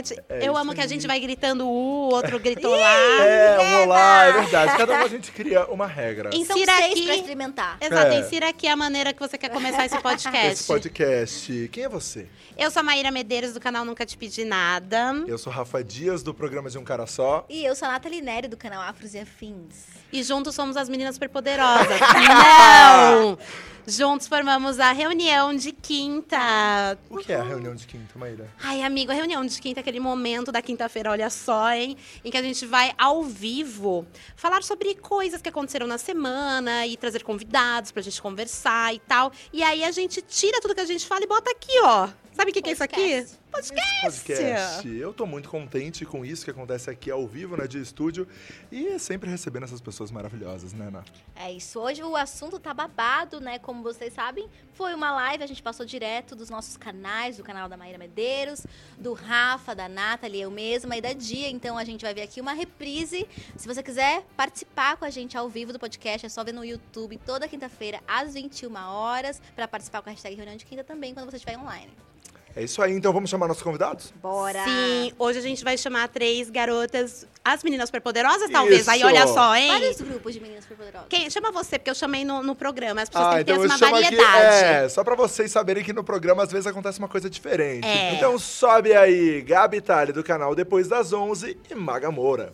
internet. É Eu amo que a aí. gente vai gritando u, outro gritou lá. É, um olá, é verdade. Cada um a gente cria uma regra. Então, Insira seis aqui. pra experimentar. Exato, É. insira aqui a maneira que você quer começar esse podcast. Esse podcast. Quem é você? Eu sou a Maíra Medeiros, do canal Nunca Te Pedi Nada. Eu sou Rafa Dias, do programa De Um Cara Só. E eu sou a Nathalie Nery, do canal Afros e Afins. E juntos somos as meninas superpoderosas. Não! Juntos formamos a reunião de quinta. O que é a reunião de quinta, Maíra? Ai, amigo, a reunião de quinta é aquele momento da quinta-feira, olha só, hein? Em que a gente vai ao vivo falar sobre coisas que aconteceram na semana e trazer convidados pra gente conversar e tal. E aí a gente tira tudo que a gente fala e bota aqui, ó. Sabe o que, que é isso aqui? Podcast. Podcast. Eu tô muito contente com isso que acontece aqui ao vivo, né, de estúdio. E é sempre recebendo essas pessoas maravilhosas, né, Ana? É isso. Hoje o assunto tá babado, né? Como vocês sabem, foi uma live, a gente passou direto dos nossos canais, do canal da Maíra Medeiros, do Rafa, da Nathalie, eu mesma e da Dia. Então a gente vai ver aqui uma reprise. Se você quiser participar com a gente ao vivo do podcast, é só ver no YouTube toda quinta-feira, às 21 horas, para participar com a hashtag Reunião de Quinta também, quando você estiver online. É isso aí, então vamos chamar nossos convidados? Bora! Sim, hoje a gente vai chamar três garotas, as meninas superpoderosas, talvez. Aí Isso. olha só, hein? Vários grupos de meninas superpoderosas. Quem, chama você, porque eu chamei no, no programa. As pessoas Ah, têm que ter então eu uma chamo aqui. variedade. É, só pra vocês saberem que no programa às vezes acontece uma coisa diferente. É. Então sobe aí, Gabi Tali do canal Depois das 11 e Maga Moura.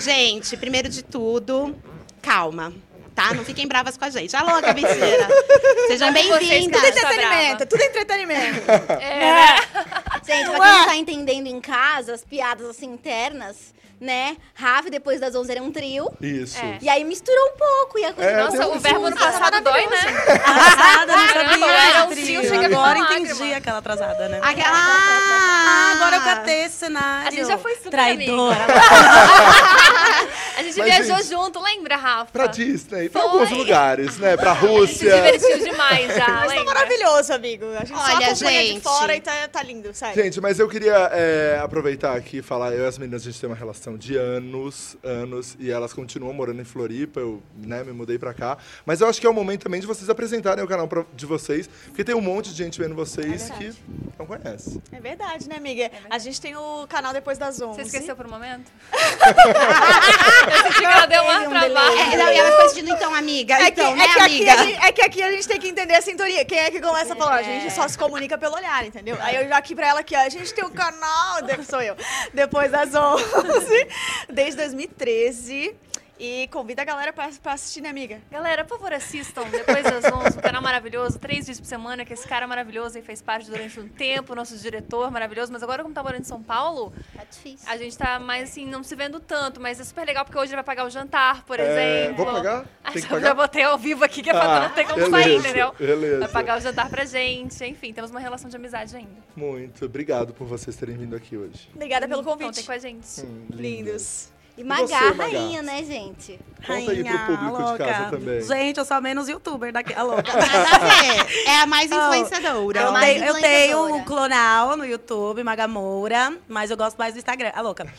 Gente, primeiro de tudo, calma. Tá? Não fiquem bravas com a gente. Alô, Gabitina. Sejam bem-vindas. Tudo entretenimento, tudo entretenimento. Gente, pra quem não tá entendendo em casa, as piadas assim internas, né? Rafa, depois das 11 era um trio. Isso. É. E aí misturou um pouco. E a coisa É, Nossa, o verbo no passado dói, né? Atrasada, não Caramba, sabia. era um trio. chega a Agora entendi aquela atrasada, né? Aquela... Ah, agora eu catei esse cenário. A gente já foi super Traidora. A gente Mas, viajou gente, junto, lembra, Rafa? Pra Disney, pra Foi. alguns lugares, né? Pra A gente se Rússia. divertiu demais já, Mas tá lembra? maravilhoso, amigo. A gente só Olha, acompanha gente. de fora e tá, tá lindo, sério. Gente, mas eu queria é, aproveitar aqui e falar, eu e as meninas, a gente tem uma relação de anos, anos, e elas continuam morando em Floripa, eu né, me mudei pra cá. Mas eu acho que é o momento também de vocês apresentarem o canal pra- de vocês, porque tem um monte de gente vendo vocês que não conhece. É verdade, né, amiga? A gente tem o canal depois das 11. Você esqueceu por um momento? eu senti que ela deu uma um travada. É, não, e ela ficou assistindo, então, amiga. É que, então, é, né, que aqui amiga? a gente, é que aqui a gente tem que entender a sintonia. Quem é que começa a falar? A gente só se comunica pelo olhar, entendeu? Aí eu já aqui pra ela aqui, ó, a gente tem um canal, sou eu, depois das 11, desde 2013. E convida a galera pra, pra assistir, né, amiga? Galera, por favor, assistam depois das 11, um canal maravilhoso, três vídeos por semana, que esse cara maravilhoso aí fez parte durante um tempo, nosso diretor maravilhoso, mas agora como tá morando em São Paulo, Tá difícil. a gente tá mais assim, não se vendo tanto, mas é super legal porque hoje ele vai pagar o jantar, por É, exemplo. vou pagar? Ah, Tem que já- pagar? Já botei ao vivo aqui, que é pra Ah, não ter como beleza, sair, entendeu? beleza. Vai pagar o jantar pra gente, enfim, temos uma relação de amizade ainda. Muito obrigado por vocês terem vindo aqui hoje. Obrigada pelo Contem convite. com a gente. Hum, Lindos. E você, Magá, Magá? rainha, né, gente? Conta aí pro público de casa também. Gente, eu sou a menos youtuber daqui. A louca. Nada a ver. É a mais Oh, influenciadora. Eu mais tenho, eu tenho um clonal no YouTube, Magamoura, mas eu gosto mais do Instagram. A louca.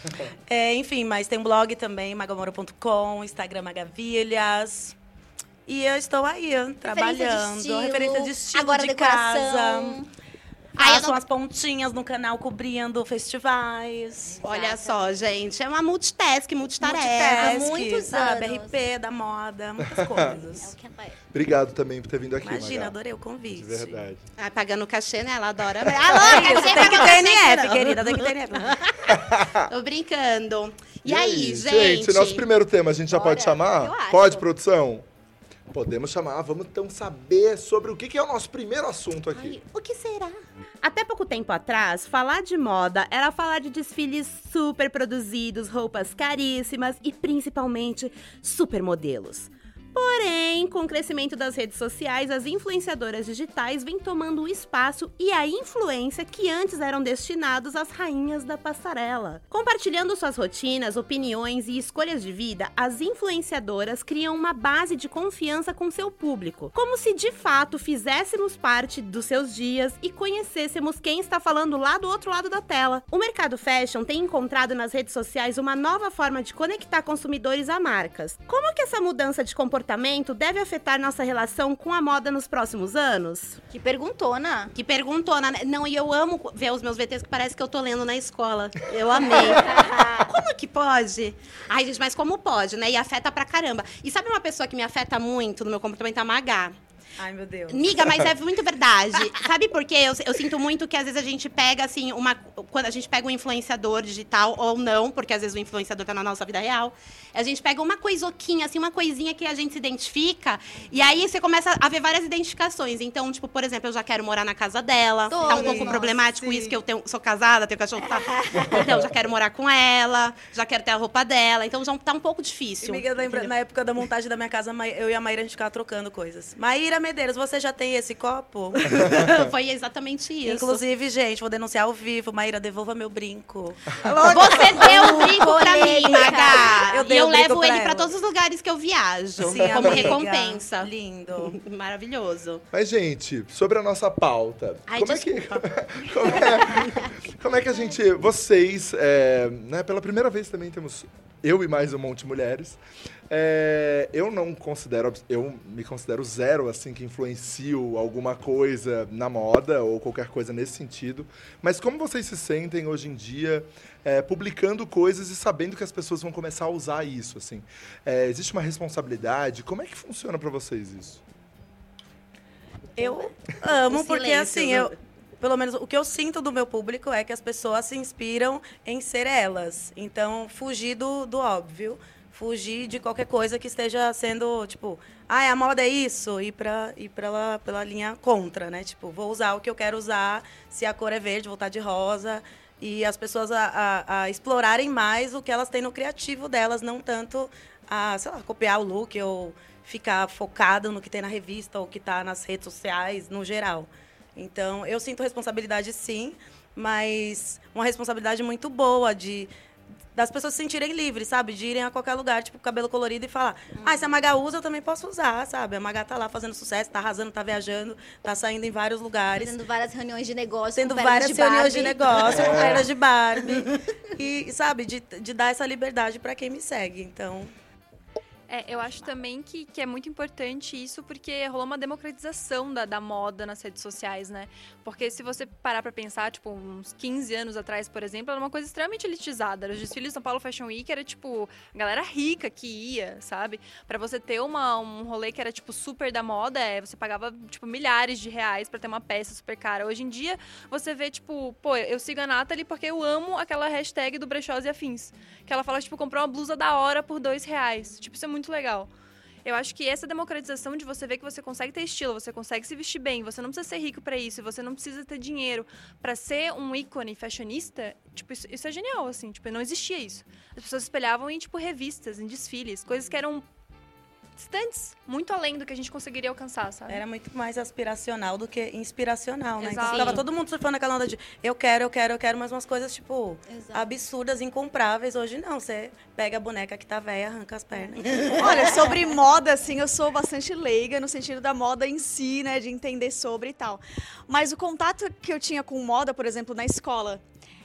É, enfim, mas tem um blog também, magamoura.com, Instagram Magavilhas. E eu estou aí, trabalhando. estilo, referência de estilo agora de decoração. casa. Faço não- umas pontinhas no canal cobrindo festivais. Olha só, gente. É uma multitask, multitarefa. Multitask, muitos sabe? anos. RP da moda, muitas É coisas. o que ela é. Obrigado também por ter vindo aqui, Imagina, Magá. adorei o convite. De verdade. Ah, pagando cachê, né? Ela adora. Alô, Isso, você tem que ter NF, não. querida, tem que ter NF. Tô brincando. E, aí, gente? Gente, nosso primeiro tema a gente já Bora, pode chamar? eu acho. Pode, produção? Podemos chamar. Vamos então saber sobre o que é o nosso primeiro assunto aqui. Ai, o que será? Até pouco tempo atrás, falar de moda era falar de desfiles super produzidos, roupas caríssimas e principalmente supermodelos. Porém, com o crescimento das redes sociais, as influenciadoras digitais vêm tomando o espaço e a influência que antes eram destinados às rainhas da passarela. Compartilhando suas rotinas, opiniões e escolhas de vida, as influenciadoras criam uma base de confiança com seu público, como se de fato fizéssemos parte dos seus dias e conhecêssemos quem está falando lá do outro lado da tela. O mercado fashion tem encontrado nas redes sociais uma nova forma de conectar consumidores a marcas. Como que essa mudança de comportamento comportamento deve afetar nossa relação com a moda nos próximos anos? Que perguntona. Que perguntou, né? Não, e eu amo ver os meus VTs que parece que eu tô lendo na escola. Eu amei. como que pode? Ai, gente, mas como pode, né? E afeta pra caramba. E sabe uma pessoa que me afeta muito no meu comportamento? A Magá. Ai, meu Deus. Miga, mas é muito verdade. Sabe por quê? Eu, eu sinto muito que às vezes a gente pega, assim, uma. Quando a gente pega um influenciador digital, ou não, porque às vezes o influenciador tá na nossa vida real, a gente pega uma coisoquinha, assim, uma coisinha que a gente se identifica, e aí você começa a ver várias identificações. Então, tipo, por exemplo, eu já quero morar na casa dela. tá um pouco Nossa, problemático sim. isso, que eu tenho, sou casada, tenho cachorro. Tá. Então, já quero morar com ela, já quero ter a roupa dela. Então, já tá um pouco E difícil. Miga, lembra, na época da montagem da minha casa, eu e a Maíra, a gente ficava trocando coisas. Maíra Medeiros, você já tem esse copo? Foi exatamente isso. Inclusive, gente, vou denunciar ao vivo. Maíra, devolva meu brinco. Você deu o brinco pra mim. Maga. Eu e eu brinco levo pra ele pra todos os lugares que eu viajo. Sim, como amiga. recompensa. Lindo. Maravilhoso. Mas, gente, sobre a nossa pauta. Ai, como, é que, como, é, como é que a gente. Vocês, é, né, pela primeira vez também temos eu e mais um monte de mulheres. É, eu não considero, eu me considero zero, assim, que influencio alguma coisa na moda ou qualquer coisa nesse sentido. Mas como vocês se sentem hoje em dia é, publicando coisas e sabendo que as pessoas vão começar a usar isso, assim? É, existe uma responsabilidade? Como é que funciona pra vocês isso? Eu amo, O porque assim, né? eu. Pelo menos o que eu sinto do meu público é que as pessoas se inspiram em ser elas. Então, fugir do, do óbvio. Fugir de qualquer coisa que esteja sendo, tipo, ah, a moda é isso, ir, pra, ir pela, pela linha contra, né? Tipo, vou usar o que eu quero usar, se a cor é verde, vou estar de rosa. E as pessoas a, a- a explorarem mais o que elas têm no criativo delas, não tanto a, sei lá, copiar o look ou ficar focado no que tem na revista ou que está nas redes sociais, no geral. Então, eu sinto responsabilidade sim, mas uma responsabilidade muito boa de das pessoas se sentirem livres, sabe? De irem a qualquer lugar, tipo, cabelo colorido e falar: "Ah, se a Maga usa, eu também posso usar", sabe? A Maga tá lá fazendo sucesso, tá arrasando, tá viajando, tá saindo em vários lugares. Fazendo várias reuniões de negócio. Tendo várias de reuniões de negócio, com pernas de Barbie. E, sabe, de, de dar essa liberdade para quem me segue. Então, É, eu acho também que, que é muito importante isso, porque rolou uma democratização da, da moda nas redes sociais, né? Porque se você parar pra pensar, tipo, uns 15 anos atrás, por exemplo, era uma coisa extremamente elitizada. Os desfiles de São Paulo Fashion Week, era, tipo, a galera rica que ia, sabe? Pra você ter uma, um rolê que era, tipo, super da moda, é, você pagava, tipo, milhares de reais pra ter uma peça super cara. Hoje em dia, você vê, tipo, pô, eu sigo a Nathalie porque eu amo aquela hashtag do Brechós e Afins. Que ela fala, tipo, comprou uma blusa da hora por dois reais. Tipo, isso é muito legal. Eu acho que essa democratização de você ver que você consegue ter estilo, você consegue se vestir bem, você não precisa ser rico pra isso, você não precisa ter dinheiro pra ser um ícone fashionista, tipo, isso, isso é genial, assim, tipo, não existia isso. As pessoas espelhavam em, tipo, revistas, em desfiles, coisas que eram distantes, muito além do que a gente conseguiria alcançar, sabe? era muito mais aspiracional do que inspiracional, né? Então, Exato. tava todo mundo surfando aquela onda de eu quero, eu quero, eu quero, mas umas coisas, tipo, Exato. absurdas, incompráveis. Hoje não, você pega a boneca que tá velha, arranca as pernas. Olha, sobre moda, assim, eu sou bastante leiga no sentido da moda em si, né? De entender sobre e tal. Mas o contato que eu tinha com moda, por exemplo, na escola,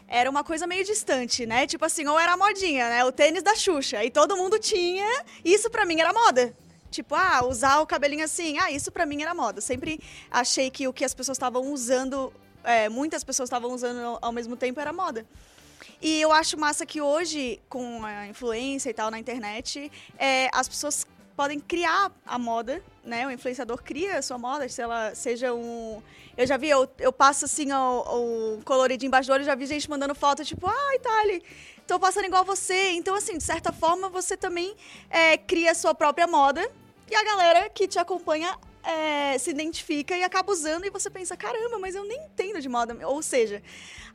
era uma coisa meio distante, né? Tipo assim, ou era a modinha, né? O tênis da Xuxa. E todo mundo tinha. Isso pra mim era moda. Tipo, ah, usar o cabelinho assim. Ah, isso pra mim era moda. Sempre achei que o que as pessoas estavam usando, é, muitas pessoas estavam usando ao- mesmo tempo, era moda. E eu acho massa que hoje, com a influência e tal na internet, é, as pessoas podem criar a moda, né? O influenciador cria a sua moda, se ela seja um... Eu já vi, eu, eu passo assim o, o coloridinho embaixo do olho, já vi gente mandando foto, tipo, ai, Thali, tô passando igual você. Então, assim, de certa forma, você também é, cria a sua própria moda e a galera que te acompanha é, se identifica e acaba usando e você pensa, caramba, mas eu nem entendo de moda. Ou seja,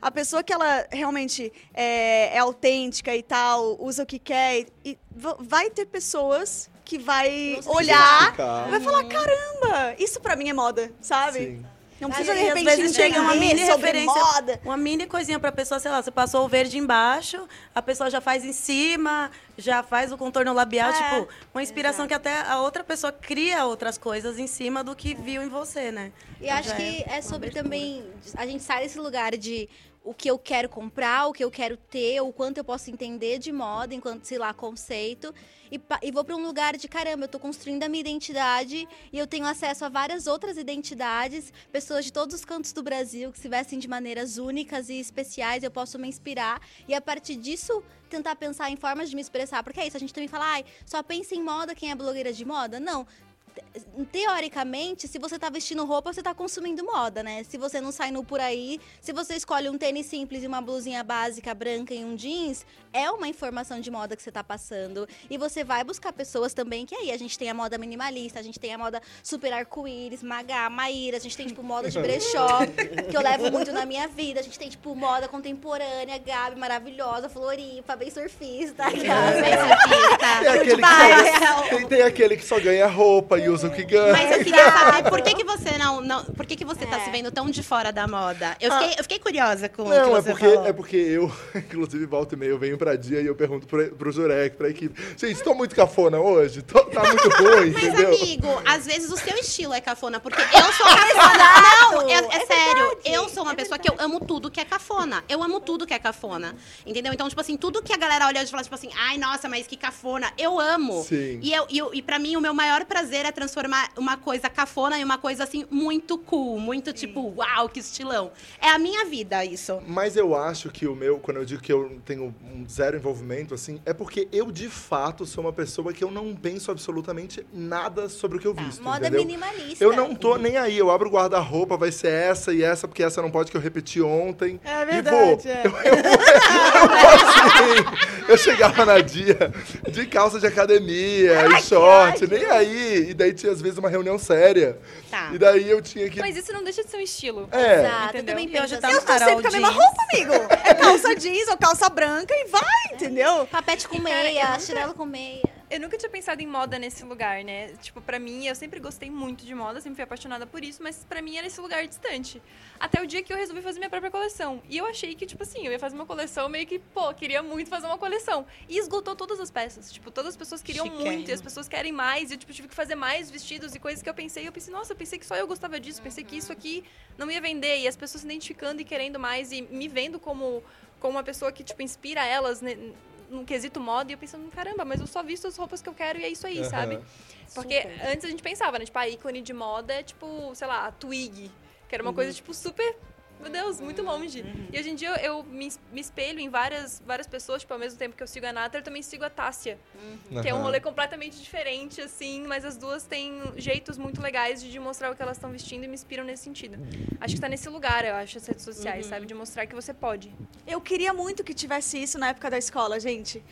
a pessoa que ela realmente é, é autêntica e tal, usa o que quer, e va- vai ter pessoas que vai se olhar e vai falar, caramba, isso pra mim é moda, sabe? Sim. Não precisa de vezes repente chega uma mini referência- moda. Uma mini coisinha pra pessoa, sei lá, você passou o verde embaixo, a pessoa já faz em cima, já faz o contorno labial, É, tipo, uma inspiração que até a outra pessoa cria outras coisas em cima do que viu em você, né? E Então acho que é uma sobre abertura. também. A gente sai desse lugar de o que eu quero comprar, o que eu quero ter, o quanto eu posso entender de moda, enquanto, sei lá, conceito. E, e vou para um lugar de caramba, eu tô construindo a minha identidade e eu tenho acesso a várias outras identidades, pessoas de todos os cantos do Brasil que se vestem de maneiras únicas e especiais, eu posso me inspirar e a partir disso tentar pensar em formas de me expressar. Porque é isso, a gente também fala, ai, só pensa em moda quem é blogueira de moda. Não. Te- Teoricamente, se você tá vestindo roupa, você tá consumindo moda, né? Se você não sai nu por aí, se você escolhe um tênis simples e uma blusinha básica branca e um jeans, é uma informação de moda que você tá passando. E você vai buscar pessoas também, que aí a gente tem a moda minimalista, a gente tem a moda super arco-íris, Magá, Maíra, a gente tem, tipo, moda de brechó, que eu levo muito na minha vida. A gente tem, tipo, moda contemporânea, Gabi, maravilhosa, Floripa, bem surfista. Bem Gabi. Tem aquele, que só, tem, tem aquele que só ganha roupa e usa o que ganha. Mas eu queria saber por que, que você não, não. Por que, que você tá É. se vendo tão de fora da moda? Eu fiquei, eu fiquei curiosa com o que Não, é você porque, falou. é porque eu, inclusive, volta e meia, eu venho pra dia e eu pergunto pro, pro Jurek, pra equipe. Gente, tô muito cafona hoje? Tô- tá muito ruim, Mas, entendeu? amigo, às vezes o seu estilo é cafona, porque eu sou cafona. Não, é, é sério. Eu sou uma pessoa que eu amo tudo que é cafona. Eu amo tudo que é cafona. Entendeu? Então, tipo assim, tudo que a galera olha e fala, tipo assim, ai, nossa, mas que cafona. Eu amo. Sim. E, eu, e, eu- e pra mim, o meu maior prazer é transformar uma coisa cafona em uma coisa, assim, muito cool. Muito tipo, uau, que estilão. É a minha vida, isso. Mas eu acho que o meu, quando eu digo que eu tenho um zero envolvimento, assim, é porque eu, de fato, sou uma pessoa que eu não penso absolutamente nada sobre o que eu visto, Moda entendeu? minimalista. Eu não tô nem aí, eu abro o guarda-roupa, vai ser essa e essa, porque essa não pode que eu repeti ontem. É e verdade, vou. é. Eu, eu, eu vou assim. Eu chegava na dia de calça de academia e short, nem aí. E daí tinha, às vezes, uma reunião séria. Tá. E daí eu tinha que. Mas isso não deixa de ser um estilo. É. Exato, eu Entendeu? também penso assim. tá Eu tô sempre com a mesma roupa, amigo. É calça jeans ou calça branca e vai, entendeu? Papete com eu meia, nunca- chinelo com meia. Eu nunca tinha pensado em moda nesse lugar, né? Tipo, pra mim, eu sempre gostei muito de moda, sempre fui apaixonada por isso, mas pra mim era esse lugar distante. Até o dia que eu resolvi fazer minha própria coleção. E eu achei que, tipo assim, eu ia fazer uma coleção meio que, pô, queria muito fazer uma coleção. E esgotou todas as peças. Tipo, todas as pessoas queriam muito, e as pessoas querem mais. E eu, tipo, tive que fazer mais vestidos e coisas que eu pensei. E eu pensei, nossa, eu pensei que só eu gostava disso. Pensei que isso aqui não ia vender. E as pessoas se identificando e querendo mais e me vendo como, como uma pessoa que, tipo, inspira elas, né? Num quesito moda e eu pensando, caramba, mas eu só visto as roupas que eu quero e é isso aí, Aham. sabe? Porque antes a gente pensava, né? Tipo, a ícone de moda é tipo, sei lá, a Twig, que era uma coisa, tipo, super. Meu Deus, muito longe. E hoje em dia eu, eu me, me espelho em várias, várias pessoas, tipo, ao mesmo tempo que eu sigo a Nata, eu também sigo a Tássia. Que é um rolê completamente diferente, assim, mas as duas têm jeitos muito legais de demonstrar o que elas estão vestindo e me inspiram nesse sentido. Acho que tá nesse lugar, eu acho, as redes sociais, sabe? De mostrar que você pode. Eu queria muito que tivesse isso na época da escola, gente.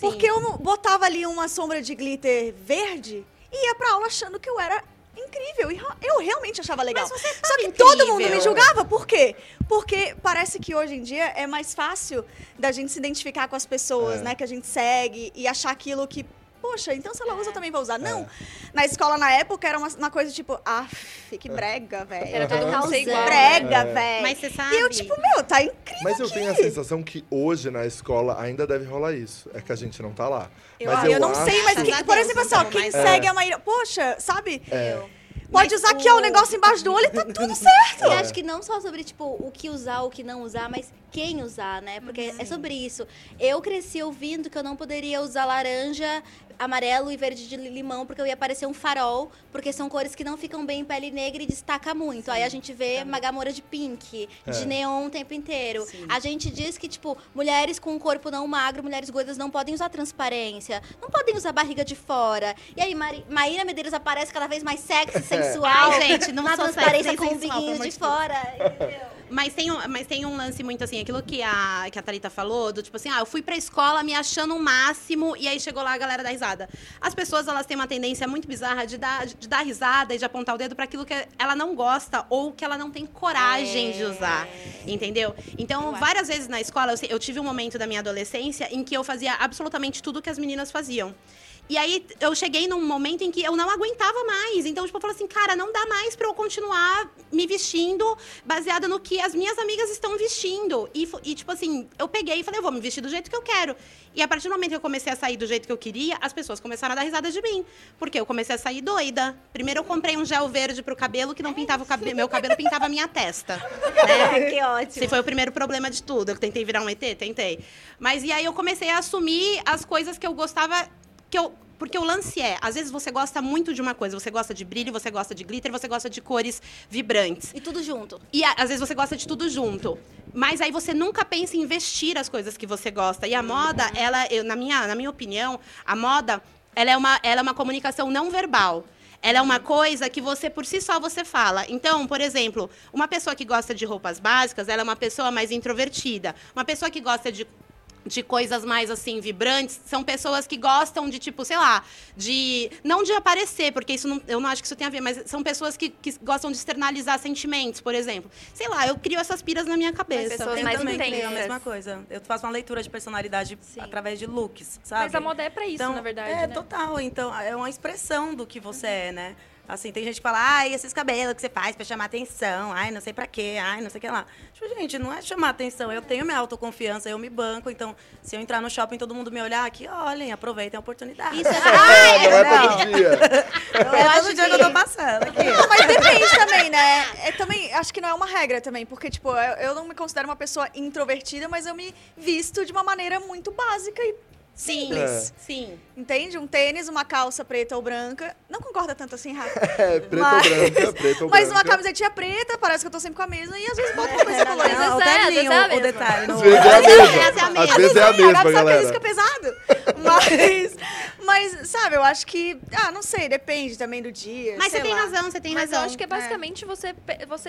Porque eu botava ali uma sombra de glitter verde e ia pra aula achando que eu era incrível. E eu realmente achava legal. Mas você Só que tava todo mundo incrível. me julgava. Por quê? Porque parece que hoje em dia é mais fácil da gente se identificar com as pessoas, É. né? Que a gente segue e achar aquilo que. Poxa, então se ela usa, eu também vou usar. Não. É. Na escola, na época, era uma, uma coisa tipo, ah, que brega, velho. Era todo mundo igual. Brega, É. velho. Mas você sabe. E eu, tipo, meu, tá incrível. Mas eu tenho a sensação que hoje na escola ainda deve rolar isso. É que a gente não tá lá. Eu, mas ah, eu não acho- sei, mas a por Deus, exemplo, assim, ó, quem mais- segue a Maíra, poxa, sabe? É. Pode Mas usar aqui ó, o o- negócio embaixo do olho e tá tudo certo. E acho que não só sobre, tipo, o que usar, o que não usar, mas quem usar, né? Porque é sobre isso. Eu cresci ouvindo que eu não poderia usar laranja, amarelo e verde de limão, porque eu ia parecer um farol, porque são cores que não ficam bem em pele negra e destaca muito. Aí a gente vê magamora de pink, de É. neon o tempo inteiro. A gente diz que, tipo, mulheres com um corpo não magro, mulheres gordas não podem usar transparência, não podem usar barriga de fora. E aí, Mari- Maíra Medeiros aparece cada vez mais sexy, sensual. Ai, gente, não sexy transparência nem com o biguinho amor de de fora? Mas tem, um, mas tem um lance muito assim, aquilo que a, que a Thalita falou, do tipo assim, ah, eu fui pra escola me achando o máximo e aí chegou lá a galera da risada. As pessoas, elas têm uma tendência muito bizarra de dar, de dar risada e de apontar o dedo pra aquilo que ela não gosta ou que ela não tem coragem de usar, entendeu? Então, várias vezes na escola, eu, eu tive um momento da minha adolescência em que eu fazia absolutamente tudo que as meninas faziam. E aí eu cheguei num momento em que eu não aguentava mais. Então, tipo, eu falei assim, cara, não dá mais pra eu continuar me vestindo baseada no que as minhas amigas estão vestindo. E, e, tipo assim, eu peguei e falei, eu vou me vestir do jeito que eu quero. E a partir do momento que eu comecei a sair do jeito que eu queria, as pessoas começaram a dar risada de mim. Porque eu comecei a sair doida. Primeiro eu comprei um gel verde pro cabelo que não pintava o cabelo. Meu cabelo pintava a minha testa. Né? que ótimo. Esse foi o primeiro problema de tudo. Eu tentei virar um ET? Tentei. Mas e aí eu comecei a assumir as coisas que eu gostava. Que eu, porque o lance é, às vezes você gosta muito de uma coisa, você gosta de brilho, você gosta de glitter, você gosta de cores vibrantes. E tudo junto. E às vezes você gosta de tudo junto. Mas aí você nunca pensa em investir as coisas que você gosta. E a moda, ela, eu, na, minha, na minha opinião, a moda, ela é uma, ela é uma comunicação não verbal. Ela é uma coisa que você, por si só, você fala. Então, por exemplo, uma pessoa que gosta de roupas básicas, ela é uma pessoa mais introvertida. Uma pessoa que gosta de de coisas mais assim vibrantes são pessoas que gostam de tipo sei lá de não de aparecer porque isso não, eu não acho que isso tem a ver mas são pessoas que, que gostam de externalizar sentimentos por exemplo sei lá eu crio essas piras na minha cabeça pessoas Eu mais também tenho a mesma coisa. Eu faço uma leitura de personalidade através de looks, sabe? Mas a moda é pra isso, Então, na verdade, É, né? total. Então, é uma expressão do que você é, né? Assim, tem gente que fala, ai, esses cabelos que você faz pra chamar atenção, ai, não sei pra quê, ai, não sei o que lá. Tipo, gente, não é chamar atenção, eu tenho minha autoconfiança, eu me banco, então, se eu entrar no shopping e todo mundo me olhar aqui, olhem, aproveitem a oportunidade. Isso é É, não é não. todo dia. Eu é todo dia que eu tô passando aqui. Não, mas depende também, né? É, também, acho que não é uma regra também, porque, tipo, eu, eu não me considero uma pessoa introvertida, mas eu me visto de uma maneira muito básica e sim É. sim Entende? Um tênis, uma calça preta ou branca. Não concorda tanto assim, Rafa? É, preto Mas- ou branca, preto ou Mas branca. uma camisetinha preta, parece que eu tô sempre com a mesma. E às vezes boto uma coisa colorida. Não, o vezes é, às vezes é a o detalhe. Às vezes é a vezes é a mesma. Às vezes é a mesma, que galera. fica pesado. Mas, mas, sabe, eu acho que... Ah, não sei, depende também do dia. mas você tem lá. razão você tem Mas razão eu acho que é basicamente você,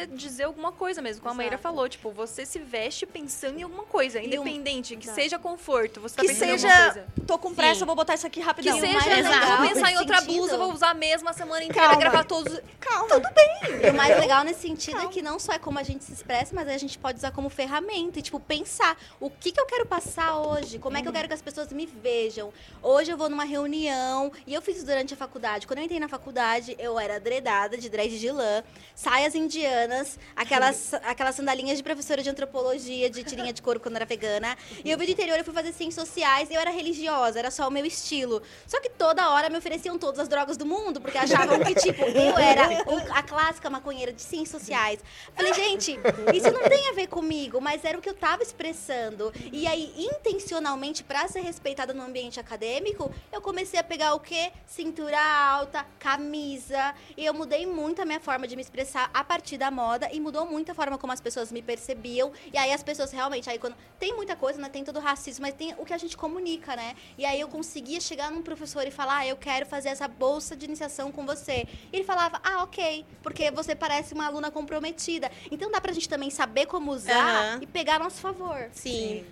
dizer alguma coisa mesmo, como a Maíra falou. Tipo, você se veste pensando em alguma coisa, independente, que seja conforto. Você tá Que pensando em seja, alguma coisa. Tô com pressa, Sim. eu vou botar isso aqui Que rapidão. mais seja, legal né, vou pensar em outra sentido- blusa, vou usar a mesma semana inteira, Calma. gravar todos. Calma. Tudo bem. E o mais legal nesse sentido é que não só é como a gente se expressa, mas a gente pode usar como ferramenta e, tipo, pensar o que, que eu quero passar hoje, como é que eu quero que as pessoas me vejam. Hoje eu vou numa reunião, e eu fiz isso durante a faculdade. Quando eu entrei na faculdade, eu era dredada, de dread de lã, saias indianas, aquelas, aquelas sandalinhas de professora de antropologia, de tirinha de couro quando eu era vegana. E eu vim do interior, eu fui fazer ciências sociais, e eu era religiosa, era só o meu estilo. Só que toda hora me ofereciam todas as drogas do mundo, porque achavam que, tipo, eu era o- a clássica maconheira de ciências sociais. Falei, gente, isso não tem a ver comigo, mas era o que eu tava expressando. E aí, intencionalmente, pra ser respeitada no ambiente acadêmico, eu comecei a pegar o quê? Cintura alta, camisa. E eu mudei muito a minha forma de me expressar a partir da moda e mudou muito a forma como as pessoas me percebiam. E aí as pessoas realmente, aí quando tem muita coisa, né? Tem todo o racismo, mas tem o que a gente comunica, né? E aí eu conseguia chegar num professor e falar: ah, eu quero fazer essa bolsa de iniciação com você. E ele falava: ah, ok, porque você parece uma aluna comprometida. Então dá pra gente também saber como usar Aham. e pegar a nosso favor. sim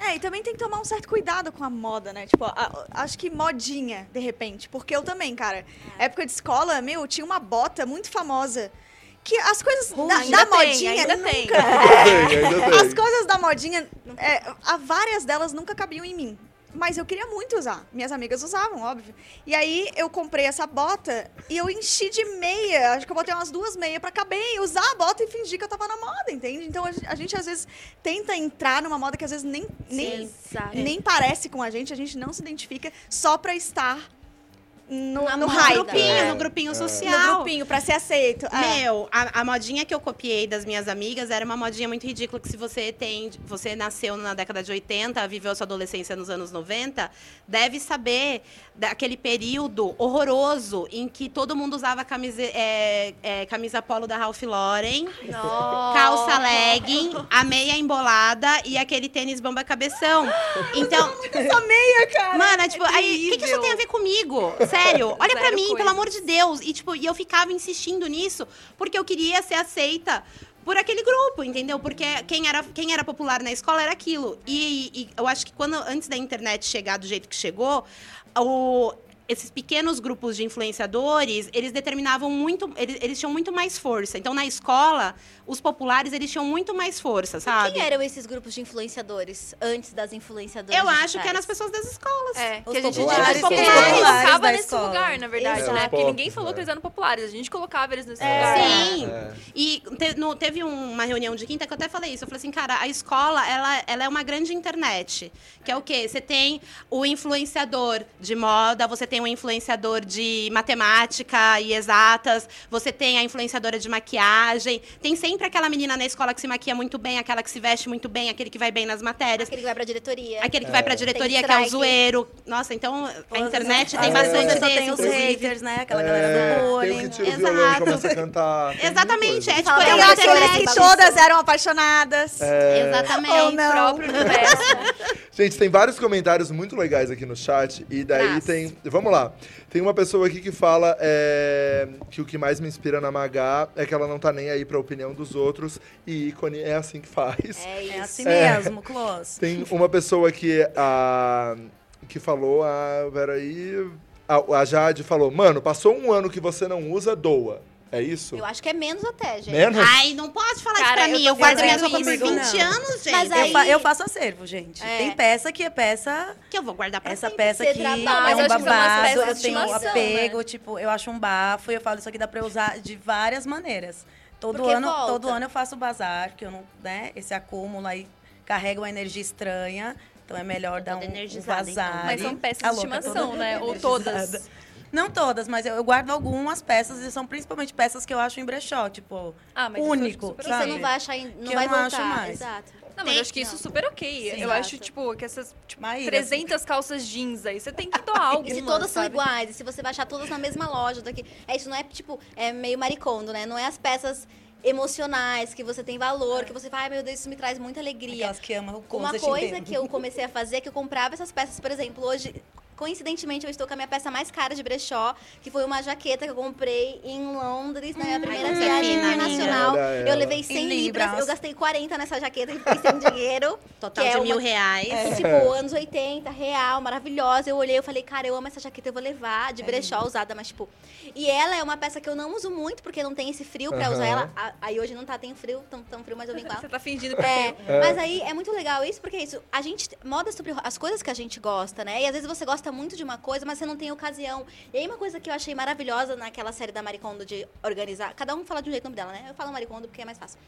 É, e também tem que tomar um certo cuidado com a moda, né? Tipo, a- acho que modinha, de repente. Porque eu também, cara. Época de escola, meu, tinha uma bota muito famosa. Que as coisas da, ainda da tem, modinha. ainda nunca- tem. Tem, ainda As coisas da modinha, é, há várias delas nunca cabiam em mim. Mas eu queria muito usar. Minhas amigas usavam, óbvio. E aí eu comprei essa bota e eu enchi de meia. Acho que eu botei umas duas meias pra caber e usar a bota e fingir que eu tava na moda, entende? Então a gente, a gente, às vezes tenta entrar numa moda que às vezes nem, nem, Exato. nem parece com a gente, a gente não se identifica só pra estar no, no moda. grupinho É. no grupinho No social grupinho, pra ser aceito. É. Meu, a, a modinha que eu copiei das minhas amigas era uma modinha muito ridícula que se você tem, você nasceu na década de 80, viveu sua adolescência nos anos 90, deve saber daquele período horroroso em que todo mundo usava camisa, é, é, camisa polo da Ralph Lauren, calça legging, a meia embolada e aquele tênis bomba cabeção. Então, Essa meia, cara. Mano, tipo, aí, o que, que isso tem a ver comigo? Sério, olha pra Zero mim, coisas. pelo amor de Deus. E, tipo, e eu ficava insistindo nisso porque eu queria ser aceita por aquele grupo, entendeu? Porque quem era, quem era popular na escola era aquilo. E, e eu acho que quando, antes da internet chegar do jeito que chegou, o. esses pequenos grupos de influenciadores, eles determinavam muito, eles, eles tinham muito mais força. Então, na escola, os populares, eles tinham muito mais força, sabe? Quem eram esses grupos de influenciadores antes das influenciadoras Eu acho digitais? que eram as pessoas das escolas. É, Os que a gente, populares, os a gente populares colocava nesse escola. lugar, na verdade, Exato. né? Porque ninguém Os falou popes, que eles eram populares, a gente colocava eles nesse É. lugar. Sim. É. E te- no- teve uma reunião de quinta que eu até falei isso. Eu falei assim, cara, a escola, ela, ela é uma grande internet. Que é o quê? Você tem o influenciador de moda, você tem o influenciador de matemática e exatas, você tem a influenciadora de maquiagem. Tem sempre aquela menina na escola que se maquia muito bem, aquela que se veste muito bem, aquele que vai bem nas matérias. Aquele que vai pra diretoria. Aquele que vai pra diretoria, que é o zoeiro. Nossa, então a internet tem bastante desse, tem os inclusive. haters, né? Aquela É, galera do tem o bullying. que tira o e Exato. começa a cantar. tem Exatamente, é tipo, é Tem uma que todas eram apaixonadas. É, Exatamente. Ou não. próprio universo. Gente, tem vários comentários muito legais aqui no chat. E daí Traz. tem. Vamos lá. Tem uma pessoa aqui que fala é, que o que mais me inspira na Magá é que ela não tá nem aí pra opinião dos outros. E ícone é assim que faz. É isso. É assim É. mesmo, Close. Tem uma pessoa que, a, que falou, ah, peraí. A, a Jade falou, mano, passou um ano que você não usa, doa. É isso? Eu acho que é menos até, gente. Menos? Ai, não pode falar Cara, isso pra eu mim. Eu guardo fazendo minhas roupas por isso, 20 não. anos, gente. Mas Eu, aí- fa- eu faço acervo, gente. É. Tem peça que é peça. Que eu vou guardar pra Essa sempre. peça aqui trabalha. é eu um babado, eu tenho um estimação, apego, né? tipo, eu acho um bafo e eu falo isso aqui dá pra usar de várias maneiras. Todo Porque ano, volta. todo ano eu faço bazar, que eu não, né, esse acúmulo aí carrega uma energia estranha, então é melhor dar um, um então. vazar. Mas são peças de louca estimação, toda né? Ou todas. Não todas, mas eu, eu guardo algumas peças e são principalmente peças que eu acho em brechó, tipo, Ah, mas isso eu acho único, Que sabe? você não vai achar, em- não Que eu vai não acho voltar. mais. Exato. Não, mas eu acho que isso é super ok. Sim. eu acho, tipo, que essas tipo, Maíra, 300 calças jeans aí, você tem que doar algumas, E se todas são sabe? iguais, e se você vai achar todas na mesma loja daqui. É isso, não é tipo, é meio maricondo, né? Não é as peças emocionais, que você tem valor, que você fala, ai meu Deus, isso me traz muita alegria. Aquelas que amam o Uma coisa que eu comecei a fazer é que eu comprava essas peças, por exemplo, hoje. Coincidentemente, eu estou com a minha peça mais cara de brechó, que foi uma jaqueta que eu comprei em Londres, na minha primeira Ai, viagem internacional. Eu levei 100 Em libras, libras. eu gastei 40 nessa jaqueta e fiquei sem dinheiro. Total é de uma- mil reais. E, tipo, anos 80, real, maravilhosa. Eu olhei e falei, cara, eu amo essa jaqueta, eu vou levar de brechó usada, mas tipo. E ela é uma peça que eu não uso muito, porque não tem esse frio pra usar ela. Aí hoje não tá, tem frio, tão, tão frio, mas eu vim com ela. Você tá fingindo que É, é. mas aí é muito legal isso, porque é isso, a gente moda sobre as coisas que a gente gosta, né? E às vezes você gosta muito de uma coisa, mas você não tem ocasião. E aí uma coisa que eu achei maravilhosa naquela série da Maricondo de organizar, cada um fala de um jeito o nome dela, né? Eu falo Maricondo porque é mais fácil.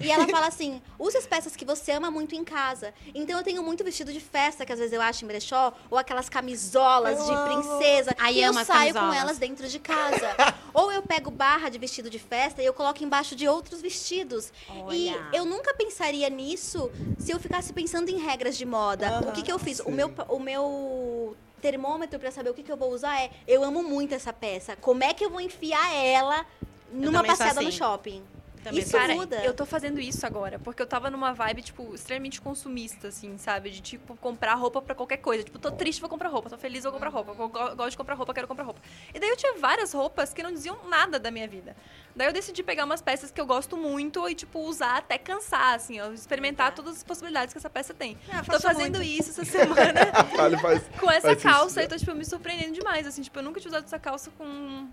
E ela fala assim: use as peças que você ama muito em casa. Então eu tenho muito vestido de festa que às vezes eu acho em brechó, ou aquelas camisolas de princesa. Ai, e eu amo saio com camisolas. elas dentro de casa. ou eu pego barra de vestido de festa e eu coloco embaixo de outros vestidos. E Olha. eu nunca pensaria nisso se eu ficasse pensando em regras de moda. o que, que eu fiz? O meu, o meu termômetro pra saber o que, que eu vou usar é: eu amo muito essa peça. Como é que eu vou enfiar ela numa passeada no assim. shopping? Também Isso Cara, muda. eu tô fazendo isso agora, porque eu tava numa vibe, tipo, extremamente consumista, assim, sabe? De, tipo, comprar roupa pra qualquer coisa. Tipo, tô triste, vou comprar roupa. Tô feliz, vou comprar roupa. Eu go- gosto de comprar roupa, quero comprar roupa. E daí eu tinha várias roupas que não diziam nada da minha vida. Daí eu decidi pegar umas peças que eu gosto muito e, tipo, usar até cansar, assim, ó. Experimentar todas as possibilidades que essa peça tem. Eu tô fazendo muito. isso essa semana Fale, faz, com essa faz isso, calça né? e tô, tipo, me surpreendendo demais, assim. Tipo, eu nunca tinha usado essa calça com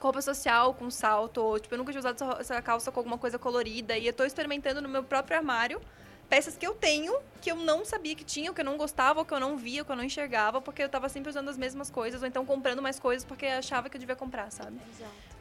roupa social, com salto. Ou, tipo, eu nunca tinha usado essa, calça com alguma coisa colorida. E eu tô experimentando no meu próprio armário peças que eu tenho, que eu não sabia que tinha, que eu não gostava, ou que eu não via, ou que eu não enxergava, porque eu tava sempre usando as mesmas coisas, ou então comprando mais coisas porque eu achava que eu devia comprar, sabe?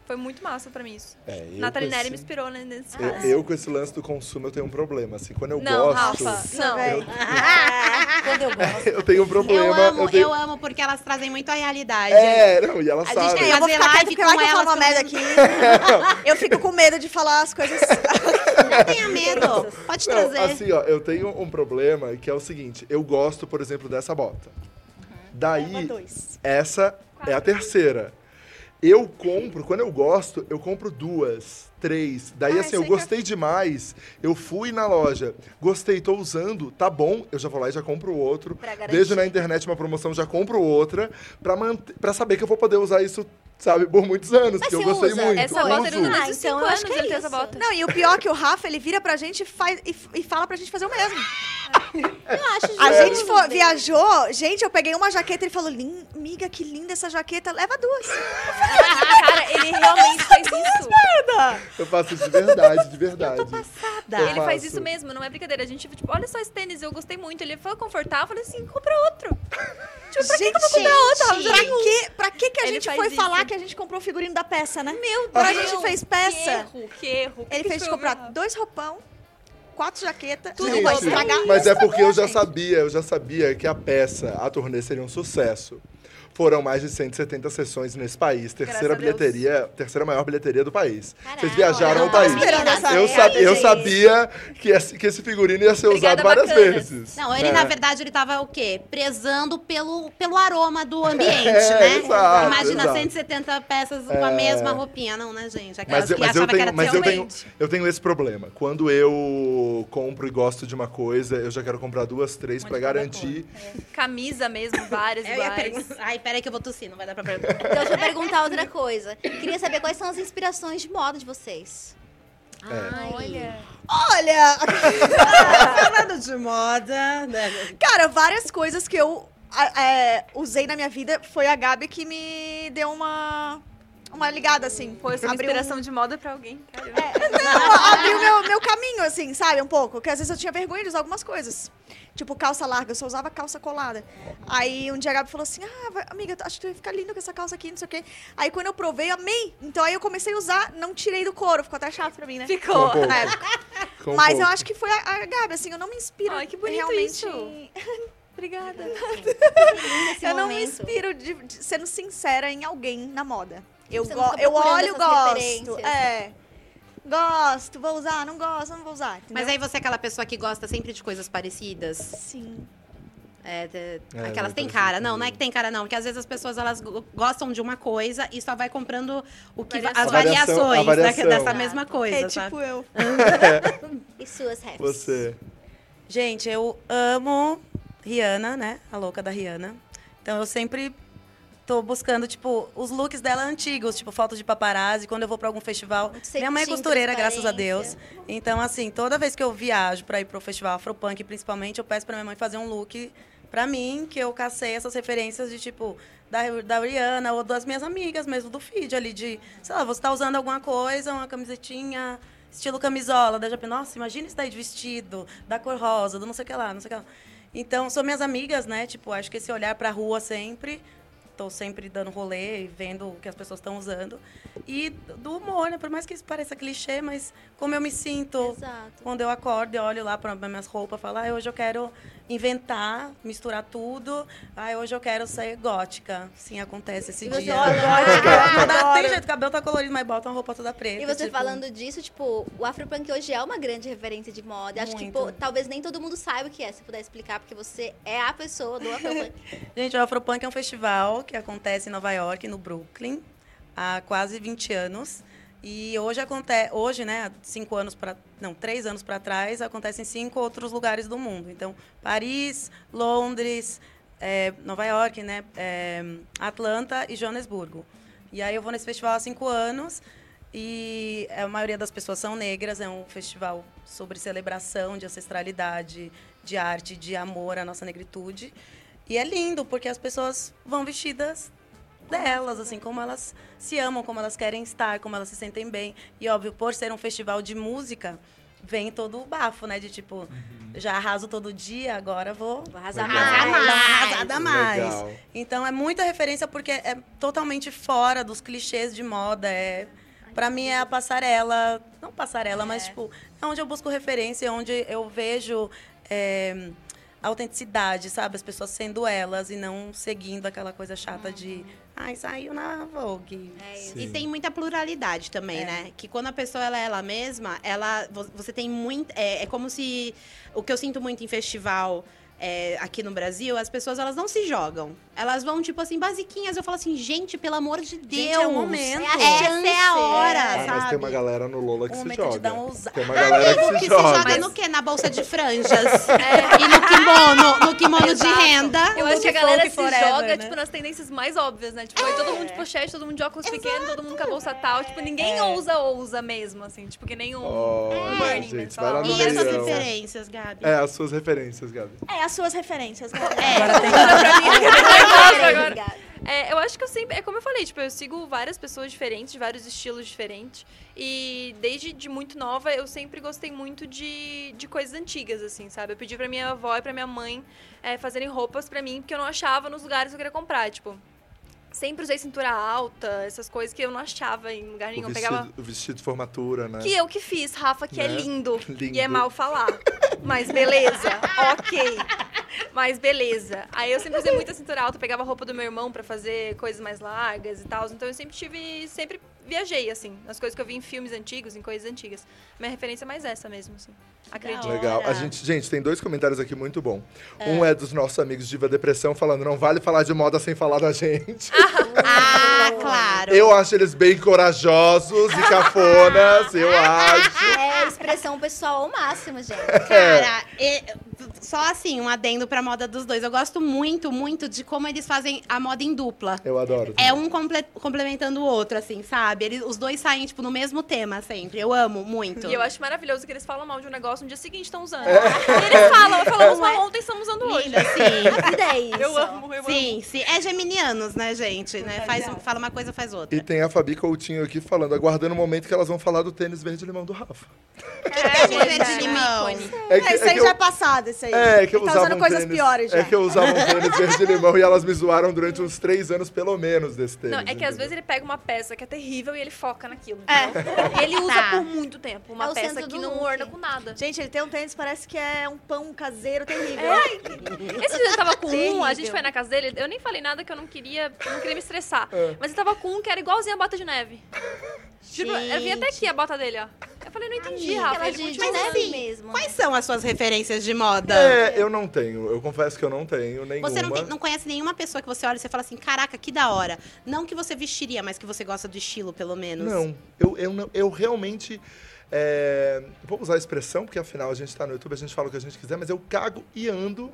Foi muito massa pra mim isso. É, eu Nathalie Neri esse- me inspirou né, nesse Eu, caso. eu, com esse lance do consumo, eu tenho um problema. Assim, quando eu Não, gosto. Rafa, não. véi. Quando eu gosto. Eu tenho um problema. Eu amo, tenho- eu amo, porque elas trazem muito a realidade. É, não, e ela A gente sabe. tem É, eu vou fazer ficar quieta live com eu elas uma merda aqui. Eu fico com medo de falar as coisas. Não tenha medo. Pode Não, trazer. assim, ó, eu tenho um problema que é o seguinte: eu gosto, por exemplo, dessa bota. Daí, Leva dois. essa é a terceira. Eu compro, quando eu gosto, eu compro duas, três. Daí, Ah, assim, eu gostei demais. Eu fui na loja, gostei, tô usando, tá bom, eu já vou lá e já compro outro. Pra garantir. Vejo na internet uma promoção, já compro outra, pra, manter, pra saber que eu vou poder usar isso, sabe, por muitos anos, Mas que eu gostei usa? muito. Essa bota ele usa Ah, então 5 eu acho anos, que é ele tem essa bota. Não, e o pior é que o Rafa, ele vira pra gente e, faz, e, e fala pra gente fazer o mesmo. Eu acho A justo. gente viajou, gente, eu peguei uma jaqueta e ele falou, "Lin- amiga, que linda essa jaqueta, leva duas. Cara, ele realmente faz isso. Eu faço isso de verdade, de verdade. Passada. Eu Ele faz faço. isso mesmo, não é brincadeira. A gente, tipo, olha só esse tênis, eu gostei muito. Ele foi confortável, eu falei assim, compra outro. Tipo, pra que, que eu vou comprar? Gente. Pra que, pra que, que a Ele gente faz foi isso. falar que a gente comprou o figurino da peça, né? Meu A Deus, gente fez Que peça. erro, que erro. Ele que fez que comprar errado? dois roupão, quatro jaquetas, Gente, não pode estragar. Mas é porque eu já gente. sabia, eu já sabia que a peça, a turnê seria um sucesso. Foram mais de 170 sessões nesse país, terceira Graças bilheteria, terceira maior bilheteria do país. Caralho, Vocês viajaram ao país. Eu, eu sabia que esse, que esse figurino ia ser Obrigada, usado várias bacanas. vezes. Não, ele né? na verdade ele tava o quê? Prezando pelo, pelo aroma do ambiente, É, né? exato, Imagina exato. 170 peças com É. a mesma roupinha, não, né, gente? Aquelas Mas, eu- que mas, eu achava que era tenho, mas eu, tenho, eu tenho esse problema. Quando eu compro e gosto de uma coisa, eu já quero comprar duas, três cada garantir. Camisa mesmo, várias iguais. Ai, peraí que eu vou tossir, não vai dar pra perguntar. Então, deixa eu perguntar outra coisa. Queria saber quais são as inspirações de moda de vocês. É. Ai, Olha. Olha, Falando de moda, né? cara, várias coisas que eu é, usei na minha vida foi a Gabi que me deu uma, uma ligada, assim. Foi essa Abriu um- inspiração de moda pra alguém. Caramba. Não, abriu meu, meu caminho, assim, sabe? Um pouco. Porque às vezes eu tinha vergonha de usar algumas coisas. Tipo, calça larga, eu só usava calça colada. Aí um dia a Gabi falou assim: Ah, amiga, acho que tu vai ficar linda com essa calça aqui, não sei o quê. Aí quando eu provei, amei. Então aí eu comecei a usar, não tirei do couro, ficou até chato pra mim, né? Ficou. Com um. Na época. Um Mas eu acho que foi a, a Gabi, assim, eu não me inspiro. Ai, que bonito realmente isso. Obrigada. eu não me inspiro, de, de- sendo sincera, em alguém na moda. Eu, não go- eu olho, essas gosto. É. Gosto, vou usar, não gosto, não vou usar. Mas entendeu? aí você é aquela pessoa que gosta sempre de coisas parecidas. Sim. É, de- É, aquelas tem cara. Não, comigo. não é que tem cara, não. Porque às vezes as pessoas elas go- gostam de uma coisa e só vai comprando o que, Variação. as A variação- variações a variação. da- dessa Ah, mesma coisa, É sabe? tipo eu. E suas raps? Você. Gente, eu amo Rihanna, né? A louca da Rihanna. Então eu sempre tô buscando, tipo, os looks dela antigos, tipo, fotos de paparazzi, quando eu vou pra algum festival. Minha mãe é costureira, graças a Deus. Então, assim, toda vez que eu viajo pra ir pro festival Afropunk, principalmente, eu peço pra minha mãe fazer um look pra mim, que eu cacei essas referências de, tipo, da, da Rihanna ou das minhas amigas mesmo, do feed ali, de, sei lá, você tá usando alguma coisa, uma camisetinha, estilo camisola, da Japão. Nossa, imagina isso daí de vestido, da cor rosa, do não sei o que lá, não sei o que lá. Então, são minhas amigas, né? Tipo, acho que esse olhar pra rua sempre. Tô sempre dando rolê e vendo o que as pessoas estão usando. E do humor, né? Por mais que isso pareça clichê, mas como eu me sinto Exato. quando eu acordo e olho lá para minhas roupas, falo, ah, hoje eu quero inventar, misturar tudo. Ah, hoje eu quero ser gótica. Sim, acontece esse E você dia. dá- Adoro. tem jeito, o cabelo tá colorido, mas bota uma roupa toda preta. E você tipo, falando disso, tipo, o Afropunk hoje é uma grande referência de moda. Acho que, Muito. pô, talvez nem todo mundo saiba o que é. Se puder explicar, porque você é a pessoa do Afropunk. Gente, o Afropunk é um festival que acontece em Nova York, no Brooklyn, há quase 20 anos. E hoje acontece, hoje, né, cinco anos para, não, três anos para trás, acontece em cinco outros lugares do mundo. Então, Paris, Londres, eh, Nova York, né, eh, Atlanta e Joanesburgo. E aí eu vou nesse festival há cinco anos e a maioria das pessoas são negras. É um festival sobre celebração de ancestralidade, de arte, de amor à nossa negritude. E é lindo, porque as pessoas vão vestidas delas, assim, como elas se amam, como elas querem estar, como elas se sentem bem. E, óbvio, por ser um festival de música, vem todo o bafo, né? De tipo, já arraso todo dia, agora vou Vou arrasar Legal. mais. arrasada mais. Legal. Então é muita referência porque é totalmente fora dos clichês de moda. É, para mim é a passarela, não passarela, mas tipo, é onde eu busco referência, onde eu vejo é, autenticidade, sabe? As pessoas sendo elas e não seguindo aquela coisa chata de, ai, saiu na Vogue. É. E tem muita pluralidade também, É. né? Que quando a pessoa ela é ela mesma, ela vo- você tem muito é, é como se o que eu sinto muito em festival é, aqui no Brasil, as pessoas elas não se jogam. Elas vão tipo assim basiquinhas. Eu falo assim, gente, pelo amor de Deus, é o momento. Essa é a hora, Ah, sabe? mas tem uma galera no Lola que Um se joga. dar um ousa- Tem uma galera que se que se joga. joga no quê? Na bolsa de franjas. É, e no kimono, no kimono de Exato. renda. Eu acho que a galera se forever, joga, né? tipo, nas tendências mais óbvias, né? Tipo, aí todo mundo de pochete, todo mundo de óculos pequenos, todo mundo com a bolsa tal. Tipo, ninguém ousa, ousa mesmo, assim. Tipo, que nem um Olha, Burning Man, gente, sei vai lá no E as suas referências, Gabi? É, as suas referências, Gabi. É, as suas referências. né? Agora tem agora. Obrigada. É, eu acho que eu sempre. É como eu falei, tipo, eu sigo várias pessoas diferentes, de vários estilos diferentes. E desde de muito nova, eu sempre gostei muito de, de coisas antigas, assim, sabe? Eu pedi pra minha avó e pra minha mãe é, fazerem roupas pra mim, porque eu não achava nos lugares que eu queria comprar. Tipo, sempre usei cintura alta, essas coisas que eu não achava em lugar nenhum. O vestido, pegava. o vestido de formatura, né? Que eu que fiz, Rafa, que é Né? lindo. Lindo. E é mal falar. Mas beleza, ok. Mas beleza. Aí eu sempre usei muita cintura alta, pegava a roupa do meu irmão pra fazer coisas mais largas e tal. Então eu sempre tive. Sempre viajei, assim, nas coisas que eu vi em filmes antigos, em coisas antigas. Minha referência é mais essa mesmo, assim. Acredito. Legal. A gente, gente, tem dois comentários aqui muito bom. Um é dos nossos amigos Diva Depressão falando, não vale falar de moda sem falar da gente. Ah, claro. Eu acho eles bem corajosos e cafonas, eu acho. É expressão pessoal ao máximo, gente. Cara, e- só assim, um adendo pra moda dos dois. Eu gosto muito, muito de como eles fazem a moda em dupla. Eu adoro. É um comple- complementando o outro, assim, sabe? Eles, os dois saem, tipo, no mesmo tema sempre. Eu amo muito. E eu acho maravilhoso que eles falam mal de um negócio no dia seguinte estão usando. E eles falam, falamos mal ontem, estamos usando hoje. Linda, sim. É isso. Eu amo, eu amo. Sim, sim. É geminianos, né, gente? Né? Faz, fala uma coisa, faz outra. E tem a Fabi Coutinho aqui falando, aguardando o momento que elas vão falar do tênis verde-limão do Rafa. É, verdade. verde limão. É É, isso aí já é passado, isso aí. É, que eu tá usava usando um coisas tênis, piores já. É que eu usava um tênis verde-limão e elas me zoaram durante uns três anos, pelo menos, desse tênis. Não, é que às vezes ele pega uma peça que é terrível e ele foca naquilo. É. Ele usa Tá. por muito tempo uma É peça que não orna com nada. Gente, ele tem um tênis, parece que é um pão caseiro terrível. Esse dia eu tava com um, a Terrível. gente foi na casa dele, eu nem falei nada que eu não queria, eu não queria me estressar. É. Mas ele tava com um que era igualzinho a bota de neve. Tipo, eu vi até aqui a bota dele, ó. Eu falei, não entendi, Rafa. Ele de, de neve mesmo. Quais são as suas referências de moda? É, eu não tenho. Eu confesso que eu não tenho nenhuma. Você não, tem- não conhece nenhuma pessoa que você olha e você fala assim, caraca, que da hora. Não que você vestiria, mas que você gosta do estilo, pelo menos. Não, eu, eu, não, eu realmente. é, vou usar a expressão, porque afinal a gente tá no YouTube, a gente fala o que a gente quiser, mas eu cago e ando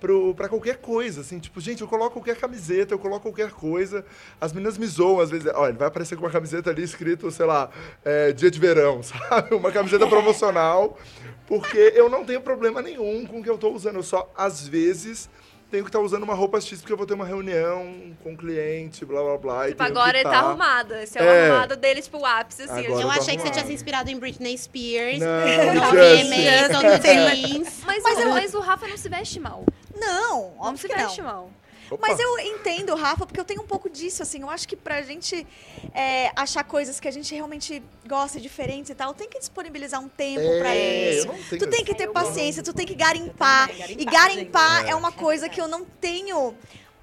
pro, pra qualquer coisa, assim, tipo, gente, eu coloco qualquer camiseta, eu coloco qualquer coisa, as meninas me zoam, às vezes, olha, ele vai aparecer com uma camiseta ali escrito, sei lá, é, dia de verão, sabe? Uma camiseta promocional, porque eu não tenho problema nenhum com o que eu tô usando, eu só, às vezes, tenho que estar usando uma roupa X porque eu vou ter uma reunião com um cliente, blá, blá, blá. Tipo, agora ele tá tá. arrumado. Esse é, É. o arrumado dele, tipo, o ápice, assim. Agora eu tô achei que você tinha se inspirado em Britney Spears. Não, no Justin. VMA, no jeans. Mas o Rafa não se veste mal. Não, Não óbvio se que não. mal. Opa. Mas eu entendo, Rafa, porque eu tenho um pouco disso, assim. Eu acho que pra gente é, achar coisas que a gente realmente gosta, diferentes e tal, tem que disponibilizar um tempo É, pra isso. não Tu tem que ter paciência, tu tem que garimpar. também, E garimpar, garimpar gente. é uma coisa que eu não tenho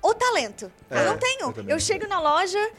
o talento. É, eu não tenho. eu Eu, não. chego na loja,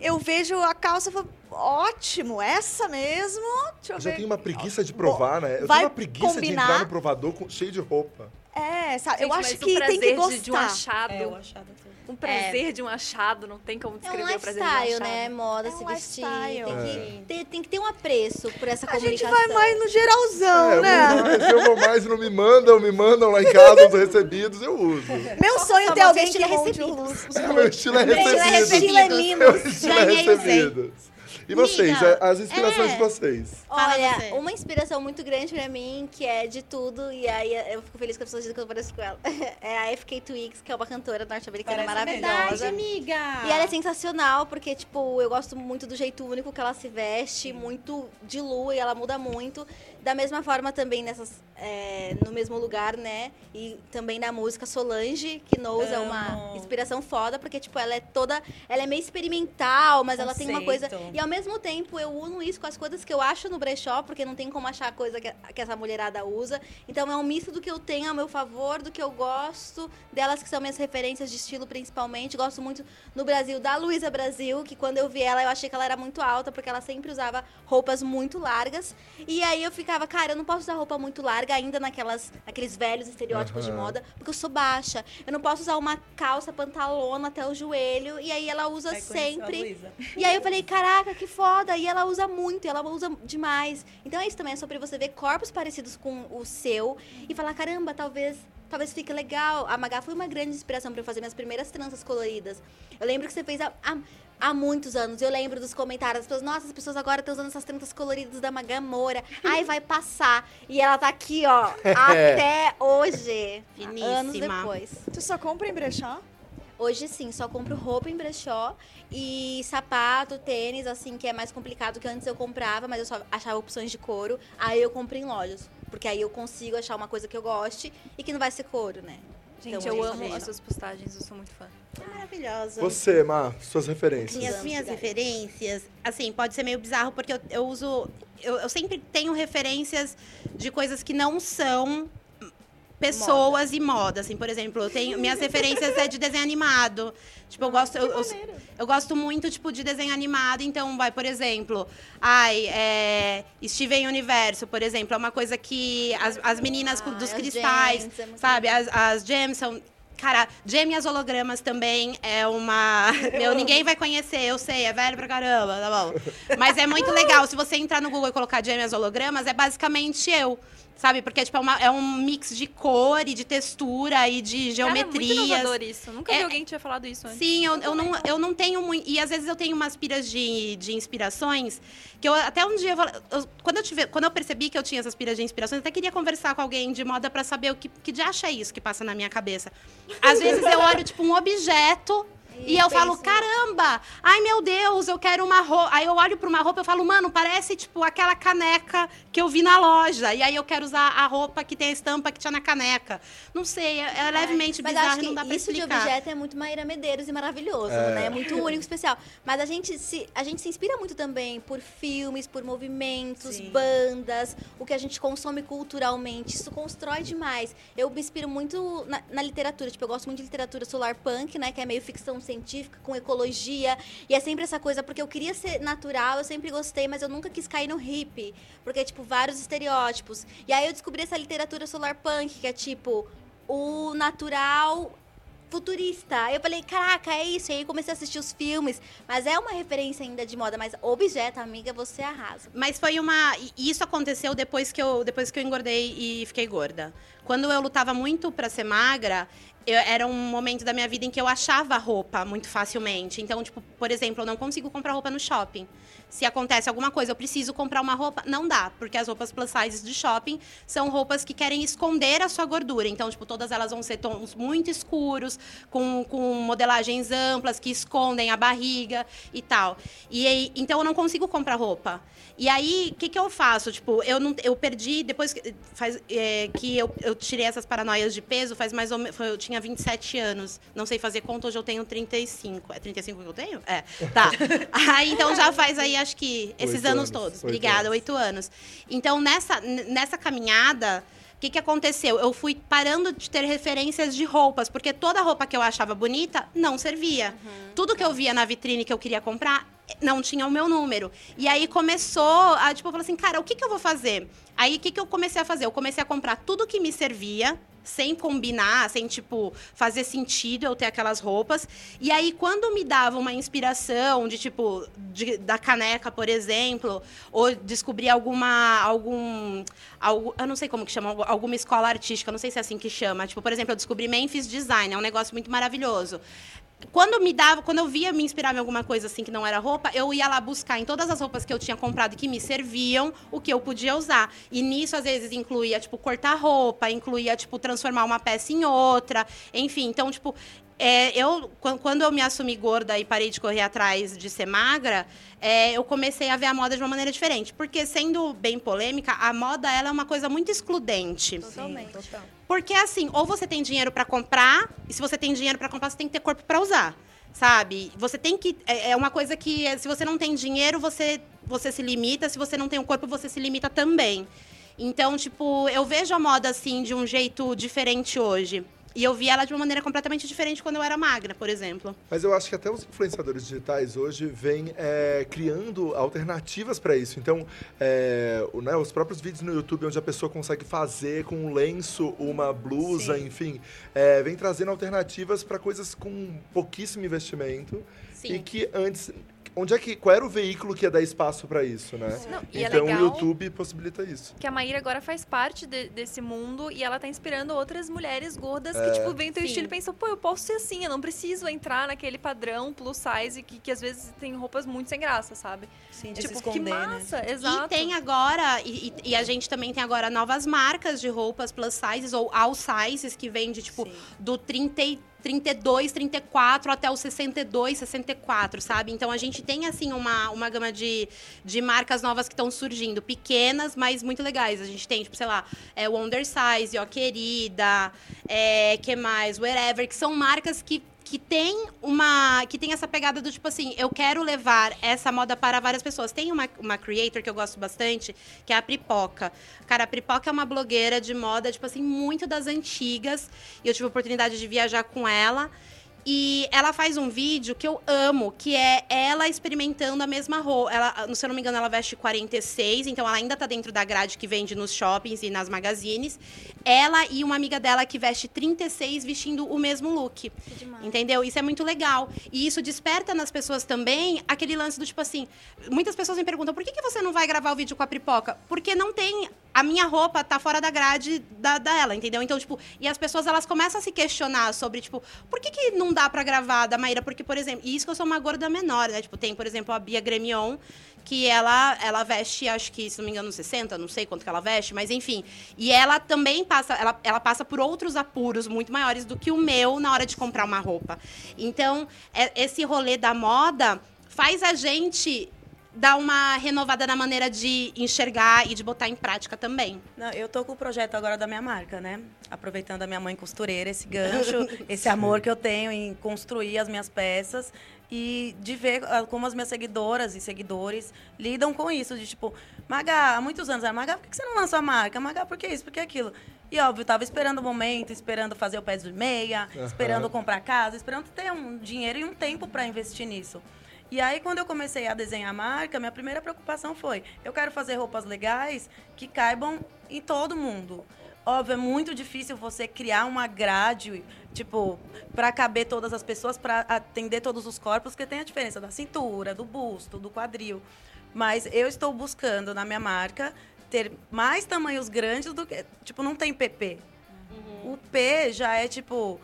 eu vejo a calça e falo, ótimo, essa mesmo. Deixa eu Eu já tenho uma preguiça de provar, né? Eu vai tenho uma preguiça de combinar. entrar no provador com- cheio de roupa. É, sabe? eu Gente, acho mas o que tem que de- gostar. de um achado. É, o achado é. Um prazer de um achado, não tem como É um descrever o prazer de um achado. né? Moda, É um se vestir. Tem, É. que, ter, tem que ter um apreço por essa A gente comunicação. vai mais no geralzão, é, eu né? vou mais, eu vou mais, não me mandam, me mandam lá em casa os recebidos, eu uso. Meu sonho é ter alguém que estilo é monte recebido. os, os Meu estilo é Meu estilo é recebido. recebido. Estilo é mimos. Meu estilo é recebidos. E vocês, Amiga, a- as inspirações é. de vocês? Olha, você. uma inspiração muito grande pra mim, que é de tudo, e aí eu fico feliz que as pessoas dizem que eu pareço com ela. É a FK Twigs, que é uma cantora norte-americana maravilhosa. Verdade, amiga. E ela é sensacional, porque, tipo, eu gosto muito do jeito único que ela se veste, muito de lua, e ela muda muito. Da mesma forma também nessas, é, no mesmo lugar, né? E também na música Solange, que Knows é uma inspiração foda, porque, tipo, ela é toda. Ela é meio experimental, mas ela tem uma coisa. Conceito. E ao mesmo tempo eu uno isso com as coisas que eu acho no brechó, porque não tem como achar a coisa que, que essa mulherada usa. Então é um misto do que eu tenho a meu favor, do que eu gosto, delas que são minhas referências de estilo principalmente. Gosto muito no Brasil da Luísa Brasil, que quando eu vi ela eu achei que ela era muito alta, porque ela sempre usava roupas muito largas. E aí eu ficava, cara, eu não posso usar roupa muito larga ainda naquelas, naqueles velhos estereótipos de Aham. moda, porque eu sou baixa. Eu não posso usar uma calça pantalona até o joelho, e aí ela usa Aí a sempre. E aí eu falei, caraca, que foda. E ela usa muito, e ela usa demais. Então é isso também, é sobre você ver corpos parecidos com o seu e falar, caramba, talvez. Talvez fique legal. A Magá foi uma grande inspiração para eu fazer minhas primeiras tranças coloridas. Eu lembro que você fez há, há, há muitos anos. Eu lembro dos comentários das pessoas. Nossa, as pessoas agora estão usando essas tranças coloridas da Magá Moura. Ai, vai passar. E ela tá aqui, ó, até hoje. Finíssima. Anos depois. Tu só compra em brechó? Hoje sim, só compro roupa em brechó e sapato, tênis, assim, que é mais complicado que antes eu comprava, mas eu só achava opções de couro. Aí eu compro em lojas, porque aí eu consigo achar uma coisa que eu goste e que não vai ser couro, né? Gente, Então, eu é amo as suas postagens, eu sou muito fã. Maravilhosa. Você, Má, suas referências. Minhas, minhas referências, assim, pode ser meio bizarro, porque eu, eu uso. Eu, eu sempre tenho referências de coisas que não são pessoas e moda. Assim, por exemplo, eu tenho. Minhas referências é de desenho animado. Tipo, eu gosto. Eu, eu, eu gosto muito, tipo, de desenho animado. Então, vai, por exemplo, ai, é, Steven Universo, por exemplo, é uma coisa que as, as meninas Ah, dos cristais, gems, é sabe? As, as gems são. Cara, Gem e as hologramas também é uma. Meu, ninguém vai conhecer, eu sei, é velho pra caramba, tá bom? Mas é muito legal. Se você entrar no Google e colocar Gem e as hologramas, é basicamente eu. Sabe? Porque tipo, é, uma- é um mix de cor e de textura e de Cara, é muito geometrias. inovador isso. Nunca É- vi alguém que tinha falado isso antes. Sim, eu, eu, não, eu não tenho muito. E às vezes eu tenho umas piras de, de inspirações que eu até um dia. eu eu- quando, eu tive, quando eu percebi que eu tinha essas piras de inspirações, eu até queria conversar com alguém de moda pra saber o que, que de acha isso que passa na minha cabeça. Às vezes eu olho, tipo, um objeto. E, E eu falo, caramba! Ai, meu Deus, eu quero uma roupa. Aí eu olho pra uma roupa e falo, mano, parece, tipo, aquela caneca que eu vi na loja. E aí eu quero usar a roupa que tem a estampa que tinha na caneca. Não sei, é, é levemente Mas bizarro acho que não dá pra isso de explicar. objeto é muito Maíra Medeiros e maravilhoso, É. né? É muito único, especial. Mas a gente, se, a gente se inspira muito também por filmes, por movimentos, Sim. bandas, o que a gente consome culturalmente. Isso constrói demais. Eu me inspiro muito na, na literatura. Tipo, eu gosto muito de literatura solar punk, né? Que é meio ficção científica, com ecologia. E é sempre essa coisa, porque eu queria ser natural, eu sempre gostei, mas eu nunca quis cair no hippie. Porque, tipo, vários estereótipos. E aí eu descobri essa literatura solar punk, que é tipo o natural futurista. Eu falei, caraca, é isso. E aí comecei a assistir os filmes. Mas é uma referência ainda de moda. Mas objeto, amiga, você arrasa. Mas foi uma. Isso aconteceu depois que eu, depois que eu engordei e fiquei gorda. Quando eu lutava muito pra ser magra, eu- era um momento da minha vida em que eu achava roupa muito facilmente. Então, tipo, por exemplo, eu não consigo comprar roupa no shopping. Se acontece alguma coisa, eu preciso comprar uma roupa, não dá, porque as roupas plus size de shopping são roupas que querem esconder a sua gordura. Então, tipo, todas elas vão ser tons muito escuros, com, com modelagens amplas que escondem a barriga e tal. E aí, então eu não consigo comprar roupa. E aí, o que, que eu faço? Tipo, eu não eu perdi, depois que, faz, é, que eu, eu tirei essas paranoias de peso, faz mais ou menos. Eu tinha 27 anos. Não sei fazer conta, hoje eu tenho 35. É 35 que eu tenho? É. Tá. aí, então já faz aí, acho que esses Oito anos, anos, todos. oito Obrigada, anos. oito anos. Então, nessa, nessa caminhada. O que, que aconteceu? Eu fui parando de ter referências de roupas, porque toda roupa que eu achava bonita não servia. Tudo que eu via na vitrine que eu queria comprar não tinha o meu número. E aí começou a, tipo, eu falei assim, cara, o que, que eu vou fazer? Aí o que, que eu comecei a fazer? Eu comecei a comprar tudo que me servia, sem combinar, sem, tipo, fazer sentido eu ter aquelas roupas. E aí, quando me dava uma inspiração de, tipo, de- da caneca, por exemplo, ou descobrir alguma, algum, algo, eu não sei como que chama, algu- alguma escola artística, não sei se é assim que chama. Tipo, por exemplo, eu descobri Memphis Design, é um negócio muito maravilhoso quando me dava, quando eu via me inspirar em alguma coisa assim que não era roupa, eu ia lá buscar em todas as roupas que eu tinha comprado e que me serviam o que eu podia usar. E nisso, às vezes, incluía, tipo, cortar roupa, incluía, tipo, transformar uma peça em outra. Enfim, então, tipo. É, eu, quan- quando eu me assumi gorda e parei de correr atrás de ser magra, é, eu comecei a ver a moda de uma maneira diferente. Porque, sendo bem polêmica, a moda ela é uma coisa muito excludente. Totalmente. total. Porque assim, ou você tem dinheiro pra comprar, e se você tem dinheiro pra comprar, você tem que ter corpo pra usar. Sabe? Você tem que. É é uma coisa que, é, se você não tem dinheiro, você, você se limita. Se você não tem o corpo, você se limita também. Então, tipo, eu vejo a moda assim de um jeito diferente hoje. E eu vi ela de uma maneira completamente diferente quando eu era magra, por exemplo. Mas eu acho que até os influenciadores digitais hoje vêm é, criando alternativas para isso. Então, é, o- né, os próprios vídeos no YouTube onde a pessoa consegue fazer com um lenço uma blusa, Sim. enfim, é, vem trazendo alternativas para coisas com pouquíssimo investimento e Sim. que antes onde é que qual era o veículo que ia dar espaço para isso, né? Não, e é então legal- o YouTube possibilita isso. Que a Maíra agora faz parte de- desse mundo e ela tá inspirando outras mulheres gordas que, tipo, veem teu Sim. estilo e pensam, pô, eu posso ser assim, eu não preciso entrar naquele padrão plus size que, que às vezes tem roupas muito sem graça, sabe? Sim, de se tipo, que esconder, né? massa, exato. E tem agora, e, e- e a gente também tem agora novas marcas de roupas plus sizes ou all sizes que vende, tipo, Sim. do 30 e 32, 34 até o 62, 64, sabe? Então a gente tem, assim, uma, uma gama de, de marcas novas que estão surgindo, pequenas, mas muito legais. A gente tem, tipo, sei lá, é, o Undersize, ó, Querida, é, que mais? Wherever, que são marcas que que tem uma que tem essa pegada do tipo assim eu quero levar essa moda para várias pessoas. Tem uma, uma creator que eu gosto bastante que é a Pripoca. Cara a Pripoca é uma blogueira de moda tipo assim muito das antigas. E eu tive a oportunidade de viajar com ela e ela faz um vídeo que eu amo, que é ela experimentando a mesma roupa. Ela, se eu não me engano, ela veste 46, então ela ainda tá dentro da grade que vende nos shoppings e nas magazines. Ela e uma amiga dela que veste 36 vestindo o mesmo look. Entendeu? Isso é muito legal. E isso desperta nas pessoas também aquele lance do tipo assim. Muitas pessoas me perguntam por que, que você não vai gravar o vídeo com a pipoca? Porque não tem. A minha roupa tá fora da grade da, dela, entendeu? Então, tipo, e as pessoas elas começam a se questionar sobre, tipo, por que, que não dá pra gravar da Maíra? Porque, por exemplo, e isso que eu sou uma gorda menor, né? Tipo, tem, por exemplo, a Bia Gremion, que ela, ela veste, acho que, se não me engano, 60, não sei quanto que ela veste, mas enfim. E ela também passa, ela, ela passa por outros apuros muito maiores do que o meu na hora de comprar uma roupa. Então, é- esse rolê da moda faz a gente dar uma renovada na maneira de enxergar e de botar em prática também. Não, eu tô com o projeto agora da minha marca, né? Aproveitando a minha mãe costureira, esse gancho, esse amor que eu tenho em construir as minhas peças e de ver ah, como as minhas seguidoras e seguidores lidam com isso, de tipo, Maga, há muitos anos, era Maga, por que você não lançou a marca? Maga, por que isso? Por que aquilo? E óbvio, eu tava esperando o momento, esperando fazer o pé de meia, Aham. esperando comprar casa, esperando ter um dinheiro e um tempo para investir nisso. E aí, quando eu comecei a desenhar a marca, minha primeira preocupação foi: eu quero fazer roupas legais que caibam em todo mundo. Óbvio, é muito difícil você criar uma grade, tipo, para caber todas as pessoas, para atender todos os corpos, porque tem a diferença da cintura, do busto, do quadril. Mas eu estou buscando na minha marca ter mais tamanhos grandes do que. Tipo, não tem PP. O P já é tipo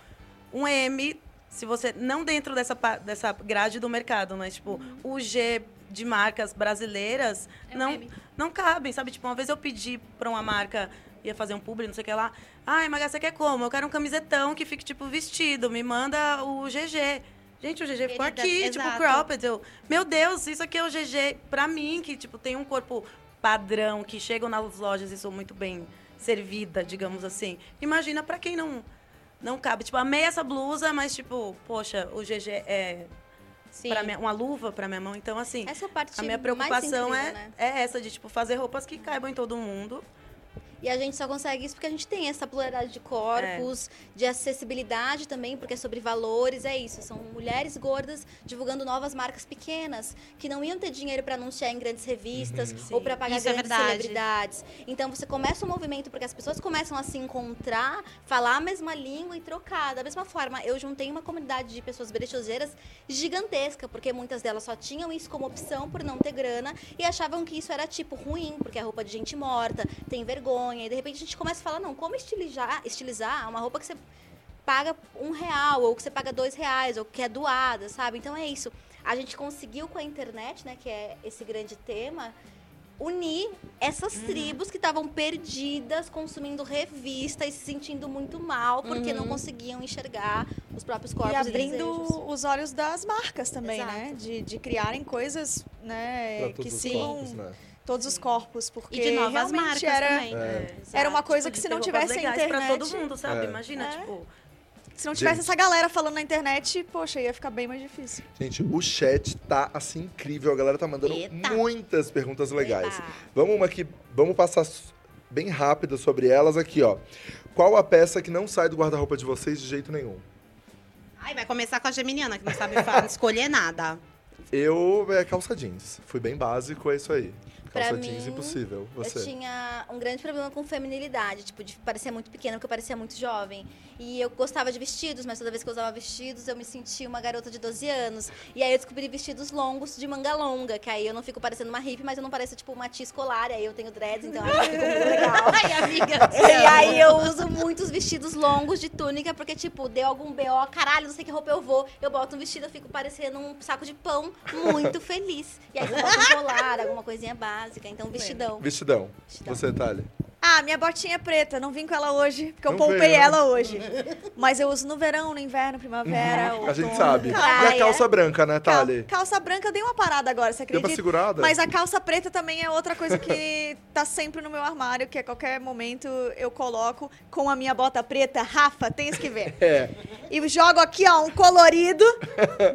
um M, se você. Não dentro dessa, dessa grade do mercado, mas tipo, o G de marcas brasileiras É não, não cabem, sabe? Tipo, uma vez eu pedi pra uma marca, ia fazer um publi, não sei o que lá. Ai, Maga, você quer como? Eu quero um camisetão que fique, tipo, vestido. Me manda o GG. Gente, o GG ficou aqui, tipo, exato. cropped. Eu, meu Deus, isso aqui é o GG pra mim, que, tipo, tem um corpo padrão, que chegam nas lojas e sou muito bem servida, digamos assim. Imagina pra quem não não cabe. Tipo, amei essa blusa, mas, tipo, poxa, o GG é minha, uma luva pra minha mão. Então, assim, Essa é a parte a minha preocupação incrível, é, né? é essa, de, tipo, fazer roupas que caibam em todo mundo. E a gente só consegue isso porque a gente tem essa pluralidade de corpos, de acessibilidade também, porque é sobre valores, é isso. São mulheres gordas divulgando novas marcas pequenas, que não iam ter dinheiro para anunciar em grandes revistas ou para pagar Isso é grandes verdade. celebridades. Então você começa um movimento porque as pessoas começam a se encontrar, falar a mesma língua e trocar. Da mesma forma, eu juntei uma comunidade de pessoas brechoseiras gigantesca, porque muitas delas só tinham isso como opção por não ter grana e achavam que isso era tipo ruim, porque é roupa de gente morta, tem vergonha. E de repente a gente começa a falar, não, como estilizar, estilizar uma roupa que você paga um real, ou que você paga dois reais, ou que é doada, sabe? Então é isso. A gente conseguiu com a internet, né, que é esse grande tema, unir essas Uhum. tribos que estavam perdidas, consumindo revista e se sentindo muito mal, porque Uhum. não conseguiam enxergar os próprios corpos E e, abrindo desejos. os olhos das marcas também, Exato. né? De, de criarem coisas, né? Que sigam corpos, né? Todos os corpos. Porque E de novas realmente marcas era, também. É. Era uma coisa tipo, que se não roupas tivesse a legais pra todo internet- mundo, sabe? É. Imagina, É. tipo... Se não tivesse Gente. essa galera falando na internet, poxa, ia ficar bem mais difícil. Gente, o chat tá assim incrível. A galera tá mandando Eita. muitas perguntas legais. Eba. Vamos uma aqui, vamos passar bem rápido sobre elas aqui, ó. Qual a peça que não sai do guarda-roupa de vocês de jeito nenhum? Ai, vai começar com a geminiana, que não sabe fa- escolher nada. Eu, é calça jeans. Fui bem básico, é isso aí. Pra Calça mim, jeans, impossível. Você. Eu tinha um grande problema com feminilidade, tipo, de parecer muito pequena, porque eu parecia muito jovem. E eu gostava de vestidos, mas toda vez que eu usava vestidos, eu me sentia uma garota de 12 anos. E aí eu descobri vestidos longos de manga longa, que aí eu não fico parecendo uma hippie, mas eu não pareço, tipo, uma tia escolar. E aí eu tenho dreads, então eu acho que muito legal. Ai, amiga. E aí eu uso muitos vestidos longos de túnica, porque, tipo, deu algum BO, caralho, não sei que roupa eu vou. Eu boto um vestido, eu fico parecendo um saco de pão, muito feliz. E aí eu boto um colar, alguma coisinha básica. Então, vestidão. Vestidão. Vestidão. Você, Thali. Ah, minha botinha é preta. Não vim com ela hoje, porque eu Não poupei veio, né? ela hoje. Mas eu uso no verão, no inverno, primavera, A gente sabe. E a calça branca, né, Cal- Thali? calça branca eu dei uma parada agora, você Deu acredita? pra segurada? Mas a calça preta também é outra coisa que tá sempre no meu armário, que a qualquer momento eu coloco com a minha bota preta. Rafa, tens que ver. É. E jogo aqui, ó, um colorido.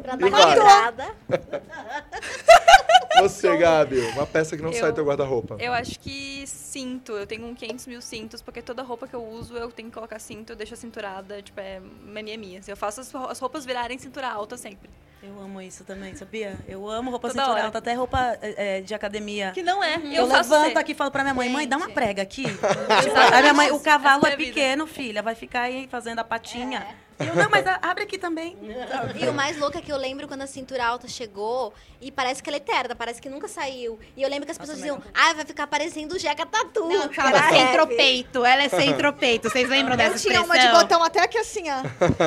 Pra dar quebrada. Você, Gabi, uma peça que não Eu- sai do teu guarda-roupa. Eu acho que cinto. Eu tenho um 500 mil cintos, porque toda roupa que eu uso eu tenho que colocar cinto, eu deixo a cinturada, tipo, é mania minha. Eu faço as, as roupas virarem cintura alta sempre. Eu amo isso também, sabia? Eu amo roupa Toda cintura alta, até roupa é, é, de academia. Que não é. Eu, faço levanto ser. aqui e falo pra minha mãe, mãe, dá uma prega aqui. Exatamente. Aí minha mãe, o cavalo é é a pequeno, filha, vai ficar aí fazendo a patinha. E eu, não, mas abre aqui também. E o mais louco é que eu lembro quando a cintura alta chegou e parece que ela é eterna, parece que nunca saiu. E eu lembro que as pessoas diziam, ah, vai ficar parecendo o Jeca Tatu. Não, que fala era leve. centropeito. Ela é centropeito. Vocês lembram dessa Eu tinha expressão? uma de botão até aqui assim, ó.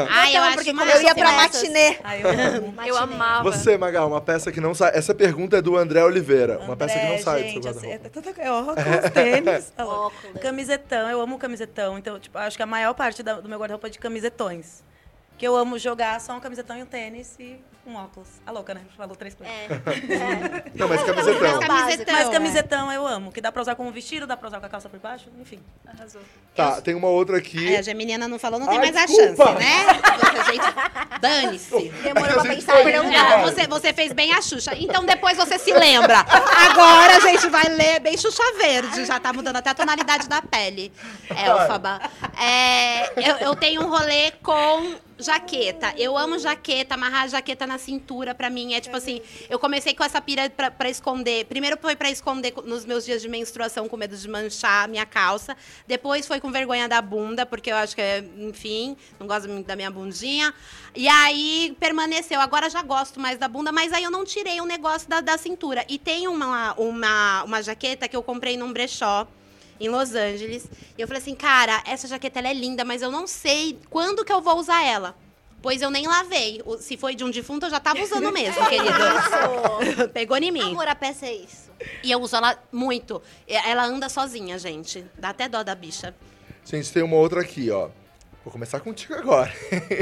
Ai, eu Botão, acho porque quando Eu ia pra Nessas. matinê. Aí eu amo. Eu amava. Você, Magal, uma peça que não sai. Essa pergunta é do André Oliveira. uma peça que não André, sai do gente, seu assim, guarda-roupa. é tanta coisa. Óculos, tênis. Óculos. Camisetão, eu amo camisetão. Então, tipo, acho que a maior parte da- do meu guarda-roupa é de camisetões. Que eu amo jogar só um camisetão e um tênis e um óculos. A louca, né? Falou três coisas. É. Não, mas camisetão. Mas Camisetão. Mas camisetão eu amo, que dá pra usar com um vestido, dá pra usar com a calça por baixo, enfim. Arrasou. Tá, tem uma outra aqui. A geminiana não falou, não tem Ai, mais a desculpa. chance, né? Você, gente, dane-se. Demorou pra pensar em. Não, você, você fez bem a Xuxa. Então depois você se lembra. Agora a gente vai ler bem Xuxa Verde. Já tá mudando até a tonalidade da pele. Elfaba. É, eu, eu tenho um rolê com jaqueta. Eu amo jaqueta, amarrar a jaqueta na cintura pra mim é tipo assim, eu comecei com essa pira pra, esconder. Primeiro foi pra esconder co- nos meus dias de menstruação com medo de manchar minha calça. Depois foi com vergonha da bunda, porque eu acho que é, enfim, não gosto muito da minha bundinha. E aí permaneceu. Agora já gosto mais da bunda, mas aí eu não tirei o negócio da, da cintura. E tem uma, uma, uma jaqueta que eu comprei num brechó em Los Angeles. E eu falei assim, cara, essa jaqueta ela é linda, mas eu não sei quando que eu vou usar ela. Pois eu nem lavei. Se foi de um defunto, eu já tava usando mesmo, querido. Pegou em mim. Amor, a peça é isso. E eu uso ela muito. Ela anda sozinha, gente. Dá até dó da bicha. Gente, tem uma outra aqui, ó. Vou começar contigo agora.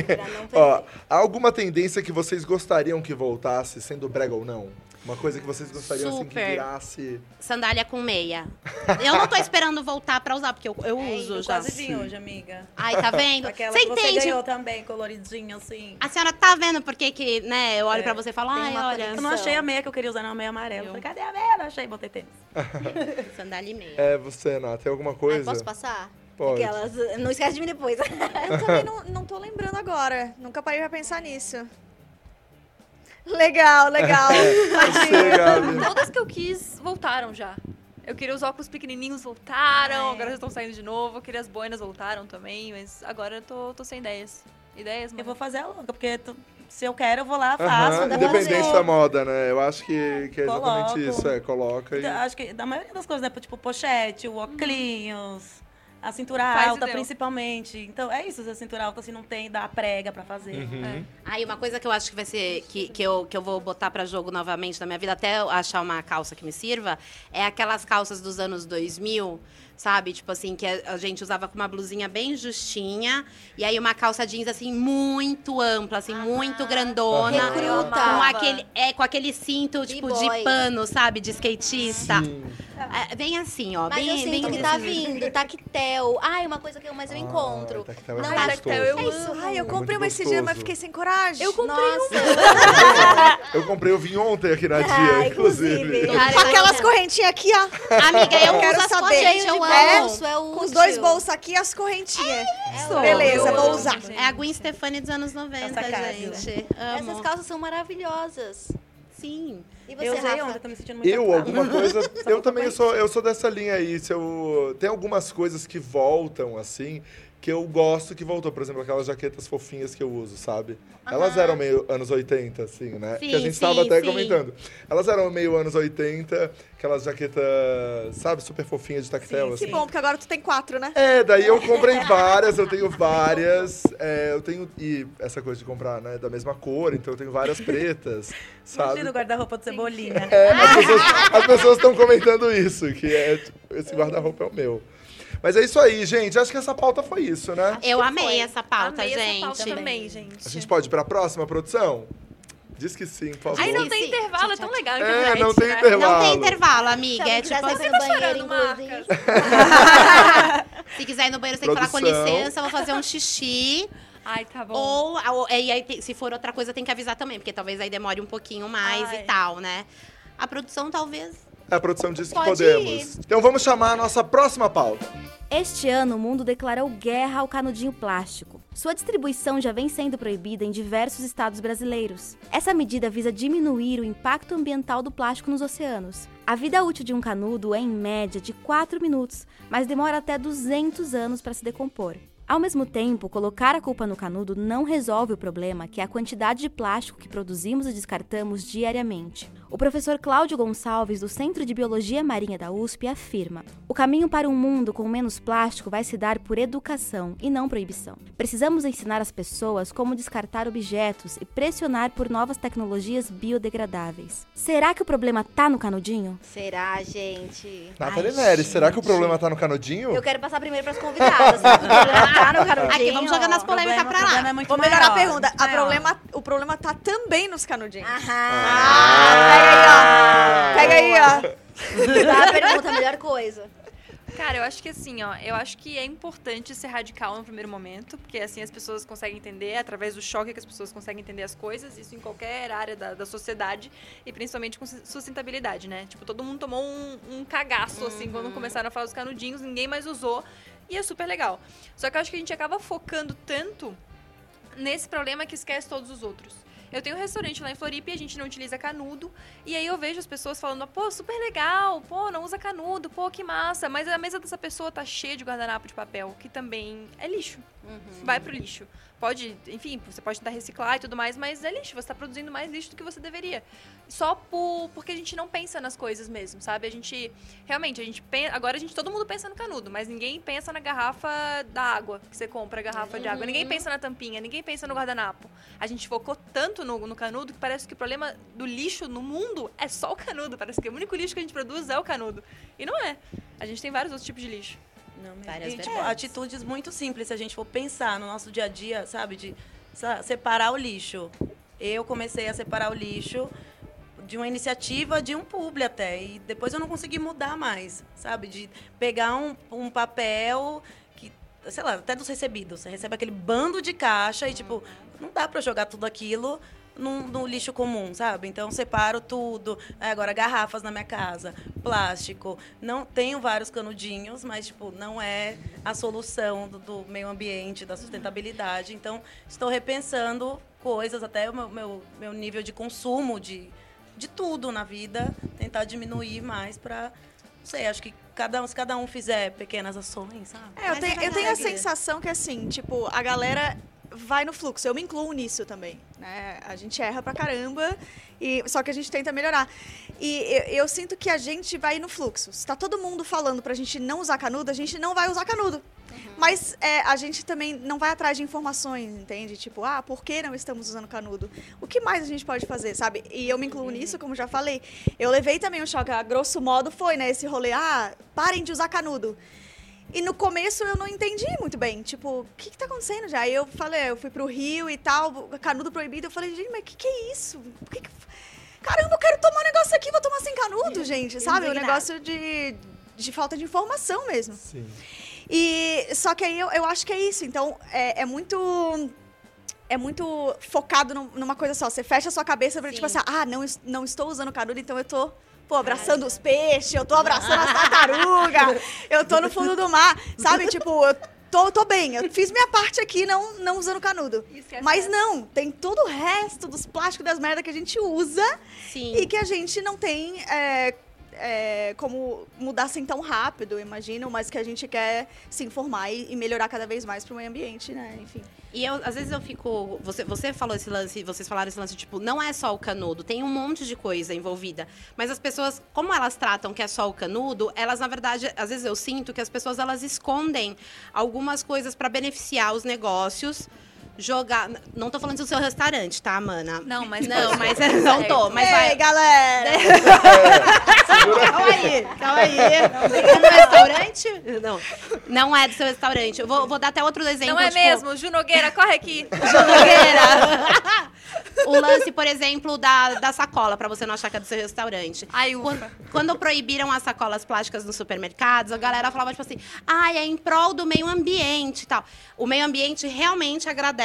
Pra não perder. ó, há alguma tendência que vocês gostariam que voltasse, sendo brega ou não? Uma coisa que vocês gostariam assim, que Super. virasse. Sandália com meia. Eu não tô esperando voltar pra usar, porque eu, eu uso Eu já. quase vim hoje, amiga. Ai, tá vendo? Aquela Você que você entende? ganhou também, coloridinha, assim. A senhora tá vendo por que que, né, eu olho É. pra você e falo, Tem ai, uma olha, Eu não achei a meia que eu queria usar, não, a meia amarela. Eu falei, cadê a meia? Não achei, botei tênis. sandália e meia. É, você, Nath, tem alguma Ai, coisa? posso passar? Pode. Aquelas, não esquece de mim depois. Eu também não, não tô lembrando agora. Nunca parei pra pensar nisso. Legal, legal. Você, Gabi. Todas que eu quis voltaram já. Eu queria os óculos pequenininhos, voltaram. É. Agora já estão saindo de novo. Eu queria as boinas, voltaram também. Mas agora eu tô, tô sem ideias. Ideias, Eu mano. vou fazer a louca, porque tu- se eu quero, eu vou lá, faço. Dou Independente da moda, né? Eu acho que, que é exatamente Coloco. isso. É, coloca e. Então, Acho que da maioria das coisas, né? Tipo, pochete, o óculos, a cintura Faz alta, principalmente. Então, é isso. Se a cintura alta, assim, não tem, dá a prega pra fazer. Uhum. Aí, uma coisa que eu acho que vai ser. Que, que, eu, que eu vou botar pra jogo novamente na minha vida, até eu achar uma calça que me sirva, é aquelas calças dos anos 2000, sabe? Tipo assim, que a, gente usava com uma blusinha bem justinha, e aí uma calça jeans, assim, muito ampla, assim, muito grandona. Recruta. Com aquele, é, com aquele cinto, tipo, de pano, sabe? De skatista. Sim. É, bem assim, ó. Mas bem, eu sinto bem que tá desse vindo, tactel. Ai, uma coisa que eu, mas eu encontro. Ai, tactel é Não, tactel eu É isso. Ai, eu É comprei uma esse dia, mas fiquei sem coragem. Eu comprei Nossa. Eu comprei, eu vim ontem aqui na dia, Ah, inclusive. inclusive. Cara, Com aquelas correntinhas aqui, ó. Amiga, eu Eu quero uso as saber. Cheio eu. É bolso, é útil. Com os dois bolsos aqui e as correntinhas. É Beleza, vou usar. É a Gwen Stefani dos anos 90, sacada. gente. Amo. Essas calças são maravilhosas. Sim. E você, Eu usei Rafa? ontem, tô me sentindo muito Eu, alguma coisa. eu também sou, eu sou dessa linha aí. Se eu, tem algumas coisas que voltam, assim, que eu gosto que voltou. Por exemplo, aquelas jaquetas fofinhas que eu uso, sabe? Elas eram meio anos 80, assim, né? Sim, que a gente sim, tava até sim. comentando. Elas eram meio anos 80, aquelas jaquetas, sabe, super fofinhas de tactel, Que assim. bom, porque agora tu tem quatro, né? É, daí eu comprei várias, eu tenho várias. é, eu tenho. E essa coisa de comprar, né, da mesma cor, então eu tenho várias pretas, sabe? Imagina o guarda-roupa do Cebolinha. É, as pessoas- as pessoas estão comentando isso, que é, tipo, esse guarda-roupa é o meu. Mas é isso aí, gente. Acho que essa pauta foi isso, né? Eu amei essa pauta, Amei essa gente. pauta também, gente. A gente pode ir pra próxima produção? Diz que sim, por favor. Aí não tem sim. intervalo, é tão legal a É, internet, não tem né? intervalo. Não tem intervalo, amiga. Se É tipo quiser ir no banheiro, inclusive. se quiser ir no banheiro, você tem que falar com licença, eu vou fazer um xixi. Ai, tá bom. Ou, ou- e aí, se for outra coisa, tem que avisar também, porque talvez aí demore um pouquinho mais Ai. e tal, né? A produção talvez. A produção disse que Pode podemos. Então vamos chamar a nossa próxima pauta. Este ano, o mundo declarou guerra ao canudinho plástico. Sua distribuição já vem sendo proibida em diversos estados brasileiros. Essa medida visa diminuir o impacto ambiental do plástico nos oceanos. A vida útil de um canudo é, em média, de 4 minutos, mas demora até 200 anos para se decompor. Ao mesmo tempo, colocar a culpa no canudo não resolve o problema, que é a quantidade de plástico que produzimos e descartamos diariamente. O professor Cláudio Gonçalves, do Centro de Biologia Marinha da USP, afirma: o caminho para um mundo com menos plástico vai se dar por educação e não proibição. Precisamos ensinar as pessoas como descartar objetos e pressionar por novas tecnologias biodegradáveis. Será que o problema tá no canudinho? Será, gente? Nathalie Neres, será que o problema tá no canudinho? Eu quero passar primeiro pras convidadas. O tá canudinho. Aqui, vamos jogando as polêmicas pra lá. é muito Vou melhorar a maior, pergunta. A problema, o problema tá também nos canudinhos. Aham. Ah, pega aí, ó. Pega aí, ó. Tá a pergunta, a melhor coisa. Cara, eu acho que assim, ó, eu acho que é importante ser radical no primeiro momento, porque assim as pessoas conseguem entender, através do choque que as pessoas conseguem entender as coisas, isso em qualquer área da, da sociedade, e principalmente com su- sustentabilidade, né? Tipo, todo mundo tomou um, um cagaço, assim, quando começaram a falar dos canudinhos, ninguém mais usou, e é super legal. Só que eu acho que a gente acaba focando tanto nesse problema que esquece todos os outros. Eu tenho um restaurante lá em Floripa e a gente não utiliza canudo. E aí eu vejo as pessoas falando, pô, super legal, pô, não usa canudo, pô, que massa. Mas a mesa dessa pessoa tá cheia de guardanapo de papel, que também é lixo. Vai pro lixo. Pode, enfim, você pode tentar reciclar e tudo mais, mas é lixo. Você tá produzindo mais lixo do que você deveria. Só por, porque a gente não pensa nas coisas mesmo, sabe? A gente, realmente, a gente pensa, agora a gente, todo mundo pensa no canudo, mas ninguém pensa na garrafa da água, que você compra a garrafa de água. Ninguém pensa na tampinha, ninguém pensa no guardanapo. A gente focou tanto no, no canudo que parece que o problema do lixo no mundo é só o canudo. Parece que o único lixo que a gente produz é o canudo. E não é. A gente tem vários outros tipos de lixo. Não. Várias e, tipo, verdades. atitudes muito simples, se a gente for pensar no nosso dia a dia, sabe? De separar o lixo. Eu comecei a separar o lixo de uma iniciativa de um publi até. E depois eu não consegui mudar mais, sabe? De pegar um, um papel que, sei lá, até dos recebidos. Você recebe aquele bando de caixa e, tipo, não dá pra jogar tudo aquilo num- no lixo comum, sabe? Então separo tudo. É, agora garrafas na minha casa, plástico. Não tenho vários canudinhos, mas tipo não é a solução do, do meio ambiente, da sustentabilidade. Então estou repensando coisas, até o meu, meu, meu nível de consumo de, de tudo na vida, tentar diminuir mais para, não sei, acho que cada um, se cada um fizer pequenas ações, sabe? É, eu tenho, é eu tenho a sensação que, assim, tipo, a galera vai no fluxo. Eu me incluo nisso também, né? A gente erra pra caramba, e, só que a gente tenta melhorar. E eu, eu sinto que a gente vai no fluxo. Se tá todo mundo falando pra gente não usar canudo, a gente não vai usar canudo. Mas é, a gente também não vai atrás de informações, entende? Tipo, ah, por que não estamos usando canudo? O que mais a gente pode fazer, sabe? E eu me incluo nisso, como já falei. Eu levei também um choque, a grosso modo foi, né? Esse rolê, ah, parem de usar canudo. E no começo eu não entendi muito bem. Tipo, o que, que tá acontecendo já? Aí eu falei, eu fui pro Rio e tal, canudo proibido. Eu falei, gente, mas o que, que é isso? Por que que- Caramba, eu quero tomar um negócio aqui, vou tomar sem canudo, gente, sabe? Um Indignada. negócio de, de falta de informação mesmo. Sim. E só que aí eu, eu acho que é isso. Então é, é muito é muito focado num- numa coisa só. Você fecha a sua cabeça pra, tipo assim, ah, não, não estou usando canudo, então eu tô pô, abraçando os peixes, eu tô abraçando as tartarugas, eu tô no fundo do mar, sabe? Tipo, eu tô, tô bem, eu fiz minha parte aqui não, não usando canudo. É Mas não, tem todo o resto dos plásticos das merdas que a gente usa Sim. e que a gente não tem é, é, como mudar assim tão rápido, imagino, mas que a gente quer se informar e, e melhorar cada vez mais pro meio ambiente, né? Enfim. E eu, às vezes eu fico. Você, você falou esse lance, vocês falaram esse lance, tipo, não é só o canudo, tem um monte de coisa envolvida. Mas as pessoas, como elas tratam que é só o canudo, elas, na verdade, às vezes eu sinto que as pessoas elas escondem algumas coisas para beneficiar os negócios. Jogar. Não tô falando do seu restaurante, tá, mana? Não, mas Não, mas não tô. Mas Ei, vai. galera! Calma aí, calma aí. É do restaurante? Não. Não é do seu restaurante. Eu vou, vou dar até outro exemplo. Não é tipo, mesmo? Ju Nogueira, corre aqui. Jogueira. o lance, por exemplo, da, da sacola, pra você não achar que é do seu restaurante. Ai, ufa. Quando, quando proibiram as sacolas plásticas nos supermercados, a galera falava, tipo assim, ai, é em prol do meio ambiente e tal. O meio ambiente realmente agradece,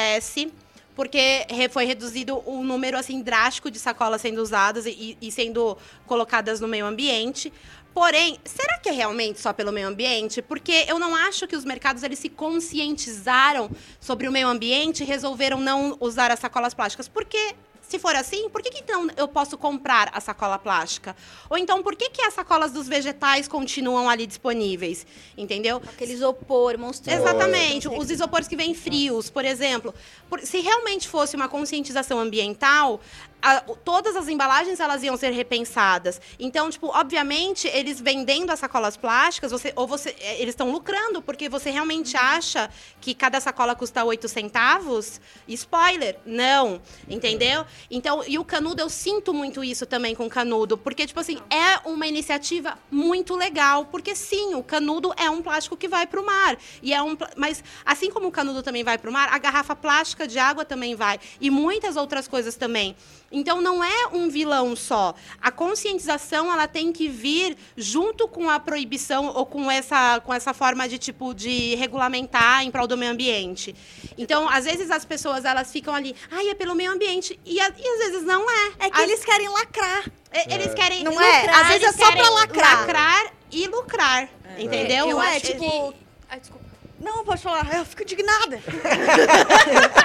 porque re- foi reduzido um número, assim, drástico de sacolas sendo usadas e, e sendo colocadas no meio ambiente. Porém, será que é realmente só pelo meio ambiente? Porque eu não acho que os mercados eles se conscientizaram sobre o meio ambiente e resolveram não usar as sacolas plásticas. Porque se for assim, por que, que então eu posso comprar a sacola plástica? Ou então, por que, que as sacolas dos vegetais continuam ali disponíveis? Entendeu? Aquele isopor monstruoso. Exatamente. Os isopores que vêm frios, por exemplo. Por- se realmente fosse uma conscientização ambiental, a- todas as embalagens elas iam ser repensadas. Então, tipo, obviamente, eles vendendo as sacolas plásticas, você, ou você, eh, eles estão lucrando, porque você realmente acha que cada sacola custa 8 centavos? Spoiler, não. Entendeu? Então, e o canudo, eu sinto muito isso também com o canudo, porque, tipo assim, é uma iniciativa muito legal, porque sim, o canudo é um plástico que vai para o mar. E é um, mas assim como o canudo também vai para o mar, a garrafa plástica de água também vai e muitas outras coisas também. Então não é um vilão só. A conscientização ela tem que vir junto com a proibição ou com essa com essa forma de tipo de regulamentar em prol do meio ambiente. Então às vezes as pessoas elas ficam ali, ai é pelo meio ambiente e, a- e às vezes não é. É que Às- eles querem lacrar. e- Eles querem Não é? lucrar, Às vezes é só pra querem lacrar. lacrar e lucrar, entendeu? Não é, Acho tipo... que- Ai, desculpa. Não, pode falar, eu fico indignada.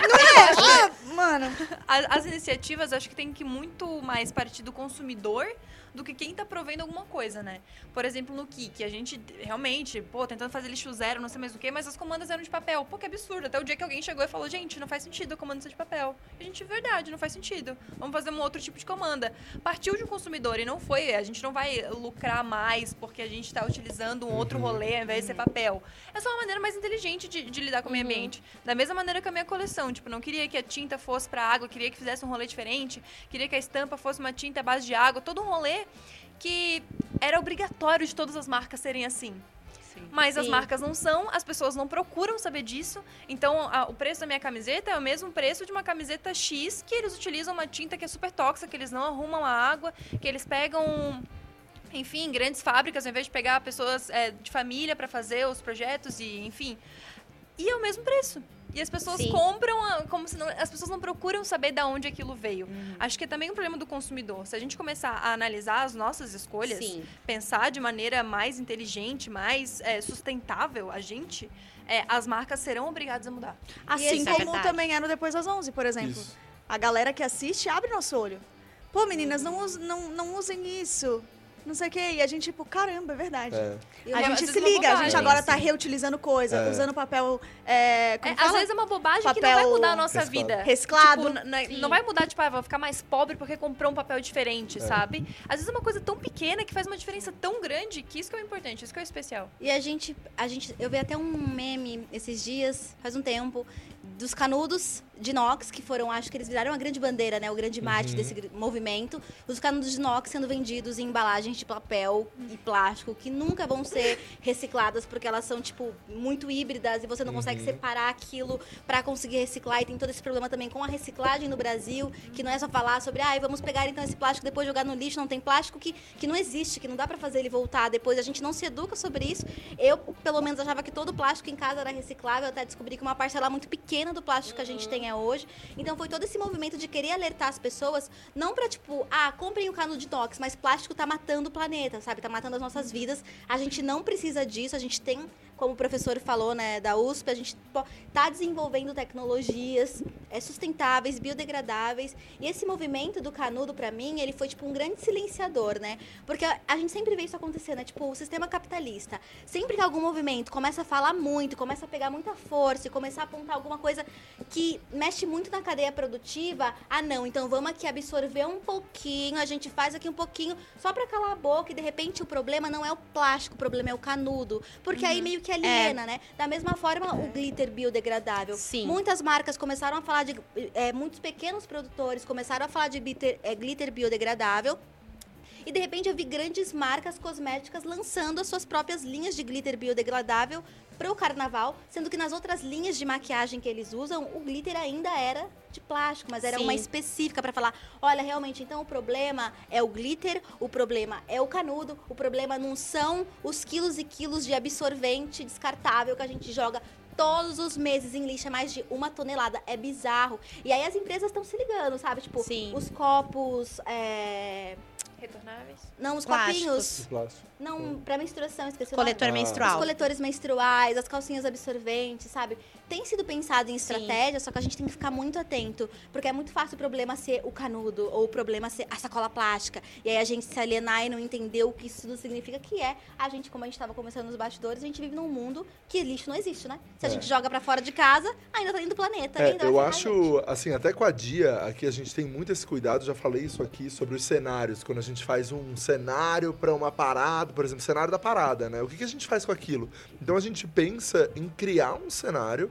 não é? Ah, mano. A- As iniciativas acho que tem que muito mais partir do consumidor do que quem tá provendo alguma coisa, né? Por exemplo, no Kik, a gente realmente, pô, tentando fazer lixo zero, não sei mais o quê, mas as comandas eram de papel. Pô, que absurdo. Até o dia que alguém chegou e falou, gente, não faz sentido a comanda ser de papel. E a gente, verdade, não faz sentido. Vamos fazer um outro tipo de comanda. Partiu de um consumidor e não foi, a gente não vai lucrar mais porque a gente tá utilizando um outro rolê ao invés de ser papel. É só uma maneira mais inteligente de, de lidar com o meio ambiente. Da mesma maneira que a minha coleção. Tipo, não queria que a tinta fosse pra água, queria que fizesse um rolê diferente, queria que a estampa fosse uma tinta à base de água, todo um rolê que era obrigatório de todas as marcas serem assim. Mas as Sim. marcas não são, as pessoas não procuram saber disso. Então, a- o preço da minha camiseta é o mesmo preço de uma camiseta X, que eles utilizam uma tinta que é super tóxica, que eles não arrumam a água, que eles pegam enfim, grandes fábricas, ao invés de pegar pessoas é, de família para fazer os projetos e, enfim. E é o mesmo preço. E as pessoas Sim. compram a- como se não, as pessoas não procuram saber da onde aquilo veio. Acho que é também um problema do consumidor. Se a gente começar a analisar as nossas escolhas, Sim. pensar de maneira mais inteligente, mais é, sustentável a gente, é, as marcas serão obrigadas a mudar. Assim Isso é como verdade. também é no Depois das 11, por exemplo. Isso. A galera que assiste abre nosso olho. Pô, meninas, não, us- não, não usem isso. Não sei o quê. E a gente, tipo, caramba, é verdade. É. A gente se liga, a gente agora tá reutilizando coisa, É. usando papel. É, como É, às vezes é uma bobagem que não Papel vai mudar a nossa reciclado. vida. Reciclado. Tipo, não vai mudar, tipo, ah, vou ficar mais pobre porque comprou um papel diferente, sabe? Às vezes é uma coisa tão pequena que faz uma diferença tão grande que isso que é o importante, isso que é o especial. E a gente, a gente, eu vi até um meme esses dias, faz um tempo, dos canudos de inox, que foram, acho que eles viraram a grande bandeira, né? O grande mate desse gr- movimento. Os canudos de inox sendo vendidos em embalagens de papel e plástico, que nunca vão ser recicladas, porque elas são, tipo, muito híbridas e você não consegue separar aquilo para conseguir reciclar. E tem todo esse problema também com a reciclagem no Brasil, que não é só falar sobre, ah, vamos pegar então esse plástico depois jogar no lixo. Não tem plástico que, que não existe, que não dá para fazer ele voltar depois. A gente não se educa sobre isso. Eu, pelo menos, achava que todo plástico em casa era reciclável, até descobri que uma parcela muito pequena do plástico que a gente tem é hoje. Então foi todo esse movimento de querer alertar as pessoas, não pra tipo, ah, comprem o canudo de inox, mas plástico tá matando o planeta, sabe? Tá matando as nossas vidas. A gente não precisa disso, a gente tem como o professor falou, né, da USP, a gente está desenvolvendo tecnologias é, sustentáveis, biodegradáveis. E esse movimento do canudo, para mim, ele foi tipo um grande silenciador, né? Porque a, gente sempre vê isso acontecer, né? Tipo, o sistema capitalista. Sempre que algum movimento começa a falar muito, começa a pegar muita força e começar a apontar alguma coisa que mexe muito na cadeia produtiva, ah, não, então vamos aqui absorver um pouquinho, a gente faz aqui um pouquinho só para calar a boca e de repente o problema não é o plástico, o problema é o canudo. Porque uhum. aí meio que que aliena, é. né? Da mesma forma, o glitter biodegradável. Sim. Muitas marcas começaram a falar de. É, muitos pequenos produtores começaram a falar de glitter, é, glitter biodegradável. E de repente eu vi grandes marcas cosméticas lançando as suas próprias linhas de glitter biodegradável para o carnaval, sendo que nas outras linhas de maquiagem que eles usam, o glitter ainda era de plástico, mas era Sim. uma específica para falar, olha, realmente, então o problema é o glitter, o problema é o canudo, o problema não são os quilos e quilos de absorvente descartável que a gente joga todos os meses em lixo é mais de uma tonelada. É bizarro. E aí as empresas estão se ligando, sabe? Tipo, Sim. os copos. É... Retornáveis? Não, os Plásticos. copinhos. Não, pra menstruação, esqueci Coletor o nome. menstrual. Os coletores menstruais, as calcinhas absorventes, sabe? Tem sido pensado em estratégia, Sim. só que a gente tem que ficar muito atento. Porque é muito fácil o problema ser o canudo, ou o problema ser a sacola plástica. E aí a gente se alienar e não entender o que isso tudo significa, que é a gente, como a gente estava conversando nos bastidores, a gente vive num mundo que lixo não existe, né? Se a é. gente joga para fora de casa, ainda tá indo do planeta. É, eu acho, assim, até com a Dia, aqui a gente tem muito esse cuidado, já falei isso aqui, sobre os cenários. Quando a gente faz um cenário para uma parada, por exemplo, cenário da parada, né? O que, que a gente faz com aquilo? Então a gente pensa em criar um cenário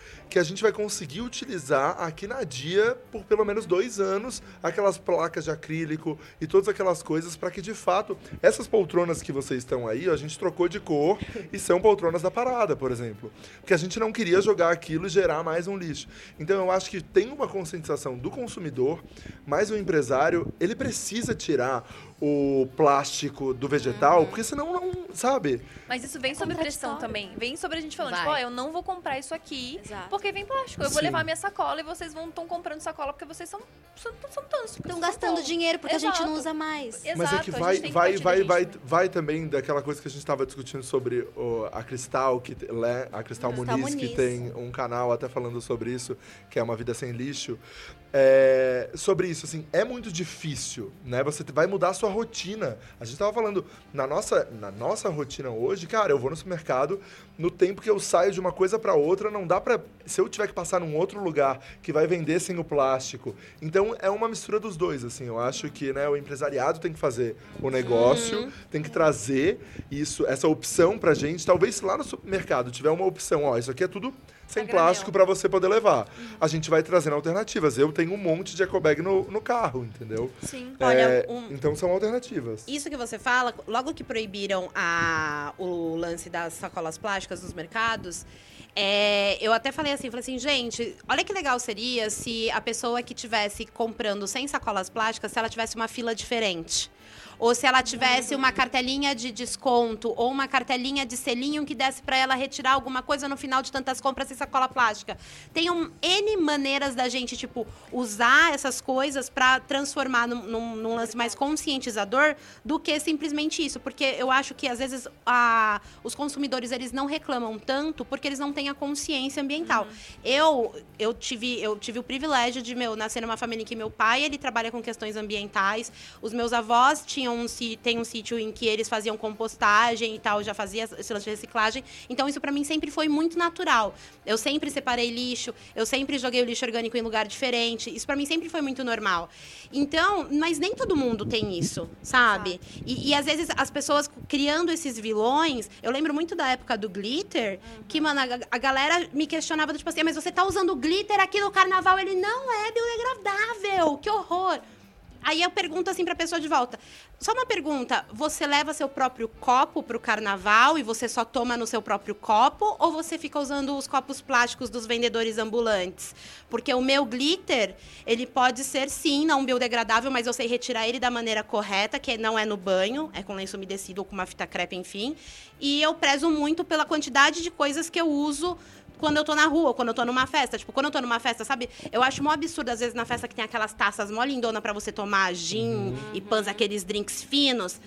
que a gente vai conseguir utilizar aqui na Dia por pelo menos dois anos aquelas placas de acrílico e todas aquelas coisas para que de fato essas poltronas que vocês estão aí, a gente trocou de cor e são poltronas da parada, por exemplo, porque a gente não queria jogar aquilo e gerar mais um lixo. Então eu acho que tem uma conscientização do consumidor, mas o empresário ele precisa tirar o plástico do vegetal, uhum. porque senão não, sabe? Mas isso vem sobre pressão também. Vem sobre a gente falando, Vai. tipo, ó, eu não vou comprar isso aqui Exato. Porque vem plástico. Eu Sim. vou levar minha sacola e vocês vão estão comprando sacola porque vocês são são, são tantos. Estão gastando dinheiro porque Exato. a gente não usa mais. Exato. Mas é que vai vai vai vai, vai também daquela coisa que a gente estava discutindo sobre o, a Cristal que a Cristal, Cristal Muniz, Muniz, que tem um canal até falando sobre isso, que é uma vida sem lixo. É, sobre isso, assim, é muito difícil, né? Você vai mudar a sua rotina. A gente tava falando, na nossa, na nossa rotina hoje, cara, eu vou no supermercado, no tempo que eu saio de uma coisa para outra, não dá pra. Se eu tiver que passar num outro lugar que vai vender sem o plástico. Então, é uma mistura dos dois, assim. Eu acho que, né, o empresariado tem que fazer o negócio, uhum. tem que trazer isso, essa opção pra gente. Talvez se lá no supermercado tiver uma opção, ó, isso aqui é tudo sem plástico para você poder levar. Uhum. A gente vai trazendo alternativas. Eu tenho um monte de ecobag no, no carro, entendeu? Sim. É, Olha, um... Então são alternativas. Isso que você fala, logo que proibiram a, o lance das sacolas plásticas nos mercados, é, eu até falei assim, falei assim, gente, olha que legal seria se a pessoa que estivesse comprando sem sacolas plásticas, se ela tivesse uma fila diferente ou se ela tivesse uma cartelinha de desconto ou uma cartelinha de selinho que desse para ela retirar alguma coisa no final de tantas compras sem sacola plástica. Tem um, N maneiras da gente, tipo, usar essas coisas para transformar num, num, num, lance mais conscientizador do que simplesmente isso. Porque eu acho que, às vezes, a, os consumidores, eles não reclamam tanto porque eles não têm a consciência ambiental. Uhum. Eu, eu, tive, eu tive o privilégio de, meu, nascer numa família em que meu pai, ele trabalha com questões ambientais. Os meus avós tinham tinham um, tem um sítio em que eles faziam compostagem e tal, já fazia esse lance de reciclagem. Então, isso para mim sempre foi muito natural. Eu sempre separei lixo, eu sempre joguei o lixo orgânico em lugar diferente. Isso para mim sempre foi muito normal. Então, mas nem todo mundo tem isso, sabe? E, e, às vezes as pessoas criando esses vilões. Eu lembro muito da época do glitter, uhum. que, mano, a, a, galera me questionava, tipo assim, mas você tá usando glitter aqui no carnaval? Ele não é biodegradável, que horror. Aí eu pergunto assim pra pessoa de volta: Só uma pergunta, você leva seu próprio copo pro carnaval e você só toma no seu próprio copo ou você fica usando os copos plásticos dos vendedores ambulantes? Porque o meu glitter, ele pode ser sim não biodegradável, mas eu sei retirar ele da maneira correta, que não é no banho, é com lenço umedecido ou com uma fita crepe, enfim. E eu prezo muito pela quantidade de coisas que eu uso quando eu tô na rua, quando eu tô numa festa. Tipo, quando eu tô numa festa, sabe? Eu acho mó absurdo, às vezes, na festa que tem aquelas taças mó lindona pra você tomar gin e pães, aqueles drinks finos.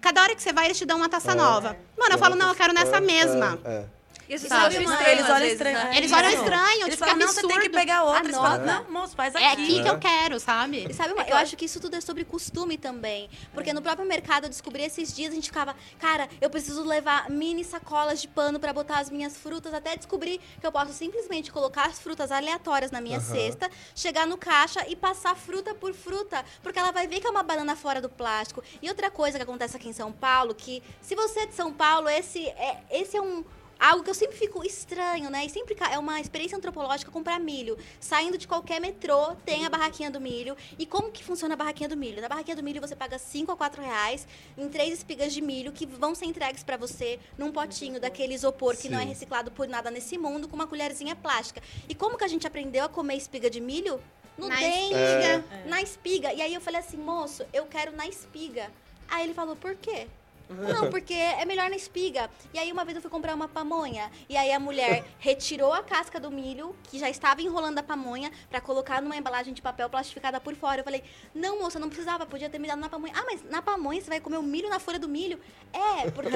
Cada hora que você vai, eles te dão uma taça nova. Mano, eu falo, não, eu quero nessa mesma. É, é. E as Sabe, pessoas uma- estranham, eles olham vezes, estranho. né? Eles olham estranho, Eles tipo, falam, que não, você tem que pegar outra. Eles falam, Anota. não, moço, faz aqui. É aqui que É. eu quero, sabe? E sabe, uma- eu acho que isso tudo é sobre costume também. Porque no próprio mercado eu descobri esses dias, a gente ficava, cara, eu preciso levar mini sacolas de pano pra botar as minhas frutas, até descobrir que eu posso simplesmente colocar as frutas aleatórias na minha cesta, chegar no caixa e passar fruta por fruta. Porque ela vai ver que é uma banana fora do plástico. E outra coisa que acontece aqui em São Paulo, que se você é de São Paulo, esse é, esse é um. Algo que eu sempre fico estranho, né? E sempre é uma experiência antropológica comprar milho. Saindo de qualquer metrô, tem a barraquinha do milho. E como que funciona a barraquinha do milho? Na barraquinha do milho você paga 5 a 4 reais em três espigas de milho que vão ser entregues pra você num potinho daquele isopor que não é Sim. reciclado por nada nesse mundo, com uma colherzinha plástica. E como que a gente aprendeu a comer espiga de milho? No Na dente, espiga. na espiga. E aí eu falei assim, moço, eu quero na espiga. Aí ele falou, por quê? Não, porque é melhor na espiga. E aí uma vez eu fui comprar uma pamonha. E aí a mulher retirou a casca do milho, que já estava enrolando a pamonha, pra colocar numa embalagem de papel plastificada por fora. Eu falei, não, moça, não precisava, podia ter me dado na pamonha. Ah, mas na pamonha você vai comer o milho na folha do milho? É, porque,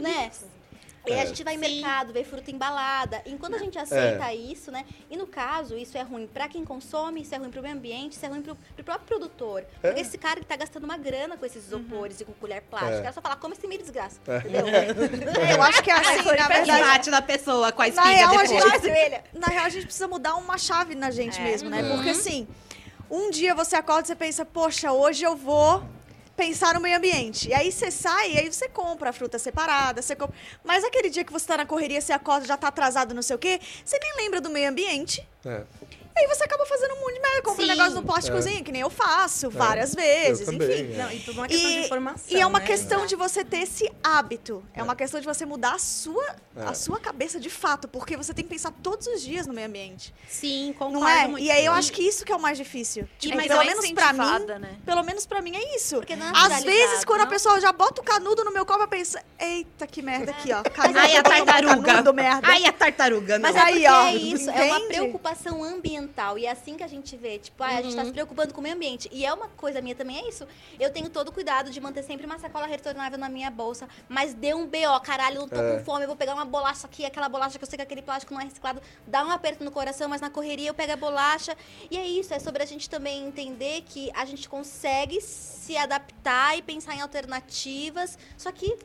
né? E aí a É. gente vai em mercado, vê fruta embalada. E quando a gente aceita isso, né? E no caso, isso é ruim pra quem consome, isso é ruim pro meio ambiente, isso é ruim pro, pro próprio produtor. É. Porque esse cara que tá gastando uma grana com esses isopores e com colher plástica, É. era só falar, come esse milho, desgraça. É. Entendeu? Eu acho que é assim, na E verdade. bate na pessoa com a Na espiga real, a depois. gente, na real, a gente precisa mudar uma chave na gente mesmo, né? Porque assim, um dia você acorda e você pensa, poxa, hoje eu vou pensar no meio ambiente. E aí você sai, e aí você compra a fruta separada, você compra... Mas aquele dia que você tá na correria, você acorda, já tá atrasado, não sei o quê, você nem lembra do meio ambiente. É. E aí você acaba fazendo um monte de merda, compra um negócio no plásticozinho, que nem eu faço, várias vezes, eu também, enfim. é. Não, e tudo uma questão de informação. E é uma né? questão de você ter esse hábito. É, É. uma questão de você mudar a sua, É. a sua cabeça de fato, porque você tem que pensar todos os dias no meio ambiente. Sim, concordo Não é? muito. E aí eu acho que isso que é o mais difícil. Tipo, mas pelo é menos pra mim, né? pelo menos pra mim é isso. Porque não é Às vezes, quando a não? pessoa já bota o canudo no meu copo, eu penso, eita, que merda aqui, ó. Canudo, Ai, a tartaruga. Canudo, merda. Ai, a tartaruga, não. Mas Mas é aí, ó, é isso, é uma preocupação ambiental. E é assim que a gente vê. Tipo, ah, a gente tá se preocupando com o meio ambiente. E é uma coisa minha também, é isso. Eu tenho todo o cuidado de manter sempre uma sacola retornável na minha bolsa. Mas deu um BO, caralho, eu não tô É. com fome, eu vou pegar uma bolacha aqui, aquela bolacha que eu sei que aquele plástico não é reciclado. Dá um aperto no coração, mas na correria eu pego a bolacha. E é isso, é sobre a gente também entender que a gente consegue se adaptar e pensar em alternativas. Só que.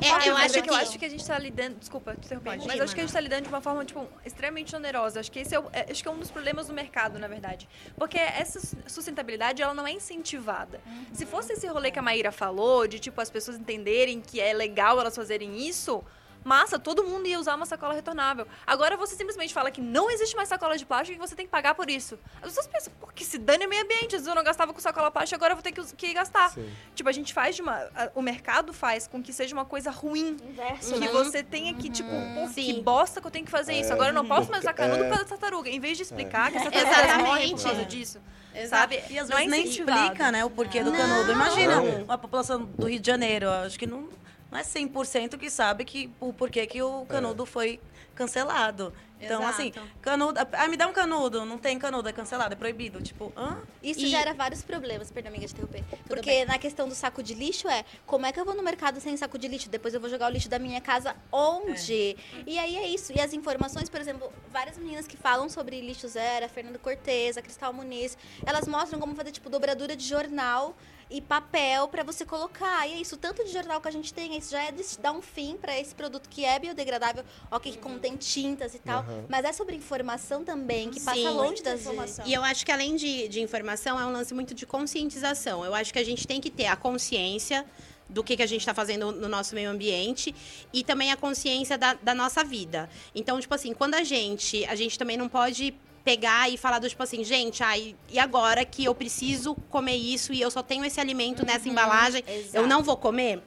É, eu acho ver que- eu acho que a gente tá lidando. Desculpa, te interromper. Mas acho que a gente tá lidando de uma forma, tipo, extremamente onerosa. Acho que esse é, o- é- acho que é um dos problemas do mercado, na verdade. Porque essa su- sustentabilidade, ela não é incentivada. Se fosse esse rolê que a Maíra falou, de, tipo, as pessoas entenderem que é legal elas fazerem isso. Massa, todo mundo ia usar uma sacola retornável. Agora você simplesmente fala que não existe mais sacola de plástico e que você tem que pagar por isso. As pessoas pensam, pô, que se dane o meio ambiente. Às vezes eu não gastava com sacola plástica, agora eu vou ter que, que gastar. Sim. Tipo, a gente faz de uma. a- o mercado faz com que seja uma coisa ruim. Inverso, Que né? você tenha que, tipo, pô, que bosta que eu tenho que fazer isso. É. Agora eu não posso mais usar canudo É. por causa da tartaruga. Em vez de explicar que essa tartaruga morre por causa disso. Sabe? E às não vezes é nem explica, né, o porquê do Não. canudo. Imagina Não. a população do Rio de Janeiro, acho que não, não é 100% que sabe que, o porquê que o canudo foi cancelado. Então, Exato. assim, canudo... Ah, me dá um canudo. Não tem canudo, é cancelado, é proibido. Tipo, hã? Isso E- gera vários problemas, perdão, amiga, de interromper. Porque na questão do saco de lixo é, como é que eu vou no mercado sem saco de lixo? Depois eu vou jogar o lixo da minha casa onde? E aí é isso. E as informações, por exemplo, várias meninas que falam sobre lixo zero, a Fernanda Cortez, a Cristal Muniz, elas mostram como fazer, tipo, dobradura de jornal e papel pra você colocar. E é isso, tanto de jornal que a gente tem, isso já é de dar um fim pra esse produto que é biodegradável, ok, que contém tintas e tal, Aham. mas é sobre informação também, que passa Sim. longe das informação. E eu acho que além de, de informação, é um lance muito de conscientização. Eu acho que a gente tem que ter a consciência do que, que a gente está fazendo no nosso meio ambiente e também a consciência da, da nossa vida. Então, tipo assim, quando a gente. A gente também não pode pegar e falar do tipo assim, gente, ai, e agora que eu preciso comer isso e eu só tenho esse alimento nessa embalagem, eu exato. não vou comer?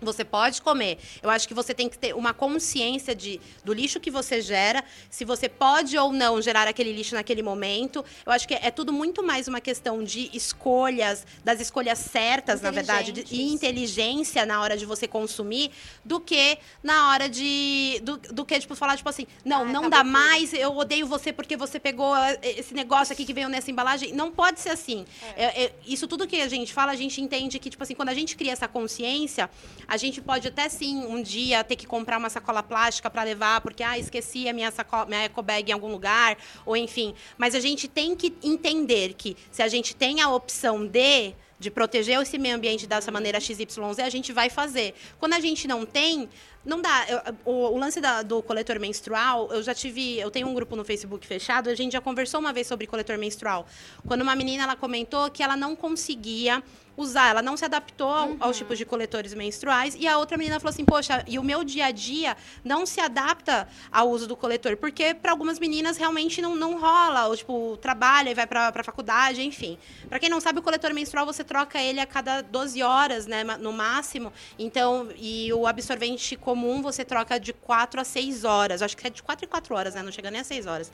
Você pode comer. Eu acho que você tem que ter uma consciência de, do lixo que você gera, se você pode ou não gerar aquele lixo naquele momento. Eu acho que é tudo muito mais uma questão de escolhas, das escolhas certas, na verdade, de, e inteligência na hora de você consumir, do que na hora de. Do, do que, tipo, falar, tipo assim, não, Ah, não dá tudo. mais, eu odeio você porque você pegou eh, esse negócio aqui que veio nessa embalagem. Não pode ser assim. É, é, isso tudo que a gente fala, a gente entende que, tipo assim, quando a gente cria essa consciência, a gente pode até sim um dia ter que comprar uma sacola plástica para levar, porque ah, esqueci a minha sacola, minha eco bag em algum lugar, ou enfim. Mas a gente tem que entender que se a gente tem a opção de de proteger esse meio ambiente dessa maneira XYZ, a gente vai fazer. Quando a gente não tem, não dá. Eu- o, o lance da- do coletor menstrual, eu já tive. Eu tenho um grupo no Facebook fechado, a gente já conversou uma vez sobre coletor menstrual. Quando uma menina ela comentou que ela não conseguia usar, ela não se adaptou ao- aos tipos de coletores menstruais, e a outra menina falou assim: Poxa, e o meu dia a dia não se adapta ao uso do coletor, porque para algumas meninas realmente não, não rola, ou tipo, trabalha e vai para a faculdade, enfim. Para quem não sabe, o coletor menstrual você troca ele a cada 12 horas, né, no máximo. Então, e o absorvente comum você troca de 4 a 6 horas. Acho que é de 4 em 4 horas, né? Não chega nem a 6 horas.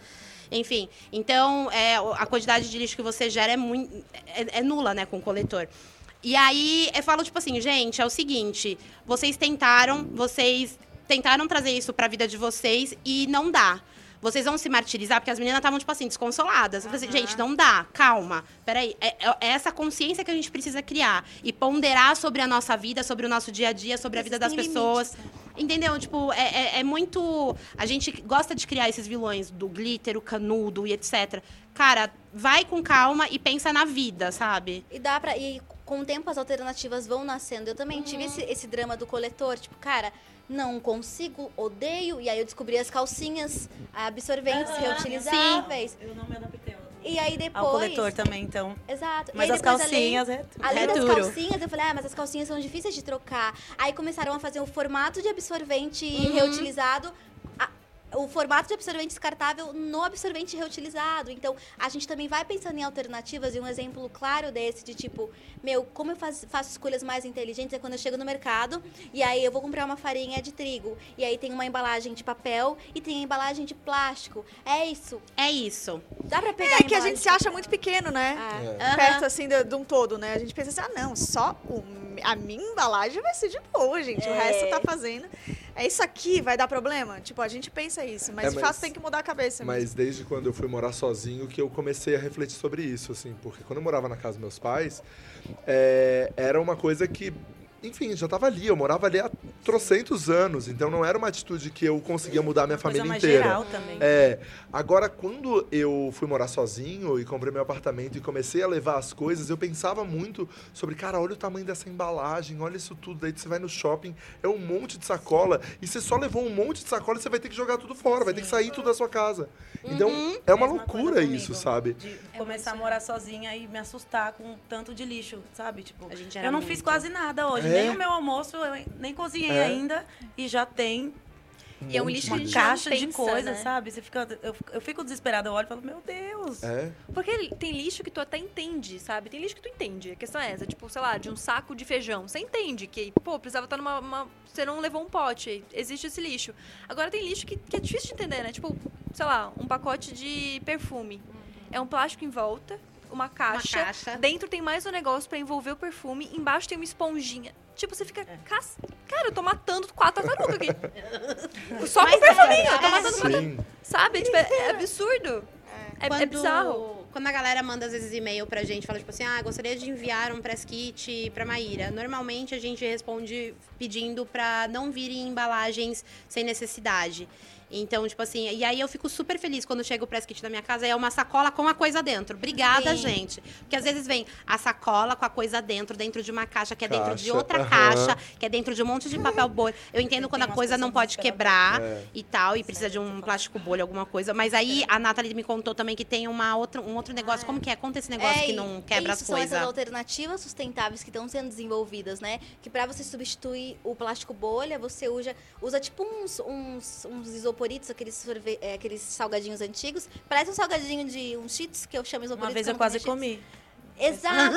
Enfim, então é, a quantidade de lixo que você gera é, muito, é, é nula, né, com o coletor. E aí eu falo, tipo assim, gente, é o seguinte, vocês tentaram, vocês tentaram trazer isso pra vida de vocês e não dá. Vocês vão se martirizar, porque as meninas estavam, tipo assim, desconsoladas. Eu falei assim, gente, não dá, calma. Peraí, é, é- é essa consciência que a gente precisa criar. E ponderar sobre a nossa vida, sobre o nosso dia a dia, sobre a vida das pessoas. Entendeu? Tipo, é, é- é muito. A gente gosta de criar esses vilões do glitter, o canudo e etc. Cara, vai com calma e pensa na vida, sabe? E dá pra. E com o tempo as alternativas vão nascendo. Eu também tive esse, esse drama do coletor, tipo, cara, não consigo, odeio. E aí eu descobri as calcinhas absorventes, reutilizáveis. Eu não me adaptei E aí depois. ao coletor também, então. Exato. Mas as calcinhas é... Além É das duro. calcinhas, eu falei, ah, mas as calcinhas são difíceis de trocar. Aí começaram a fazer o formato de absorvente Uhum. reutilizado. O formato de absorvente descartável no absorvente reutilizado. Então, a gente também vai pensando em alternativas e um exemplo claro desse de tipo, meu, como eu faz- faço escolhas mais inteligentes é quando eu chego no mercado e aí eu vou comprar uma farinha de trigo e aí tem uma embalagem de papel e tem a embalagem de plástico. É isso. É isso. Dá pra pegar É que a gente se acha muito pequeno, né? Ah, Aham. Perto, assim, de, de um todo, né? A gente pensa assim, ah, não, só o- a minha embalagem vai ser de boa, gente. O É. resto tá fazendo. É isso aqui, vai dar problema? Tipo, a gente pensa isso, mas É, de mas- fato tem que mudar a cabeça. mesmo. Mas desde quando eu fui morar sozinho que eu comecei a refletir sobre isso, assim, porque quando eu morava na casa dos meus pais, é, era uma coisa que, enfim, já tava ali, eu morava ali há trocentos anos, então não era uma atitude que eu conseguia mudar a minha Coisa família mais inteira. geral também. É, agora quando eu fui morar sozinho e comprei meu apartamento e comecei a levar as coisas, eu pensava muito sobre, cara, olha o tamanho dessa embalagem, olha isso tudo, daí você vai no shopping, é um monte de sacola, e você só levou um monte de sacola e você vai ter que jogar tudo fora, vai ter que sair tudo da sua casa. Então, é uma Mesma loucura coisa isso, sabe? De começar a morar sozinha e me assustar com tanto de lixo, sabe? Tipo, A gente era eu não muito. fiz quase nada hoje. É? Nem o meu almoço, eu nem cozinhei É? aina e já tem E é um lixo de uma não caixa de pensa, coisa, né? sabe? Você fica, eu, eu fico desesperada, eu olho e falo, meu Deus. É, Porque tem lixo que tu até entende, sabe? Tem lixo que tu entende. A questão é essa, tipo, sei lá, de um saco de feijão. Você entende que, pô, precisava estar numa. uma- Você não levou um pote. Existe esse lixo. Agora tem lixo que, que é difícil de entender, né? Tipo, sei lá, um pacote de perfume. É um plástico em volta, uma caixa. caixa. Dentro tem mais um negócio pra envolver o perfume. Embaixo tem uma esponjinha. Tipo, você fica. É. Cas... Cara, eu tô matando quatro tartarugas aqui. Só com perfuminho, eu tô matando quatro. Sabe? Tipo, é, é absurdo. É, é bizarro. Quando a galera manda, às vezes, e-mail pra gente, fala, tipo assim, ah, gostaria de enviar um press kit pra Maíra. Normalmente, a gente responde pedindo pra não vir em embalagens sem necessidade. Então, tipo assim, e aí eu fico super feliz quando chega o press kit da minha casa, é uma sacola com a coisa dentro. Obrigada, Sim. gente. Porque às vezes vem a sacola com a coisa dentro, dentro de uma caixa, que é dentro de Caixa, outra aham. caixa, que é dentro de um monte de papel bolha. Eu entendo quando a coisa não pode quebrar É. e tal, e precisa de um plástico bolha, alguma coisa. Mas aí a Nathalie me contou também que tem uma outra, um outro negócio. Como que é? Conta esse negócio É, que e- não quebra isso, as São coisas. essas alternativas sustentáveis que estão sendo desenvolvidas, né? Que pra você substituir o plástico bolha, você usa, usa tipo uns, uns, uns favoritos, aqueles, sorve- é, aqueles salgadinhos antigos. Parece um salgadinho de um cheats, que eu chamo Uma isopolitos. vez eu quase comi. Exato.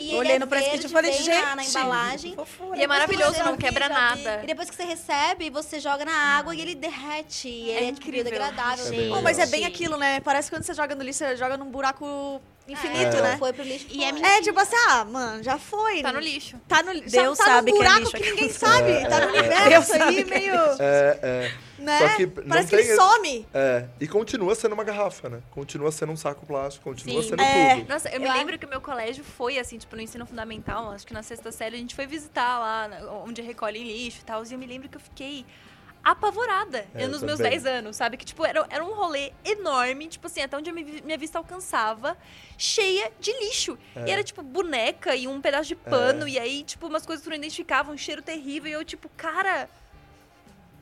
E ele Olhei é no press kit e falei, gente, na, na embalagem. fofura. E é maravilhoso, não quebra nada. E depois que você recebe, você joga na água e ele derrete. E ele é, tipo, incrível. É gente. Pô, mas é bem aquilo, né? Parece que quando você joga no lixo, você joga num buraco infinito, É. né? Foi pro lixo. E é foi. É, tipo assim, ah, mano, já foi. Tá no lixo. Tá no lixo. Deus tá sabe num que é buraco lixo que ninguém sabe. Tá no Deus universo sabe aí, que é meio. É, é. Né? Só que não Parece que tem ele esse- some. É, e continua sendo uma garrafa, né? Continua sendo um saco plástico, continua Sim. sendo É. tudo. Nossa, eu me Eu lembro que o meu colégio foi assim, tipo, no ensino fundamental, acho que na sexta série, a gente foi visitar lá onde recolhem lixo e tal. E eu me lembro que eu fiquei apavorada É, eu nos meus também. 10 anos, sabe? Que, tipo, era, era um rolê enorme, tipo assim, até onde a minha, minha vista alcançava, cheia de lixo. E era, tipo, boneca e um pedaço de pano, e aí, tipo, umas coisas que não identificava, um cheiro terrível, e eu, tipo, cara.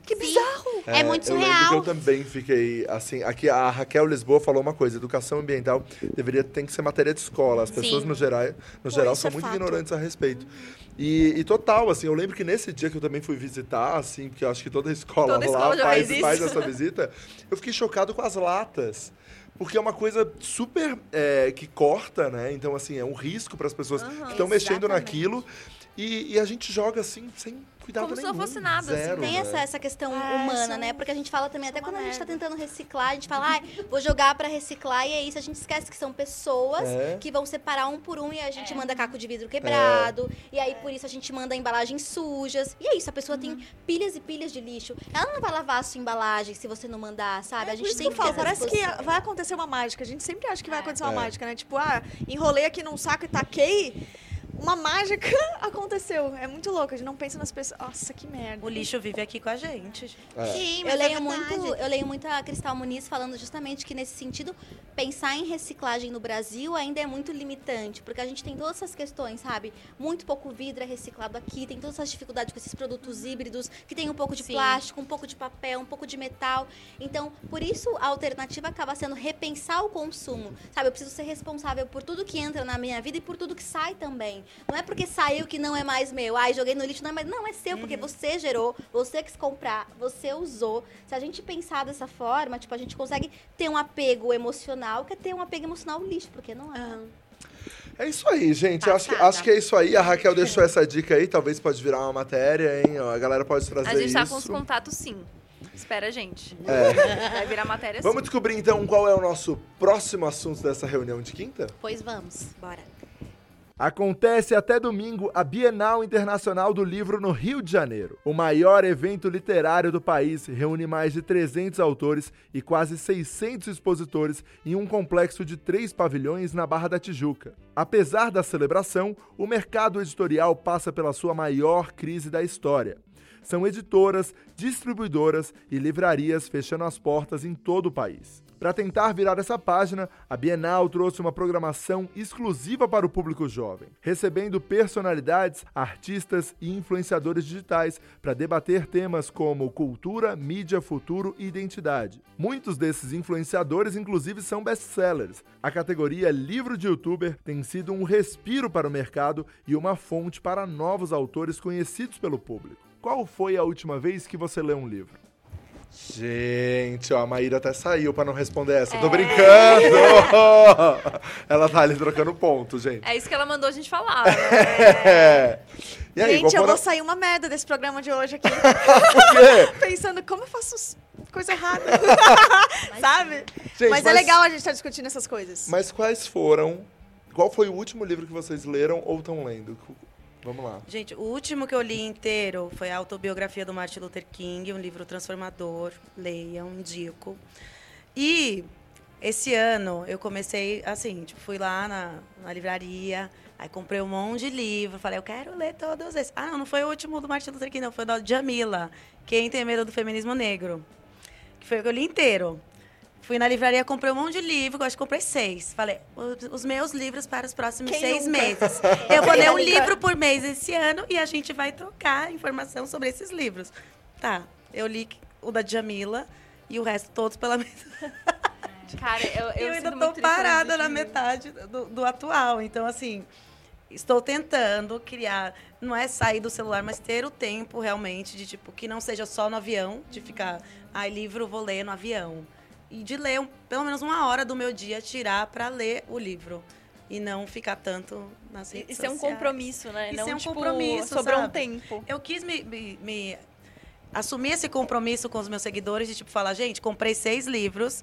Que bizarro! É muito Eu lembro surreal. que eu também fiquei, assim, aqui a Raquel Lisboa falou uma coisa, educação ambiental deveria ter que ser matéria de escola. As pessoas, Sim. no geral, no geral isso são é muito fato. ignorantes a respeito. E, e total, assim, eu lembro que nesse dia que eu também fui visitar, assim, porque eu acho que toda escola Toda lá escola faz, faz essa visita, eu fiquei chocado com as latas. Porque é uma coisa super é, que corta, né? Então, assim, é um risco para as pessoas que estão mexendo naquilo. E, e a gente joga assim, sem cuidado Como se nenhum. não fosse nada, assim. Zero, Tem né? essa, essa questão É, humana, são- né? Porque a gente fala também, até são quando a uma gente tá merda. tentando reciclar, a gente fala, ai, vou jogar pra reciclar, e é isso. A gente esquece que são pessoas É. que vão separar um por um e a gente manda caco de vidro quebrado. E aí, por isso, a gente manda embalagens sujas. E é isso, a pessoa tem pilhas e pilhas de lixo. Ela não vai lavar a sua embalagem se você não mandar, sabe? a gente isso que eu sempre falo, tem parece que vai acontecer uma mágica. A gente sempre acha que vai acontecer uma É. mágica, né? Tipo, ah, enrolei aqui num saco e taquei. Uma mágica aconteceu. É muito louco. A gente não pensa nas pessoas. Nossa, que merda. O lixo vive aqui com a gente. É. Sim, Eu mas é leio, verdade. muito, eu leio muito a Cristal Muniz falando justamente que nesse sentido, pensar em reciclagem no Brasil ainda é muito limitante, porque a gente tem todas essas questões, sabe? Muito pouco vidro é reciclado aqui, tem todas essas dificuldades com esses produtos híbridos, que tem um pouco de Sim. plástico, um pouco de papel, um pouco de metal. Então, por isso a alternativa acaba sendo repensar o consumo, sabe? Eu preciso ser responsável por tudo que entra na minha vida e por tudo que sai também. Não é porque saiu que não é mais meu. Ai, joguei no lixo, não é mais. Não, é seu, porque você gerou, você quis comprar, você usou. Se a gente pensar dessa forma, tipo, a gente consegue ter um apego emocional, que é ter um apego emocional ao lixo, porque não é. É isso aí, gente. Acho, que, acho que é isso aí. A Raquel deixou essa dica aí. Talvez pode virar uma matéria, hein? A galera pode trazer A gente isso. tá com os contatos, sim. Espera a gente. É. Vai virar matéria Vamos sim. descobrir então qual é o nosso próximo assunto dessa reunião de quinta? Pois vamos. Bora. Acontece até domingo a Bienal Internacional do Livro no Rio de Janeiro. O maior evento literário do país reúne mais de 300 autores e quase 600 expositores em um complexo de três pavilhões na Barra da Tijuca. Apesar da celebração, o mercado editorial passa pela sua maior crise da história. São editoras, distribuidoras e livrarias fechando as portas em todo o país. Para tentar virar essa página, a Bienal trouxe uma programação exclusiva para o público jovem, recebendo personalidades, artistas e influenciadores digitais para debater temas como cultura, mídia, futuro e identidade. Muitos desses influenciadores, inclusive, são best-sellers. A categoria livro de youtuber tem sido um respiro para o mercado e uma fonte para novos autores conhecidos pelo público. Qual foi a última vez que você leu um livro? Gente, ó, a Maíra até saiu pra não responder essa. Tô brincando! Ela tá ali trocando ponto, gente. É isso que ela mandou a gente falar. É. E aí, Gente, eu vou a- sair uma merda desse programa de hoje aqui. Por quê? Pensando como eu faço coisa errada. Sabe? Gente, mas, é legal a gente estar discutindo essas coisas. Mas quais foram... Qual foi o último livro que vocês leram ou estão lendo? Vamos lá. Gente, o último que eu li inteiro foi a autobiografia do Martin Luther King, um livro transformador. Leiam, indico. E esse ano eu comecei assim, tipo, fui lá na, na livraria, aí comprei um monte de livro, falei, eu quero ler todos esses. Ah, não, não foi o último do Martin Luther King, não, foi o da Jamila, Quem tem medo do feminismo negro. Que foi o que eu li inteiro. Fui na livraria, comprei um monte de livro, acho que comprei seis. Falei, os, meus livros para os próximos Quem seis nunca? meses. Eu vou ler um livro por mês esse ano e a gente vai trocar informação sobre esses livros. Tá, eu li o da Jamila e o resto todos pela metade. Cara, eu, eu, Eu, ainda triste parada na metade do, do atual. Então, assim, estou tentando criar, não é sair do celular, mas ter o tempo realmente de tipo que não seja só no avião, de ficar, ai, livro vou ler no avião. E de ler um- pelo menos uma hora do meu dia tirar para ler o livro e não ficar tanto nas redes Isso é um sociais. compromisso, né? Isso Não, é um tipo, compromisso, sobrou um tempo. Eu quis me, me- me assumir esse compromisso com os meus seguidores de tipo falar, gente, comprei seis livros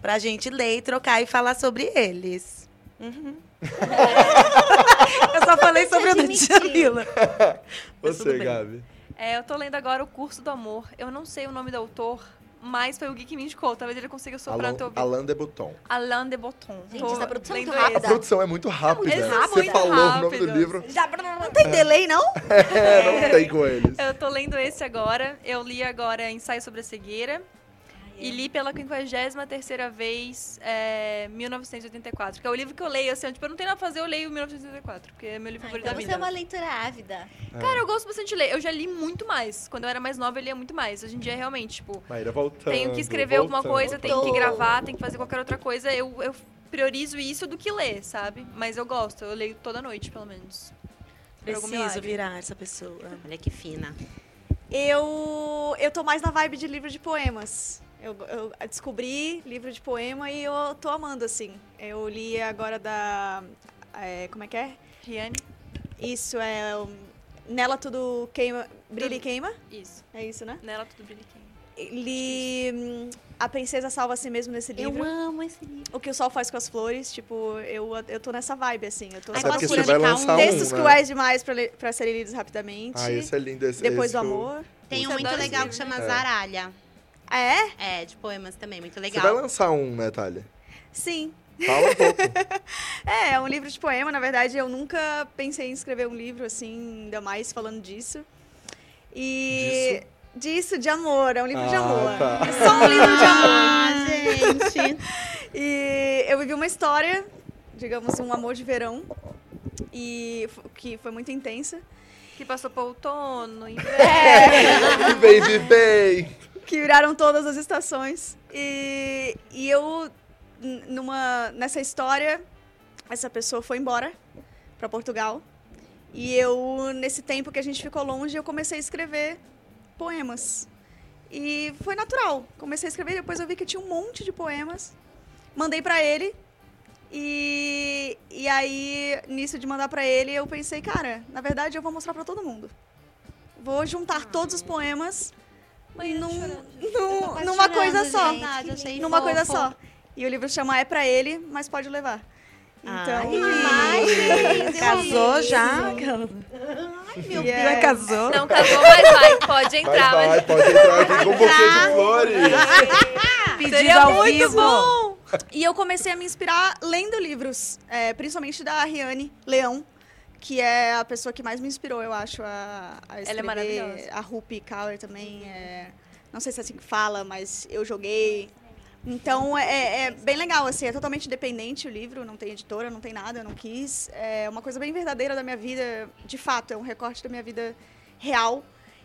pra gente ler e trocar e falar sobre eles. Uhum. eu só falei sobre o da. Djamila. Você. Gabi. É, eu tô lendo agora o Curso do Amor. Eu não sei o nome do autor, mas foi o Gui que me indicou. Talvez ele consiga soprar no teu ouvido. Alain de Botton. Alain de Botton. Gente, essa produção é muito A rápida. esse. produção é muito rápida. É Você muito falou o nome rápido. do livro. Já, não tem delay, não? É, não tem com eles. Eu tô lendo esse agora. Eu li agora Ensaio sobre a Cegueira. E li pela 53ª vez é, 1984. Que é o livro que eu leio, assim, tipo, eu não tenho nada pra fazer, eu leio 1984. Porque é meu livro Ah, favorito então da você vida. é uma leitura ávida. Cara, eu gosto bastante de ler. Eu já li muito mais. Quando eu era mais nova, eu lia muito mais. Hoje em dia, realmente, tipo, Maíra voltando. tenho que escrever alguma voltando, coisa, tenho que gravar, tenho que fazer qualquer outra coisa. Eu, eu priorizo isso do que ler, sabe? Mas eu gosto, eu leio toda noite, pelo menos. Preciso virar essa pessoa. Olha que fina. Eu, eu tô mais na vibe de livro de poemas. Eu, eu descobri livro de poema e eu tô amando, assim. Eu li agora da. é, como é que é? Riane? Isso, é. Nela tudo queima. Brilha e queima? Isso. É isso, né? Nela tudo brilha quem. Li hum, A Princesa Salva a Si Mesmo nesse livro. Eu amo esse livro. O que o Sol Faz com as Flores. Tipo, eu, eu tô nessa vibe, assim. Eu tô Ai, porque posso você vai indicar um lançar Textos né? cruéis demais pra, pra serem lidos rapidamente. Ah, esse é lindo. Esse, Depois esse do que Amor. Tem um muito legal que chama? É. Zaralha. Ah, é? É, de poemas também, muito Você legal. vai lançar um, né, Thalia? Sim. Fala um pouco. É, é um livro de poema, na verdade, eu nunca pensei em escrever um livro assim, ainda mais falando disso. E disso, de amor, é um livro de Ah, amor. tá. É só um livro de amor. Ah, gente. E eu vivi uma história, digamos, um amor de verão, e que foi muito intensa, Que passou por outono, inverno. Vivei, vivei. Que viraram todas as estações. E, e eu, numa, nessa história, essa pessoa foi embora para Portugal. E eu, nesse tempo que a gente ficou longe, eu comecei a escrever poemas. E foi natural. Comecei a escrever, depois eu vi que tinha um monte de poemas. Mandei para ele. E, e aí, nisso de mandar para ele, eu pensei, cara, na verdade eu vou mostrar para todo mundo. Vou juntar todos os poemas num, num- numa coisa só. Achei Numa coisa fofo. só. E o livro chama É Pra Ele, mas pode levar. Então, Ai, gente, eu Casou já? meu Já é casou? Não casou, mas vai, pode Vai, entrar. vai, mas- pode entrar aqui com um buquê de flores. Seria ao muito vivo. bom! E eu comecei a me inspirar lendo livros, é, principalmente da Riane Leão, que é a pessoa que mais me inspirou, eu acho, a, a escrever. maravilhosa. A Rupi Kaur também, é, não sei se é assim que fala, mas eu joguei. Então é, é bem legal, assim, é totalmente independente o livro, não tem editora, não tem nada, eu não quis. É uma coisa bem verdadeira da minha vida, de fato, é um recorte da minha vida real.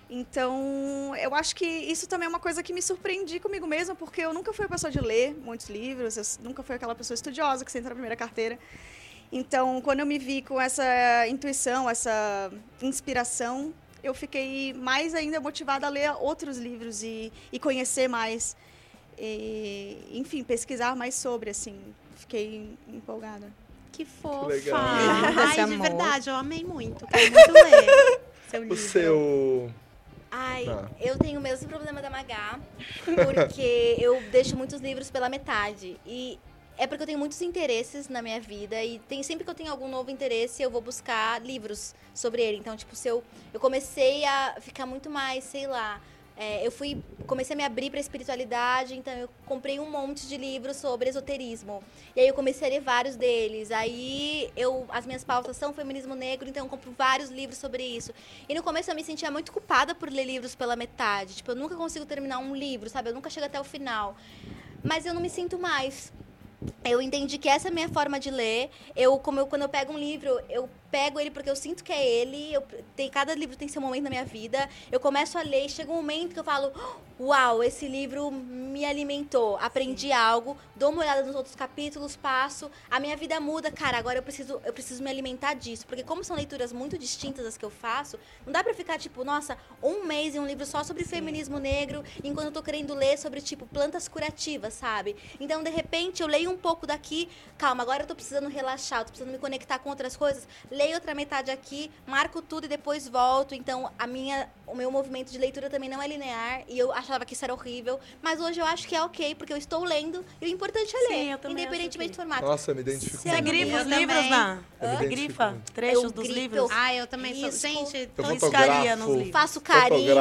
Então, eu acho que isso também é uma coisa que me surpreendi comigo mesma, porque eu nunca fui a pessoa de ler muitos livros, eu nunca fui aquela pessoa estudiosa que senta na primeira carteira. Então, quando eu me vi com essa intuição, essa inspiração, eu fiquei mais ainda motivada a ler outros livros e, e conhecer mais. E, enfim, pesquisar mais sobre, assim. Fiquei empolgada. Que fofa. legal. Ai, de amor. verdade, eu amei muito. Quero muito ler seu livro. O seu... Ai, Tá. eu tenho o mesmo problema da Magá, porque eu deixo muitos livros pela metade. E é porque eu tenho muitos interesses na minha vida e tem, sempre que eu tenho algum novo interesse, eu vou buscar livros sobre ele. Então, tipo, se eu, eu comecei a ficar muito mais, sei lá, é, eu fui comecei a me abrir para espiritualidade, então eu comprei um monte de livros sobre esoterismo. E aí eu comecei a ler vários deles. Aí eu as minhas pautas são feminismo negro, então eu compro vários livros sobre isso. E no começo eu me sentia muito culpada por ler livros pela metade. Tipo, eu nunca consigo terminar um livro, sabe? Eu nunca chego até o final. Mas eu não me sinto mais. Eu entendi que essa é a minha forma de ler. Eu, como eu, quando eu pego um livro, eu pego ele porque eu sinto que é ele. Eu, tem, cada livro tem seu momento na minha vida. Eu começo a ler e chega um momento que eu falo: Uau, esse livro me alimentou. Aprendi algo, dou uma olhada nos outros capítulos, passo. A minha vida muda, cara. Agora eu preciso, eu preciso me alimentar disso. Porque, como são leituras muito distintas das que eu faço, não dá pra ficar, tipo, nossa, um mês em um livro só sobre feminismo negro, enquanto eu tô querendo ler sobre, tipo, plantas curativas, sabe? Então, de repente, eu leio um pouco daqui. Calma, agora eu tô precisando relaxar, eu tô precisando me conectar com outras coisas leio outra metade aqui, marco tudo e depois volto. Então, a minha, o meu movimento de leitura também não é linear e eu achava que isso era horrível, mas hoje eu acho que é ok, porque eu estou lendo e o importante é ler, Sim, eu também independentemente do formato. Nossa, eu me identifico Você muito. grifa os livros, também. Grifa trechos Eu dos livros? Ah, eu também sou. Risco. Gente, Eu riscaria nos livros. Faço carinha,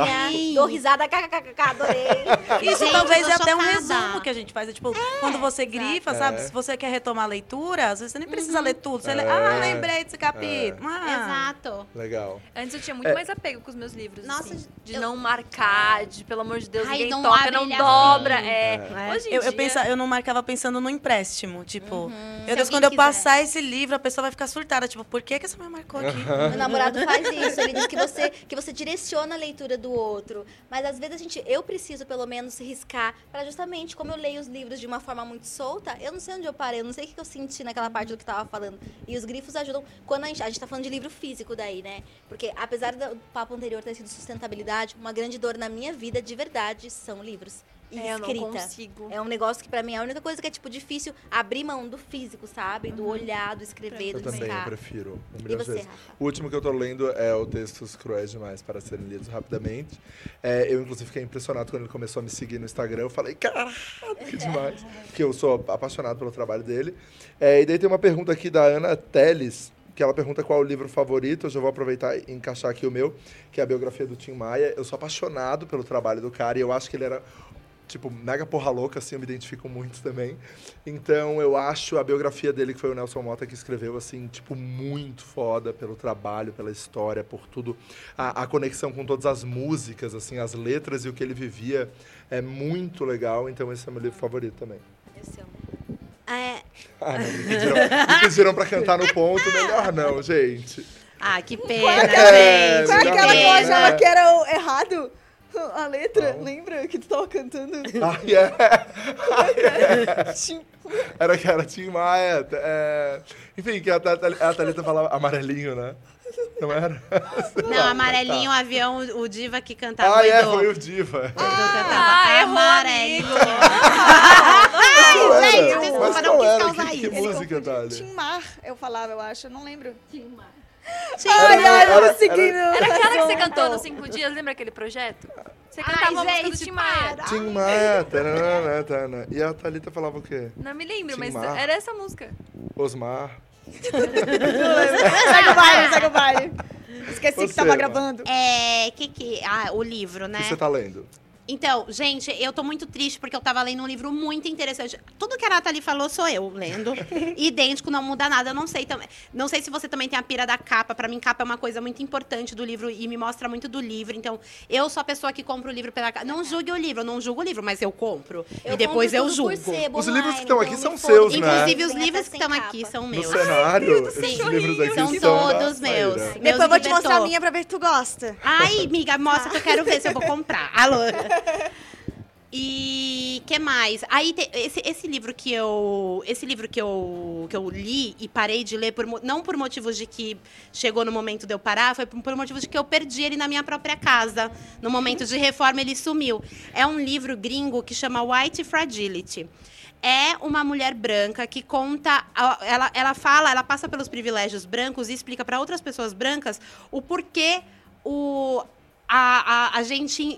dou risada, kkkk, adorei. Isso Gente, talvez é até um resumo que a gente faz. É, tipo, quando você grifa, sabe? É. Se você quer retomar a leitura, às vezes você nem precisa ler tudo. Você lê, É. ah, lembrei desse capítulo. Ah. Exato. Legal. Antes eu tinha muito É. mais apego com os meus livros. Nossa, assim, de eu- não marcar, de pelo amor de Deus, Ai, ninguém não toca, não dobra. assim. É. É. Hoje em Eu, eu, dia, pensa, eu não marcava pensando no empréstimo. Tipo, meu Deus, quando eu quiser. passar esse livro, a pessoa vai ficar surtada. Tipo, por que, que essa mulher marcou aqui? Meu namorado faz isso. Ele diz que você, que você direciona a leitura do outro. Mas às vezes a gente, eu preciso pelo menos riscar para justamente, como eu leio os livros de uma forma muito solta, eu não sei onde eu parei, eu não sei o que eu senti naquela parte do que tava falando. E os grifos ajudam. Quando a gente, a gente tá falando de livro físico daí, né? Porque apesar do papo anterior ter sido sustentabilidade, uma grande dor na minha vida de verdade são livros. E É, eu não escrita. consigo. É um negócio que pra mim é a única coisa que é tipo difícil abrir mão do físico, sabe? Do olhar, do escrever, Eu do também, eu prefiro. Um E milhão de você, vezes. Rafa? O último que eu tô lendo é o Textos Cruéis Demais para Serem Lidos Rapidamente. É, eu, inclusive, fiquei impressionado quando ele começou a me seguir no Instagram. Eu falei, caralho, que demais. Porque eu sou apaixonado pelo trabalho dele. É, e daí tem uma pergunta aqui da Ana Teles, que ela pergunta qual é o livro favorito. Eu já vou aproveitar e encaixar aqui o meu, que é a biografia do Tim Maia. Eu sou apaixonado pelo trabalho do cara e eu acho que ele era tipo, mega porra louca, assim, eu me identifico muito também. Então, eu acho a biografia dele, que foi o Nelson Mota que escreveu, assim, tipo, muito foda pelo trabalho, pela história, por tudo. A, a conexão com todas as músicas, assim, as letras e o que ele vivia é muito legal. Então, esse é meu livro favorito também. Esse é um- É, Ah, não, me pediram, me pediram pra cantar no ponto, melhor não, gente. Ah, que pena, é aquela, É, gente. qual é aquela que eu não, achava né? que era o errado? A letra, Qual? lembra que tu tava cantando? Ai, é. Ai, é. Era que era Tim Maia. É... Enfim, que a, Thalita- a Thalita falava amarelinho, né? Não era? Não, amarelinho, o avião, o Diva que cantava. Ah, é, do- foi o Diva. cantava Ah, errou, amarelinho. Qual era? gente, desculpa, Mas não quis era? causar Que, que isso. música, Thalia? Tim Mar, eu falava, eu acho, eu não lembro. Ai, ai, eu seguindo. Era aquela que você cantou nos cinco dias, lembra aquele projeto? Você cantava a música do gente, Tim Maia. Tim Maia. taranana, tarana. E a Thalita falava o quê? Não me lembro, Tim mas Maia. era essa música. Osmar. segue o baile, segue o baile. Esqueci que Você, tava Mar. gravando. É, que que... Ah, o livro, O né? que você tá lendo? Então, gente, eu tô muito triste porque eu tava lendo um livro muito interessante. Tudo que a Nathalie falou sou eu lendo. Idêntico, não muda nada. Eu não sei também. Não sei se você também tem a pira da capa. Pra mim, capa é uma coisa muito importante do livro e me mostra muito do livro. Então, eu sou a pessoa que compra o livro pela capa. Não julgue o livro, eu não julgo o livro, mas eu compro. Eu e depois compro eu julgo. sebo Os livros que online, estão então aqui são seus, né? Inclusive, os Tem livros que estão aqui são No meus. cenário, esses livros aqui São são todos meus. Depois eu vou te mostrar a minha pra ver se tu gosta. Ai, amiga, mostra que eu quero ver se eu vou comprar. Alô? E que mais? Aí te- esse, esse livro que eu esse livro que eu que eu li e parei de ler por, não por motivos de que chegou no momento de eu parar, foi por, por motivos de que eu perdi ele na minha própria casa. No momento de reforma ele sumiu. É um livro gringo que chama White Fragility. É uma mulher branca que conta, ela, ela fala, ela passa pelos privilégios brancos e explica para outras pessoas brancas o porquê o, a, a, a gente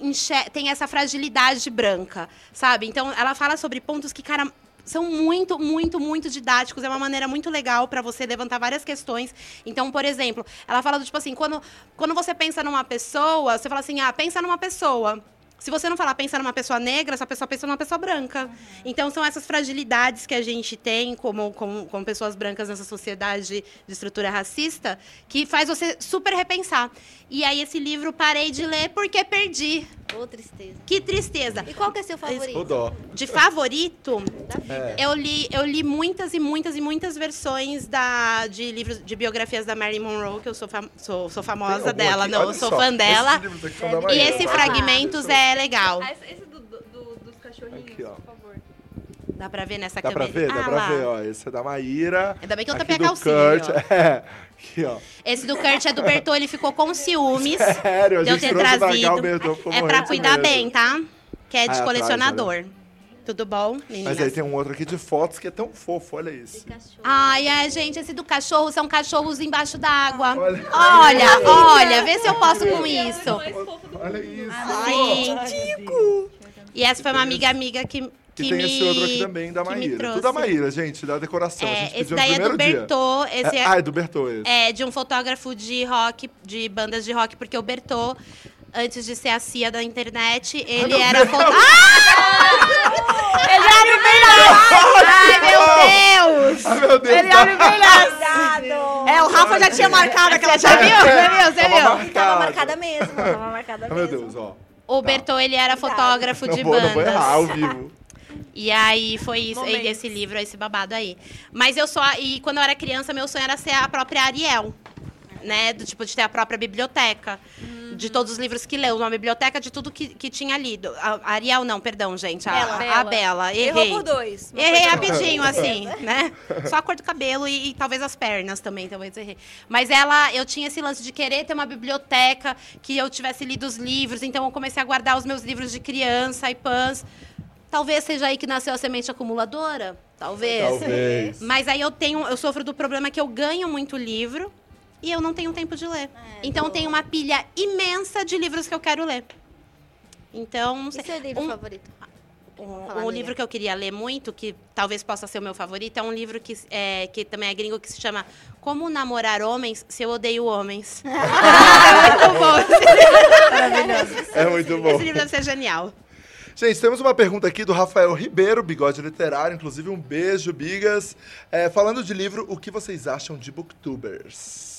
tem essa fragilidade branca, sabe? Então, ela fala sobre pontos que, cara, são muito, muito, muito didáticos. É uma maneira muito legal para você levantar várias questões. Então, por exemplo, ela fala do tipo assim, quando, quando você pensa numa pessoa, você fala assim, ah, pensa numa pessoa. Se você não falar pensa numa pessoa negra, essa pessoa pensa numa pessoa branca. Então, são essas fragilidades que a gente tem como, como, como pessoas brancas nessa sociedade de estrutura racista que faz você super repensar. E aí, esse livro parei de ler porque perdi Ô, tristeza. Que tristeza. E qual que é seu favorito? dó. De favorito. É. eu li, eu li muitas e muitas e muitas versões da, de livros de biografias da Marilyn Monroe, que eu sou, fam- sou, sou famosa algum dela, aqui? não, eu sou só, fã dela. são da E E esse Ah, Fragmentos é legal. Ah, esse, esse do, do- do- dos cachorrinhos, Aqui, por favor. Dá pra ver nessa Dá pra câmera? ver? Dá Ah, pra lá. ver, ó. Esse é da Maíra. Ainda bem que eu Aqui tapei a do calcinha. Kurt. É. Aqui, ó. Esse do Kurt é do Bertô, ele ficou com ciúmes. Sério, a de eu gente ter trouxe pra cá o trazido. Bertô É pra cuidar mesmo. bem, tá? Que é Ah, de atrás, colecionador. Tudo bom, meninas? Mas aí tem um outro aqui de fotos que é tão fofo, olha isso. Cachorro. Ai, é, gente, esse do cachorro são cachorros embaixo d'água. Olha. Olha, olha, vê se eu posso com isso. Olha isso. Ai. E essa foi uma amiga amiga que, que, Que tem me, esse outro aqui também da Maíra. Tudo da Maíra, gente, da decoração. a É, gente esse pediu daí no é do primeiro dia. Bertô, esse É, é, ah, é do Bertô esse. é de um fotógrafo de rock, de bandas de rock, porque o Bertô, antes de ser a CIA da internet, ele era fotógrafo. ele abre bem Ai, meu Deus! Ah, meu Deus. Ele abre bem É, o Rafa já tinha marcado aquela Já viu? Você viu? Você Tava viu? marcado. Tava marcada mesmo, tava marcada Ah, mesmo. meu Deus, ó. O Bertô, ele era fotógrafo Não de vou, não vou bandas. errar ao vivo. E aí foi isso, Momentos. esse livro, esse babado aí. Mas eu só. E quando eu era criança, meu sonho era ser a própria Ariel. Né? Do tipo, de ter a própria biblioteca. De todos os livros que leu. Uma biblioteca de tudo que, que tinha lido. A Ariel, não, perdão, gente. A Bela. a, a Bela. Errou Errei. por dois. Errei rapidinho, assim, né? Só a cor do cabelo e, e talvez as pernas também, talvez errei. Mas ela, eu tinha esse lance de querer ter uma biblioteca, que eu tivesse lido os livros, então eu comecei a guardar os meus livros de criança e pãs. Talvez seja aí que nasceu a semente acumuladora. Talvez. Talvez. Mas aí eu tenho, eu sofro do problema que eu ganho muito livro e eu não tenho tempo de ler. então eu tenho uma pilha imensa de livros que eu quero ler. Então, não E sei. seu livro Um- favorito? um, um livro que eu queria ler muito, que talvez possa ser o meu favorito, é um livro que, é, que também é gringo, que se chama Como Namorar Homens Se Eu Odeio Homens. é muito bom. É muito bom. Esse livro deve ser genial. Gente, temos uma pergunta aqui do Rafael Ribeiro, Bigode Literário. Inclusive, um beijo, Bigas. É, falando de livro, o que vocês acham de booktubers?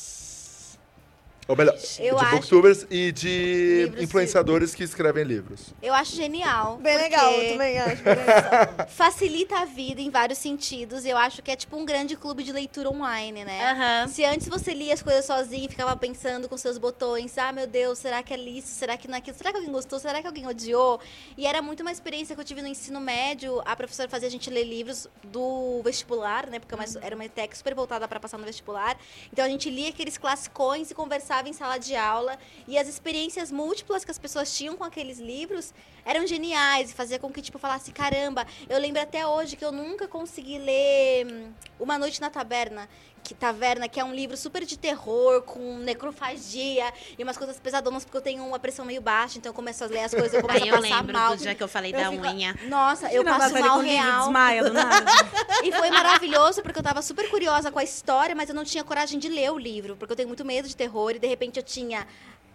Ou melhor, Eu de acho- booktubers e de Livros influenciadores que escrevem livros. Eu acho genial. Bem legal, eu também acho. bem legal. Facilita a vida em vários sentidos. Eu acho que é tipo um grande clube de leitura online, né? Aham. Se antes você lia as coisas sozinho e ficava pensando com seus botões, ah, meu Deus, será que é isso? Será que não é aquilo? Será que alguém gostou? Será que alguém odiou? E era muito uma experiência que eu tive no ensino médio. A professora fazia a gente ler livros do vestibular, né? Porque uma- era uma tech super voltada para passar no vestibular. Então a gente lia aqueles classicões e conversava em sala de aula. E as experiências múltiplas que as pessoas tinham com aqueles livros eram geniais. E fazia com que, tipo, falasse, caramba, eu lembro até hoje que eu nunca consegui ler hum, Uma Noite na Taberna. Que, Taverna, que é um livro super de terror, com necrofagia e umas coisas pesadonas, porque eu tenho uma pressão meio baixa, então eu começo a ler as coisas, eu começo Aí a eu passar lembro mal. do dia que eu falei Eu da fico- unha. Nossa, eu a passo mal real. Desmaia do nada. E foi maravilhoso, porque eu tava super curiosa com a história, mas eu não tinha coragem de ler o livro, porque eu tenho muito medo de terror, e de repente eu tinha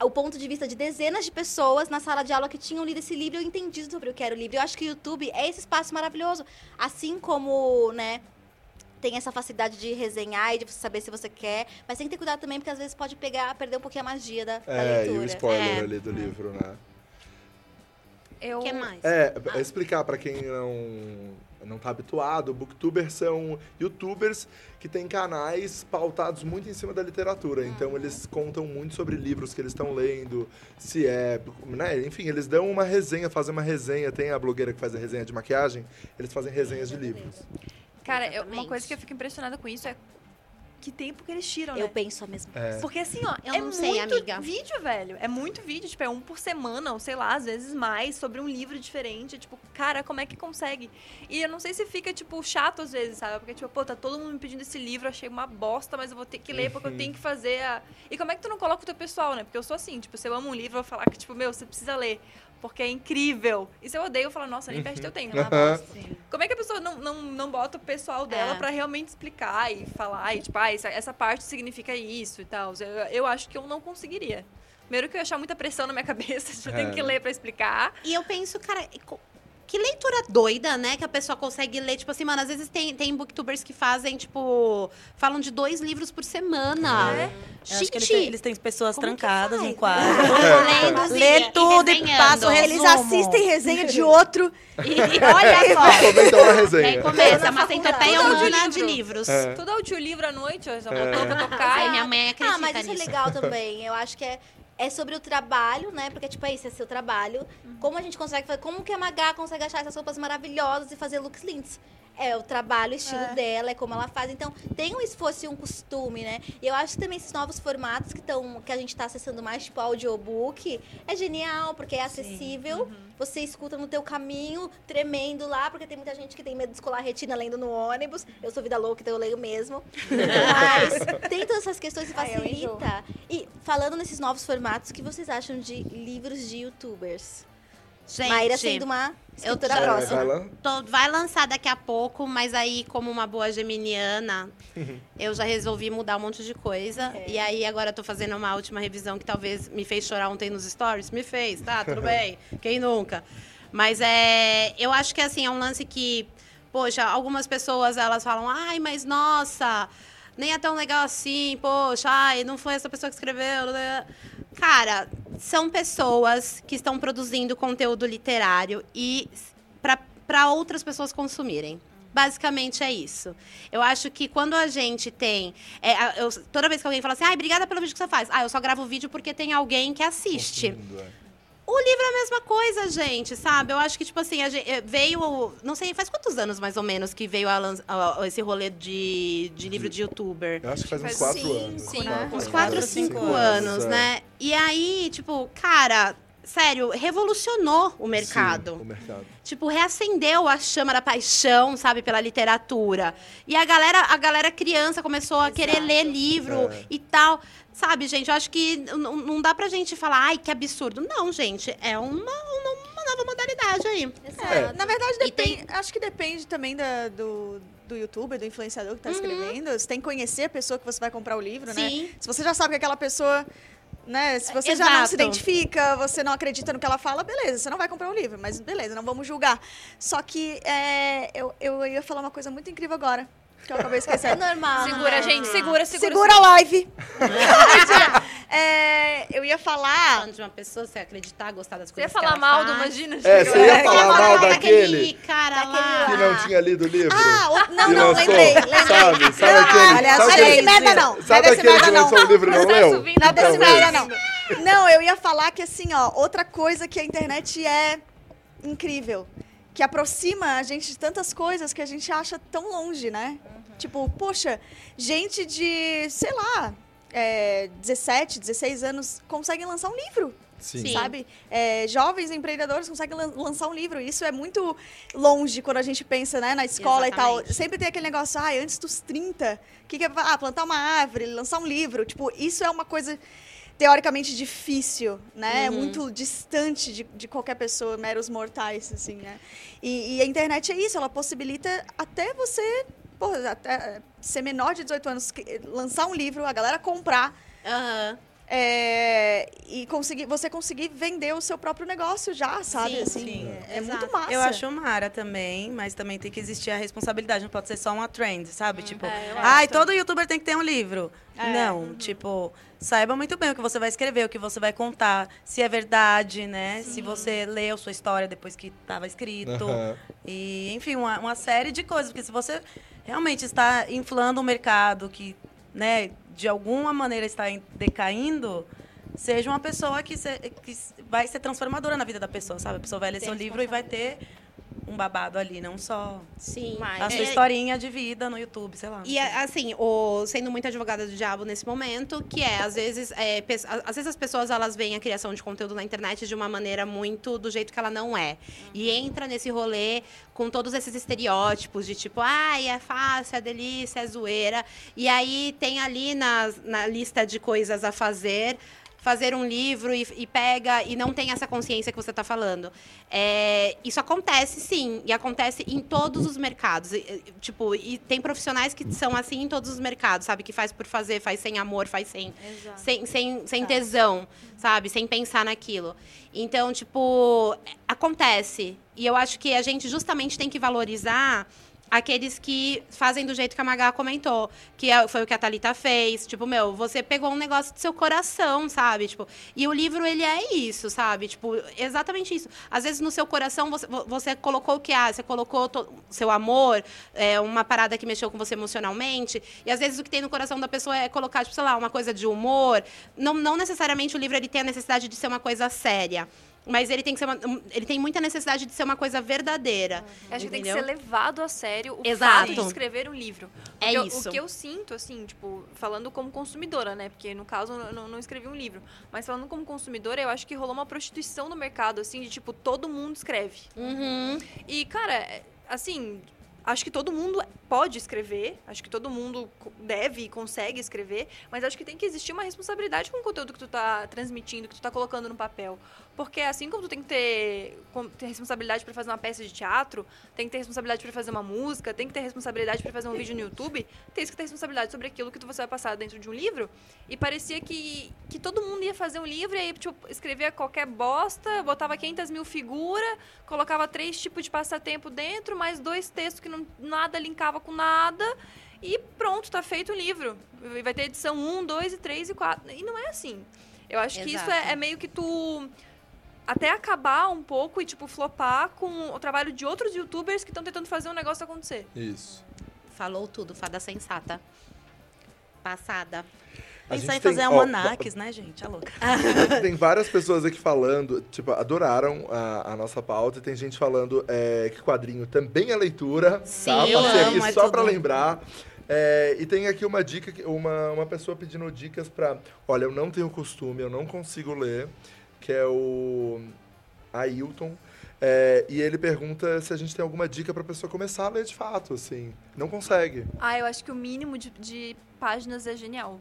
o ponto de vista de dezenas de pessoas na sala de aula que tinham lido esse livro e eu entendi sobre o que era o livro. Eu acho que o YouTube é esse espaço maravilhoso. Assim como, né, tem essa facilidade de resenhar e de saber se você quer, mas tem que ter cuidado também, porque às vezes pode pegar, perder um pouquinho a magia da, da É, e leitura. o spoiler É. ali do livro, né? Eu, O que mais? É, é explicar pra quem não não tá habituado, booktubers são youtubers que têm canais pautados muito em cima da literatura. Então eles contam muito sobre livros que eles estão lendo, se é, né? Enfim, eles dão uma resenha, fazem uma resenha, tem a blogueira que faz a resenha de maquiagem, eles fazem resenhas de livros. Cara, eu- uma coisa que eu fico impressionada com isso é que tempo que eles tiram, Eu né? penso a mesma É. Porque assim, ó, Eu é não sei, muito amiga. vídeo, velho. É muito vídeo, tipo, é um por semana, ou sei lá, às vezes mais, sobre um livro diferente. Tipo, cara, como é que consegue? E eu não sei se fica, tipo, chato às vezes, sabe? Porque, tipo, pô, tá todo mundo me pedindo esse livro, eu achei uma bosta, mas eu vou ter que ler porque eu tenho que fazer a. E como é que tu não coloca o teu pessoal, né? Porque eu sou assim, tipo, se eu amo um livro, eu vou falar que, tipo, meu, você precisa ler. Porque é incrível. E se eu odeio, eu falo, nossa, nem perde teu tempo. Aham. Como é que a pessoa não, não, não bota o pessoal dela É. pra realmente explicar e falar, e, tipo, ah, essa, essa parte significa isso e tal? Eu, eu acho que eu não conseguiria. Primeiro que eu ia achar muita pressão na minha cabeça, de eu tenho É. que ler pra explicar. E eu penso, cara, Que leitura doida, né? Que a pessoa consegue ler. Tipo assim, mano, às vezes tem, tem booktubers que fazem, tipo. Falam de dois livros por semana. Eu acho Gente, que eles têm, eles têm pessoas como trancadas no quadro. lendo, Lê e tudo e resenhando. passa o Eles resumo. assistem resenha de outro. E, olha só. Comenta uma E aí resenha. começa, uma centopeia Tudo humana de de livro. livros. É. Tudo audiolivro à noite, ó, já É. botou pra tocar. Ai, minha mãe acredita Ah, mas isso nisso. é legal também. Eu acho que é, é sobre o trabalho, né? Porque, tipo, é isso, é seu trabalho. Como a gente consegue fazer. Como que a Magá consegue achar essas roupas maravilhosas e fazer looks lindos? É o trabalho, o estilo dela, é como ela faz. Então, tem um esforço e um costume, né? E eu acho que também esses novos formatos que, tão, que a gente tá acessando mais, tipo audiobook, é genial, porque é acessível. Você escuta no teu caminho, tremendo lá, porque tem muita gente que tem medo de escolar a retina lendo no ônibus. Eu sou vida louca, então eu leio mesmo. Mas tem todas essas questões que Ai, enjoo. facilita. E falando nesses novos formatos, o que vocês acham de livros de youtubers? Gente, Maíra sendo uma eu escritora É, próxima. vai tô- vai lançar daqui a pouco, mas aí, como uma boa geminiana, eu já resolvi mudar um monte de coisa. E aí, agora eu tô fazendo uma última revisão que talvez me fez chorar ontem nos stories. Me fez, tá? Tudo bem. Quem nunca? Mas é. Eu acho que assim, é um lance que. Poxa, algumas pessoas elas falam, ai, mas nossa, nem é tão legal assim, poxa, ai, não foi essa pessoa que escreveu. né?" Cara, são pessoas que estão produzindo conteúdo literário e para outras pessoas consumirem. Basicamente é isso. Eu acho que quando a gente tem. é, eu- toda vez que alguém fala assim, ai, obrigada pelo vídeo que você faz. Ah, eu só gravo vídeo porque tem alguém que assiste. Consumindo, é. O livro é a mesma coisa, gente, sabe? Eu acho que, tipo assim, a gente, eh, veio. Não sei, faz quantos anos mais ou menos que veio a a- a- esse rolê de, de livro de youtuber? Eu acho que faz uns Faz quatro cinco, anos. sim. Uns anos. 4 ou Quatro, 5 cinco anos, é. né? E aí, tipo, cara, sério, revolucionou o Sim, mercado. o mercado. Tipo, reacendeu a chama da paixão, sabe, pela literatura. E a galera, a galera criança começou a querer ler livro É. e tal. Sabe, gente, eu acho que não dá pra gente falar, ai, que absurdo. Não, gente, é uma, uma, uma nova modalidade aí. É. Na verdade, E tem- depende, acho que depende também da- do, do youtuber, do influenciador que tá escrevendo. Você tem que conhecer a pessoa que você vai comprar o livro, né? Sim. Se você já sabe que aquela pessoa. Né? Se você já não Exato. se identifica, você não acredita no que ela fala, beleza, você não vai comprar o livro, mas beleza, não vamos julgar. Só que é, eu, eu ia falar uma coisa muito incrível agora, que eu acabei É esquecendo. normal. Segura, né? gente, segura, segura. Segura a live! É, eu ia falar. Falando de uma pessoa, você acreditar, gostar das Você ia coisas que falar ela mal do faz. Imagina? É, você ia Você falar mal daquele cara lá. que não tinha lido o livro? Ah, o- não, não, lançou, lembrei, lembrei. Sabe? Sabe Não, aquele, olha, sabe Não é aquele, desse merda, não. Não é sabe desse aquele que lançou o livro e não leu? Não é desse merda, não. Não, eu ia falar que assim, ó, outra coisa que a internet é incrível. Que aproxima a gente de tantas coisas que a gente acha tão longe, né? Tipo, poxa, gente de, sei lá, é, 17, 16 anos conseguem lançar um livro. Sim. Sabe? É, jovens empreendedores conseguem lan- lançar um livro. Isso é muito longe quando a gente pensa né, na escola e tal. Exatamente. Sempre tem aquele negócio, ah, antes dos 30, o que, que é ah, plantar uma árvore, lançar um livro. Tipo, isso é uma coisa teoricamente difícil, né? É muito distante de, de qualquer pessoa, meros mortais, assim, né? E, e a internet é isso, ela possibilita até você, pô, até ser menor de 18 anos, lançar um livro, a galera comprar, Aham. É, e conseguir, você conseguir vender o seu próprio negócio já, sabe? Sim, assim, sim. É, é muito massa. Eu acho mara também, mas também tem que existir a responsabilidade. Não pode ser só uma trend, sabe? tipo, é, ai, acho todo youtuber tem que ter um livro. É. Não, tipo, saiba muito bem o que você vai escrever, o que você vai contar, se é verdade, né? Se você leu sua história depois que estava escrito. Aham. E, enfim, uma, uma série de coisas. Porque se você realmente está inflando um mercado que, né, de alguma maneira está decaindo, seja uma pessoa que, se- que vai ser transformadora na vida da pessoa, sabe? A pessoa vai ler seu livro e vai ter um babado ali, não só Sim. a sua É, historinha de vida no YouTube, sei lá. E assim, o, sendo muito advogada do diabo nesse momento, que é, às vezes, é, às vezes as pessoas elas veem a criação de conteúdo na internet de uma maneira muito do jeito que ela não é. E entra nesse rolê com todos esses estereótipos de tipo, ai, é fácil, é delícia, é zoeira. E aí tem ali nas- na lista de coisas a fazer. Fazer um livro e, e pega e não tem essa consciência que você está falando. É, isso acontece sim, e acontece em todos os mercados. E, tipo, e tem profissionais que são assim em todos os mercados, sabe? Que faz por fazer, faz sem amor, faz sem, sem, sem, sem tesão, sabe? Sem pensar naquilo. Então, tipo, acontece. E eu acho que a gente justamente tem que valorizar aqueles que fazem do jeito que a Magá comentou, que é- foi o que a Thalita fez. Tipo, meu, você pegou um negócio do seu coração, sabe? Tipo, e o livro, ele é isso, sabe? Tipo, exatamente isso. Às vezes, no seu coração, você, vo- você colocou o que há, você colocou seu amor, é, uma parada que mexeu com você emocionalmente, e às vezes o que tem no coração da pessoa é colocar, tipo, sei lá, uma coisa de humor. Não, não necessariamente o livro ele tem a necessidade de ser uma coisa séria. Mas ele tem que ser uma, um- ele tem muita necessidade de ser uma coisa verdadeira. Acho que tem que ser levado a sério o Exato. fato de escrever um livro. É eu- isso. O que eu sinto, assim, tipo, falando como consumidora, né? Porque no caso eu não, não escrevi um livro. Mas falando como consumidora, eu acho que rolou uma prostituição no mercado, assim, de tipo, todo mundo escreve. Uhum. E, cara, é, assim, acho que todo mundo pode escrever, acho que todo mundo deve e consegue escrever, mas acho que tem que existir uma responsabilidade com o conteúdo que tu tá transmitindo, que tu tá colocando no papel. Porque assim como tu tem que ter, ter responsabilidade para fazer uma peça de teatro, tem que ter responsabilidade para fazer uma música, tem que ter responsabilidade para fazer um vídeo no YouTube, tem que ter responsabilidade sobre aquilo que tu você vai passar dentro de um livro. E parecia que, que todo mundo ia fazer um livro e aí, tipo, escrevia qualquer bosta, botava 500 mil figuras, colocava três tipos de passatempo dentro, mais dois textos que não, nada linkava com nada. E pronto, tá feito o livro. E Vai ter edição 1, 2 e 3 e 4. E não é assim. Eu acho que isso Exato. é, é meio que tu até acabar um pouco e, tipo, flopar com o trabalho de outros youtubers que estão tentando fazer um negócio acontecer. Isso. Falou tudo, fada sensata. Passada. A Pensar em gente tem- fazer ó, né, gente? A louca. tem várias pessoas aqui falando, tipo, adoraram a, a nossa pauta. E tem gente falando é, que quadrinho também é leitura. Sim, tá? eu Passei amo, aqui é só tudo. pra lembrar. É, e tem aqui uma dica, que- uma, uma pessoa pedindo dicas pra... Olha, eu não tenho costume, eu não consigo ler, que é o Ailton. É, e ele pergunta se a gente tem alguma dica pra pessoa começar a ler de fato, assim. Não consegue. Ah, eu acho que o mínimo de, de páginas é genial.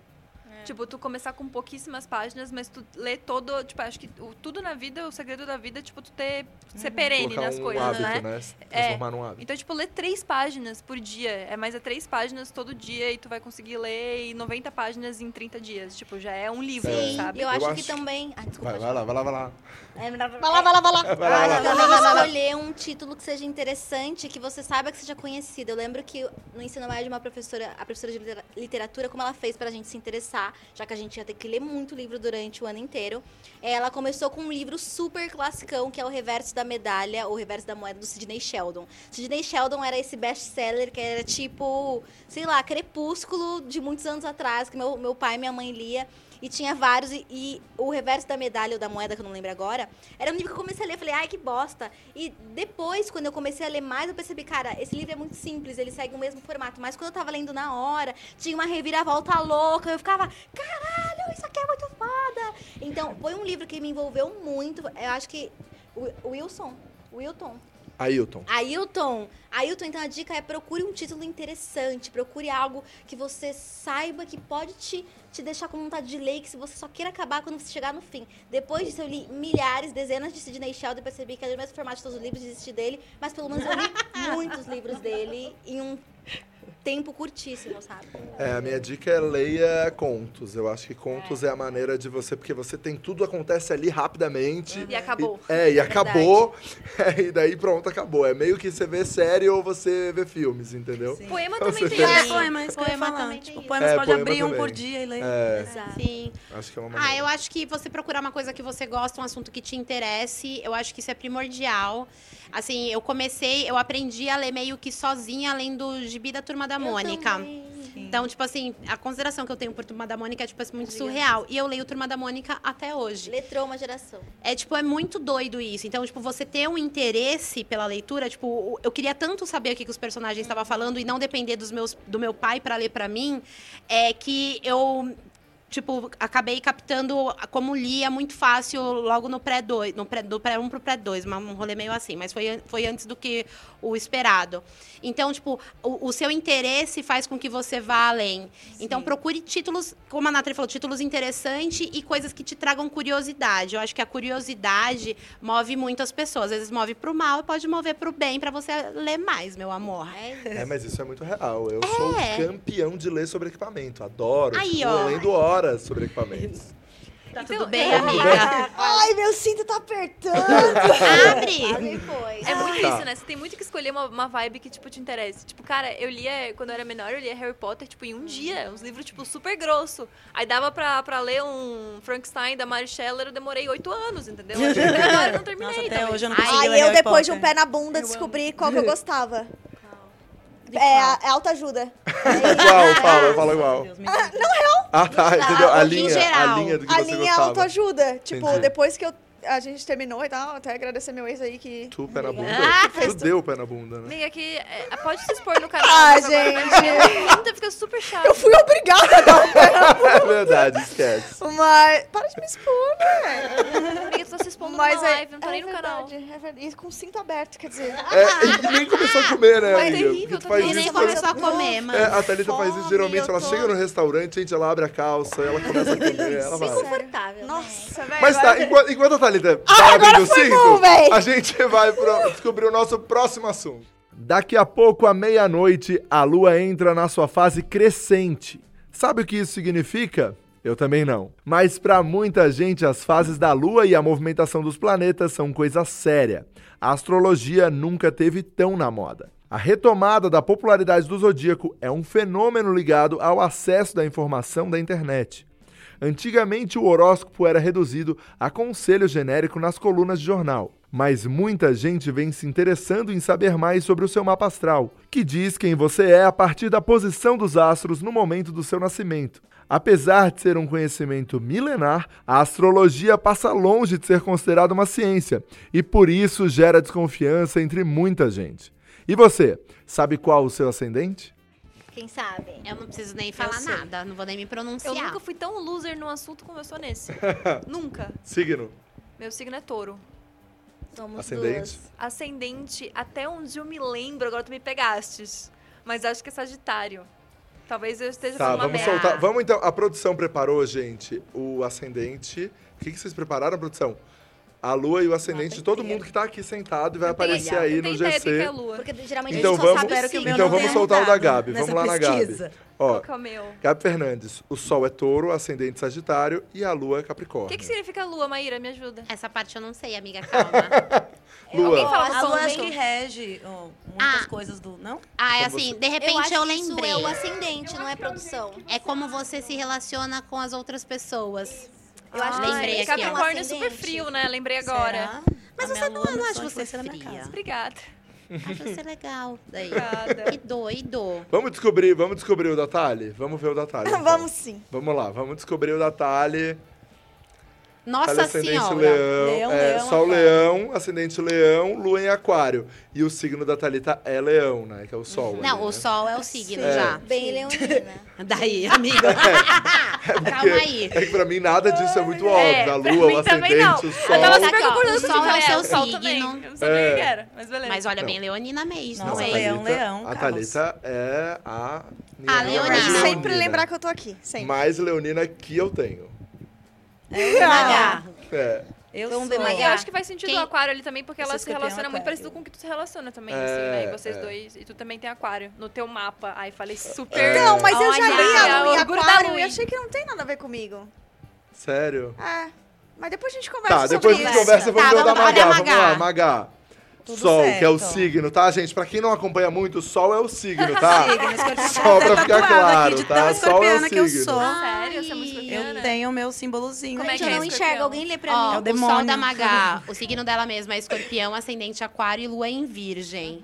Tipo, tu começar com pouquíssimas páginas, mas tu lê todo, tipo, acho que o- tudo na vida, o segredo da vida é, tipo, tu ter, ser perene Colocar nas um coisas, hábito, né? né? É. Transformar num hábito. Então, tipo, lê três páginas por dia. É mais é três páginas todo dia e tu vai conseguir ler e 90 páginas em 30 dias. Tipo, já é um livro, Sim, sabe? eu acho Eu que acho- também. Ai, desculpa. Vai, vai lá, vai lá, vai lá. É, vai lá, Vai lá, vai lá, vai lá. Vai lá, vai lá. Acho também escolher um título que seja interessante, que você saiba que seja conhecido. Eu lembro que no ensino médio, uma professora, a professora de litera- literatura, como ela fez pra gente se interessar, já que a gente ia ter que ler muito livro durante o ano inteiro, ela começou com um livro super classicão, que é O Reverso da Medalha, ou Reverso da Moeda, do Sidney Sheldon. Sidney Sheldon era esse best-seller que era tipo, sei lá, Crepúsculo de muitos anos atrás, que meu, meu pai e minha mãe lia. E tinha vários, e, e o reverso da medalha ou da moeda, que eu não lembro agora, era um livro que eu comecei a ler. Falei, ai, que bosta. E depois, quando eu comecei a ler mais, eu percebi, cara, esse livro é muito simples, ele segue o mesmo formato. Mas quando eu tava lendo na hora, tinha uma reviravolta louca. Eu ficava, caralho, isso aqui é muito foda. Então, foi um livro que me envolveu muito. Eu acho que. o Wilson. Wilton. Ailton. Ailton, Ailton, então a dica é procure um título interessante, procure algo que você saiba que pode te, te deixar com vontade de ler, que se você só queira acabar quando você chegar no fim. Depois disso, eu li milhares, dezenas de Sidney Sheldon e percebi que era o mesmo formato de todos os livros, desisti dele, mas pelo menos eu li muitos livros dele em um tempo curtíssimo, sabe? É, a minha dica é leia contos. Eu acho que contos é, a maneira de você, porque você tem tudo acontece ali rapidamente. E acabou. E- é, e Verdade. acabou. É, e daí pronto, acabou. É meio que você vê série ou você vê filmes, entendeu? Sim. Poema Você também tem fez. É, isso. poema, isso que eu ia Poema falar. também tem Tipo, isso. poemas É, pode poema abrir um também. por dia e ler. É, Exato. Sim. acho que é uma Ah, maneira. eu acho que você procurar uma coisa que você gosta, um assunto que te interesse, eu acho que isso é primordial. Assim, eu comecei, eu aprendi a ler meio que sozinha, além do gibi da Turma da Eu Mônica. Então, tipo assim, a consideração que eu tenho por Turma da Mônica é, tipo, assim, muito surreal. E eu leio Turma da Mônica até hoje. Letrou uma geração. É, tipo, é muito doido isso. Então, tipo, você ter um interesse pela leitura, tipo, eu queria tanto saber o que, que os personagens estavam falando e não depender dos meus, do meu pai pra ler pra mim, é que eu tipo, acabei captando como lia muito fácil logo no pré-2, no pré, do pré-1 pro pré-2, um rolê meio assim, mas foi, foi antes do que o esperado. Então, tipo, o, o seu interesse faz com que você vá além. Então, procure títulos, como a Nathalie falou, títulos interessantes e coisas que te tragam curiosidade. Eu acho que a curiosidade move muito as pessoas. Às vezes move pro mal e pode mover pro bem pra você ler mais, meu amor. É, É, mas isso é muito real. Eu sou campeão de ler sobre equipamento. Adoro. Aí, ó. lendo horas sobre equipamentos. Tá Então, tudo bem, é, amiga? Ai, meu cinto tá apertando. Abre! É muito Tá. isso, né? Você tem muito que escolher uma, uma vibe que, tipo, te interesse. Tipo, cara, eu lia, quando eu era menor, eu lia Harry Potter, tipo, em um dia. Uns livros, tipo, super grosso. Aí dava pra, pra ler um Frankenstein da Mary Shelley, eu demorei oito anos, entendeu? Agora eu não terminei. Nossa, até talvez. hoje eu não Aí ler eu, Harry depois de um Potter. pé na bunda, descobri qual que eu gostava. É, qual? a- é autoajuda. Igual, fala, fala igual. Deus me livre. Ah, tá, entendeu? A em linha, a linha do que A você linha é gostava. autoajuda. Tipo, Entendi. depois que eu- a gente terminou e tal, até agradecer meu ex aí que. Tu, pé na bunda. Ah, tu deu o pé na bunda, né? Amiga, que é, pode se expor no canal. Ah, agora gente. ser- Fica super chato. Eu fui obrigada a dar um pé na É verdade, esquece. Mas. Para de me expor, né? Tá se expondo Mas numa é, live, não tá é nem no canal. verdade, é verdade. E com cinto aberto, quer dizer. É, e nem começou a comer, né, Mas é terrível, Tu faz E nem isso come- começou a comer, mano. É, a Thalita faz isso Fome, geralmente, ela tô- chega no restaurante, gente, ela abre a calça, ela começa a comer, ela vai. Confortável. Nossa, velho. Mas tá, enquanto, enquanto a Thalita Ah, agora abrindo o cinto, bom, a gente vai pro, descobrir o nosso próximo assunto. Daqui a pouco, à meia-noite, a Lua entra na sua fase crescente. Sabe o que isso significa? Eu também não. Mas para muita gente, as fases da Lua e a movimentação dos planetas são coisa séria. A astrologia nunca teve tão na moda. A retomada da popularidade do zodíaco é um fenômeno ligado ao acesso da informação da internet. Antigamente, o horóscopo era reduzido a conselho genérico nas colunas de jornal. Mas muita gente vem se interessando em saber mais sobre o seu mapa astral, que diz quem você é a partir da posição dos astros no momento do seu nascimento. Apesar de ser um conhecimento milenar, a astrologia passa longe de ser considerada uma ciência e por isso gera desconfiança entre muita gente. E você, sabe qual o seu ascendente? Quem sabe? Eu não preciso nem falar nada, não vou nem me Eu pronunciar. nunca fui tão loser num assunto como eu sou nesse. nunca. Signo. Meu signo é touro. Somos Ascendente? duas. Ascendente, até onde eu me lembro, agora tu me pegastes. Mas acho que é Sagitário. Talvez eu esteja Tá, vamos soltar. Vamos então. A produção preparou, gente, o ascendente. O que, que vocês prepararam, produção? A lua e o ascendente de todo mundo que tá aqui sentado e vai Eu aparecer aí eu no é GC. lua. Porque geralmente Então a gente só vamos- sabe o que o meu Então vamos tenha soltar o da Gabi. Vamos lá na Gabi. pesquisa. Ó, Qual que é o meu? Gabi Fernandes, o Sol é touro, ascendente Sagitário e a Lua é O Capricórnio. que, que significa lua, Maíra? Me ajuda. Essa parte eu não sei, amiga, calma. Lua. Alguém fala A lua acho que rege ó, muitas Ah. coisas do. Não? Ah, é Como assim, você- de Eu repente acho eu, que isso lembrei. é o ascendente, não é produção. É como você se relaciona com as outras pessoas. Eu acho que lembrei é um Capricórnio é super frio, né? Lembrei agora. Será? Mas A você não- eu não só acho você influencia na minha fria. casa. Obrigada. Acho você legal. Daí. Obrigada. Que doido. Vamos descobrir, vamos descobrir o da? Vamos ver o da então. Vamos sim. Vamos lá, vamos descobrir o da Thali. Nossa ascendente senhora. leão, Leão, é, leão, Sol aquário. leão, ascendente leão, lua em aquário. E o signo da Thalita é leão, né? Que é o sol. Não, ali, o né? sol é o signo É. já. Bem leonina. Daí, amigo. Calma aí. É que pra mim nada disso é muito É, óbvio. A pra lua, o não. ascendente, o Eu tava sol. super concordando o sol é o seu o sol também. Eu não sabia É. o que era, mas beleza. Mas olha Não. bem, leonina mesmo, Nossa, hein? leão, leão, A. Thalita é a minha A amiga Leonina. Sempre lembrar que eu tô aqui. Sempre. Mais leonina que eu tenho. H. É. Eu Vamos sou. Eu acho que faz sentido Quem- o aquário ali também, porque Eu ela se relaciona muito parecido com o que tu se relaciona também, É, assim, né? E vocês é. dois. E tu também tem aquário no teu mapa. Ai, falei super. Não, mas eu já li a da aquário e achei que não tem nada a ver comigo. Sério? É. Mas depois a gente conversa Tá, sobre depois a isso. gente conversa, vamos Tá, ver o da vamos Magá. Vamos lá, Magá. Tudo Sol, que é o certo. signo, tá, gente? Pra quem não acompanha muito, o Sol é o signo, tá? Signo, escorpião. Só pra Até ficar claro, tá? Sol é o escorpiana que eu signo. sou. Sério? Você é escorpiana? Eu tenho meu símbolozinho. Como é Gente, que eu é não enxergo. Alguém lê pra Ó, mim. É o o sol demônio. da Magá, o signo dela mesma é escorpião, ascendente aquário e lua em virgem.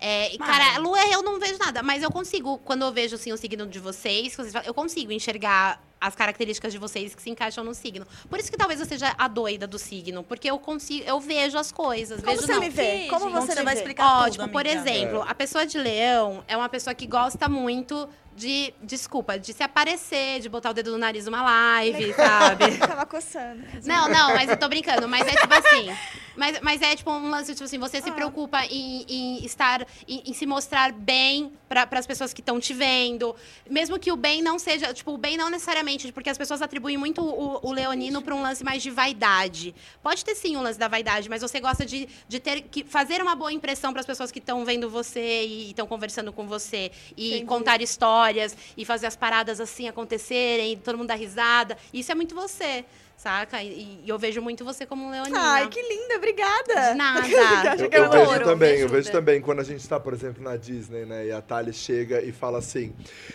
É, e, cara, lua eu não vejo nada, mas eu consigo, quando eu vejo assim, o signo de vocês, eu consigo enxergar as características de vocês que se encaixam no signo. Por isso que talvez eu seja a doida do signo, porque eu consigo, eu vejo as coisas. Como vejo você não. me vê? Como você me vai explicar Ó, tudo, tipo, por amiga? exemplo, a pessoa de leão é uma pessoa que gosta muito de, desculpa, de se aparecer, de botar o dedo no nariz numa live, sabe? Tava coçando. Não, não, mas eu tô brincando. Mas é tipo assim. Mas, mas é tipo um lance, tipo assim, você se Ah. preocupa em, em estar, em, em se mostrar bem para as pessoas que estão te vendo. Mesmo que o bem não seja, tipo, o bem não necessariamente, porque as pessoas atribuem muito o, o leonino para um lance mais de vaidade. Pode ter sim um lance da vaidade, mas você gosta de, de ter que fazer uma boa impressão para as pessoas que estão vendo você e estão conversando com você. E Entendi. contar histórias e fazer as paradas assim acontecerem, e todo mundo dar risada. Isso é muito você, saca? E, e eu vejo muito você como um leonino. Ai, que linda, obrigada. De nada. Achei Eu, eu uma vejo ouro. também, eu vejo também quando a gente tá, por exemplo, na Disney, né? E a Thalia chega e fala assim: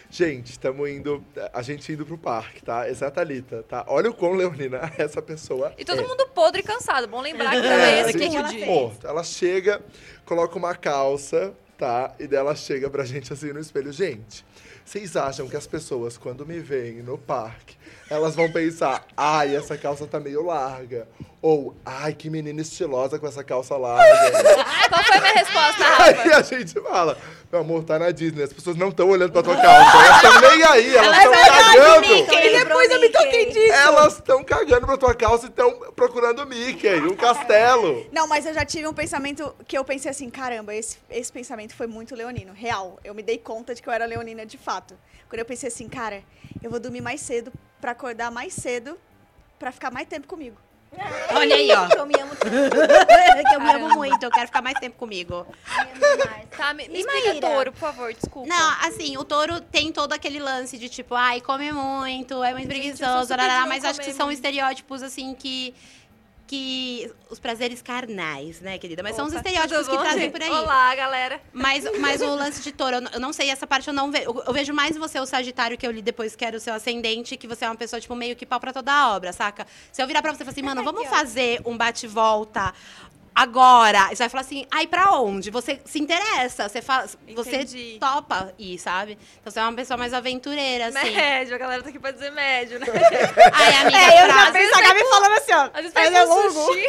Gente, estamos indo. A gente indo pro parque, tá? Essa é a Thalita, tá? Olha o quão leonina essa pessoa. E todo é. mundo podre e cansado. Bom lembrar que É, também esse assim, que ela morto. Ela chega, coloca uma calça, tá? E dela chega pra gente assim no espelho. Gente, vocês acham que as pessoas, quando me veem no parque, elas vão pensar, ai, essa calça tá meio larga. Ou, ai, que menina estilosa com essa calça larga. Qual foi a minha resposta, Rafa? Aí a gente fala, meu amor, tá na Disney, as pessoas não estão olhando pra tua calça. Elas estão nem aí, elas estão cagando. E depois eu me toquei disso. Elas estão cagando pra tua calça e estão procurando o Mickey, um castelo. Não, mas eu já tive um pensamento que eu pensei assim, caramba, esse, esse pensamento foi muito leonino, real. Eu me dei conta de que eu era leonina de fato. Quando eu pensei assim, cara, eu vou dormir mais cedo pra acordar mais cedo pra ficar mais tempo comigo. Olha aí, ó. Eu me amo tanto, que eu me amo muito, eu quero ficar mais tempo comigo. me amo demais. Tá, me, me explica touro, por favor, desculpa. Não, assim, o touro tem todo aquele lance de tipo, ai, come muito, é muito Gente, preguiçoso, arará, mas acho que são estereótipos, assim, que. Que. Os prazeres carnais, né, querida? Mas são os Opa, estereótipos que trazem por aí. Olá, galera. Mas, mas o lance de touro, eu não- sei, essa parte eu não vejo. Eu, vejo mais você, o Sagitário, que eu li depois que era o seu ascendente, que você é uma pessoa, tipo, meio que pau pra toda a obra, saca? Se eu virar pra você e falar assim, mano, vamos fazer um bate-volta agora. Você vai falar assim, ai, pra onde? Você se interessa, você fala, você topa ir, sabe? Então você é uma pessoa mais aventureira, assim. Médio, a galera tá aqui pra dizer médio, né? Ai, amiga, É, eu já frase- penso a Gabi falando assim, ó. Às vezes é longo. sushi,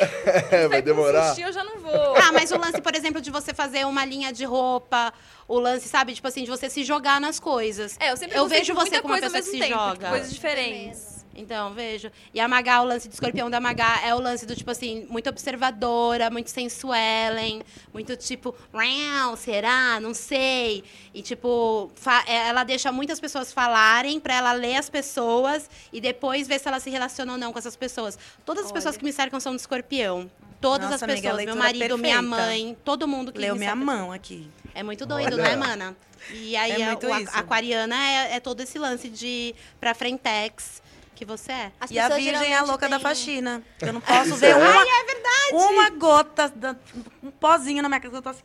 É, vai demorar. sushi, eu já não vou. Ah, mas o lance, por exemplo, de você fazer uma linha de roupa, o lance, sabe, tipo assim, de você se jogar nas coisas. É, eu sempre Eu vejo você como uma pessoa que se tempo, joga. coisas diferentes. Então, vejo. E a Magá, o lance do escorpião da Magá é o lance do, tipo assim, muito observadora, muito sensuelen, muito tipo, "Rau, será? Não sei. E, tipo, é, ela deixa muitas pessoas falarem pra ela ler as pessoas e depois ver se ela se relaciona ou não com essas pessoas. Todas as pessoas que me cercam são de escorpião. Todas Nossa, as amiga, pessoas. Meu marido, minha perfeita. mão, todo mundo que Leu me minha cerca- mão aqui. É muito doido, Olha. né, mana? E aí, É a, a- aquariana é, é todo esse lance de pra frentex que você é. As E a pessoas virgem é a louca da têm- faxina. Eu não posso ver é. uma, Ai, é verdade! uma gota, um pozinho na minha casa. Eu tô assim...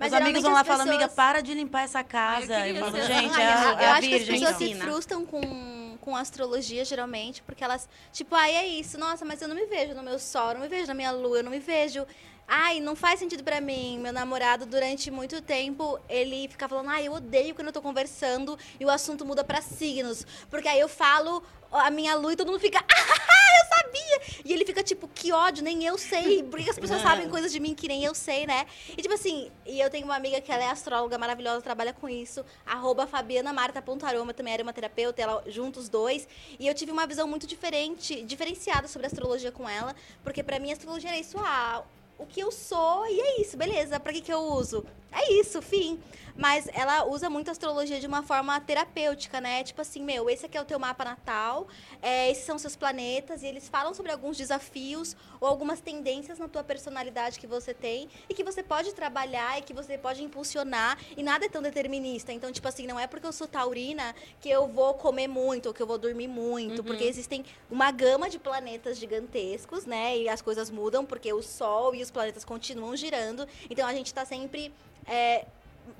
Mas Meus amigos vão lá e falam, as amiga, pessoas- para de limpar essa casa. Ai, eu eu falo, gente, é a, eu é a acho que as virgem. pessoas se frustram com, com astrologia, geralmente, porque elas, tipo, ai, é isso, nossa, mas eu não me vejo no meu sol, eu não me vejo na minha lua, eu não me vejo. Ai, não faz sentido pra mim. Meu namorado, durante muito tempo, ele fica falando, ai, eu odeio quando eu tô conversando e o assunto muda pra signos. Porque aí eu falo a minha lua e todo mundo fica, ah, eu sabia! E ele fica tipo, que ódio, nem eu sei. Porque as pessoas sabem coisas de mim que nem eu sei, né? E tipo assim, e eu tenho uma amiga que ela é astróloga maravilhosa, trabalha com isso, arroba fabianamarta.aroma, também era uma terapeuta, ela juntos os dois. E eu tive uma visão muito diferente, diferenciada sobre astrologia com ela, porque pra mim a astrologia era isso, ah, o que eu sou e é isso, beleza. Pra que, que eu uso? É isso, fim. Mas ela usa muito a astrologia de uma forma terapêutica, né? Tipo assim, meu, esse aqui é o teu mapa natal, é, esses são seus planetas, e eles falam sobre alguns desafios ou algumas tendências na tua personalidade que você tem e que você pode trabalhar e que você pode impulsionar, e nada é tão determinista. Então, tipo assim, não é porque eu sou taurina que eu vou comer muito ou que eu vou dormir muito, porque existem uma gama de planetas gigantescos, né? E as coisas mudam porque o Sol e os planetas continuam girando. Então, a gente tá sempre. É,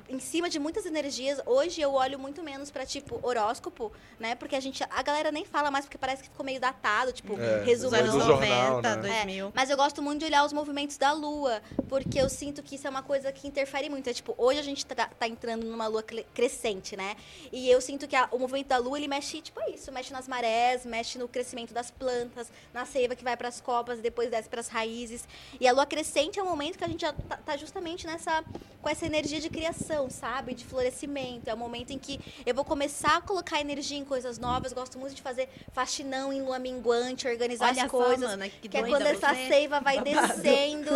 em cima de muitas energias, hoje eu olho muito menos pra, tipo, horóscopo, né? Porque a gente. A galera nem fala mais porque parece que ficou meio datado, tipo, É, Dos resumo. anos do jornal, 90, né? 2000. Mas eu gosto muito de olhar os movimentos da lua, porque eu sinto que isso é uma coisa que interfere muito. É tipo, hoje a gente tá, tá entrando numa lua cre- crescente, né? E eu sinto que a- o movimento da lua, ele mexe, tipo, é isso, mexe nas marés, mexe no crescimento das plantas, na seiva que vai pras copas e depois desce pras raízes. E a lua crescente é o momento que a gente já tá, tá justamente nessa com essa energia de criação, sabe? De florescimento. É o momento em que eu vou começar a colocar energia em coisas novas. Gosto muito de fazer faxinão em lua minguante, organizar Olha as só, coisas. mana, que que é quando essa você. seiva vai descendo.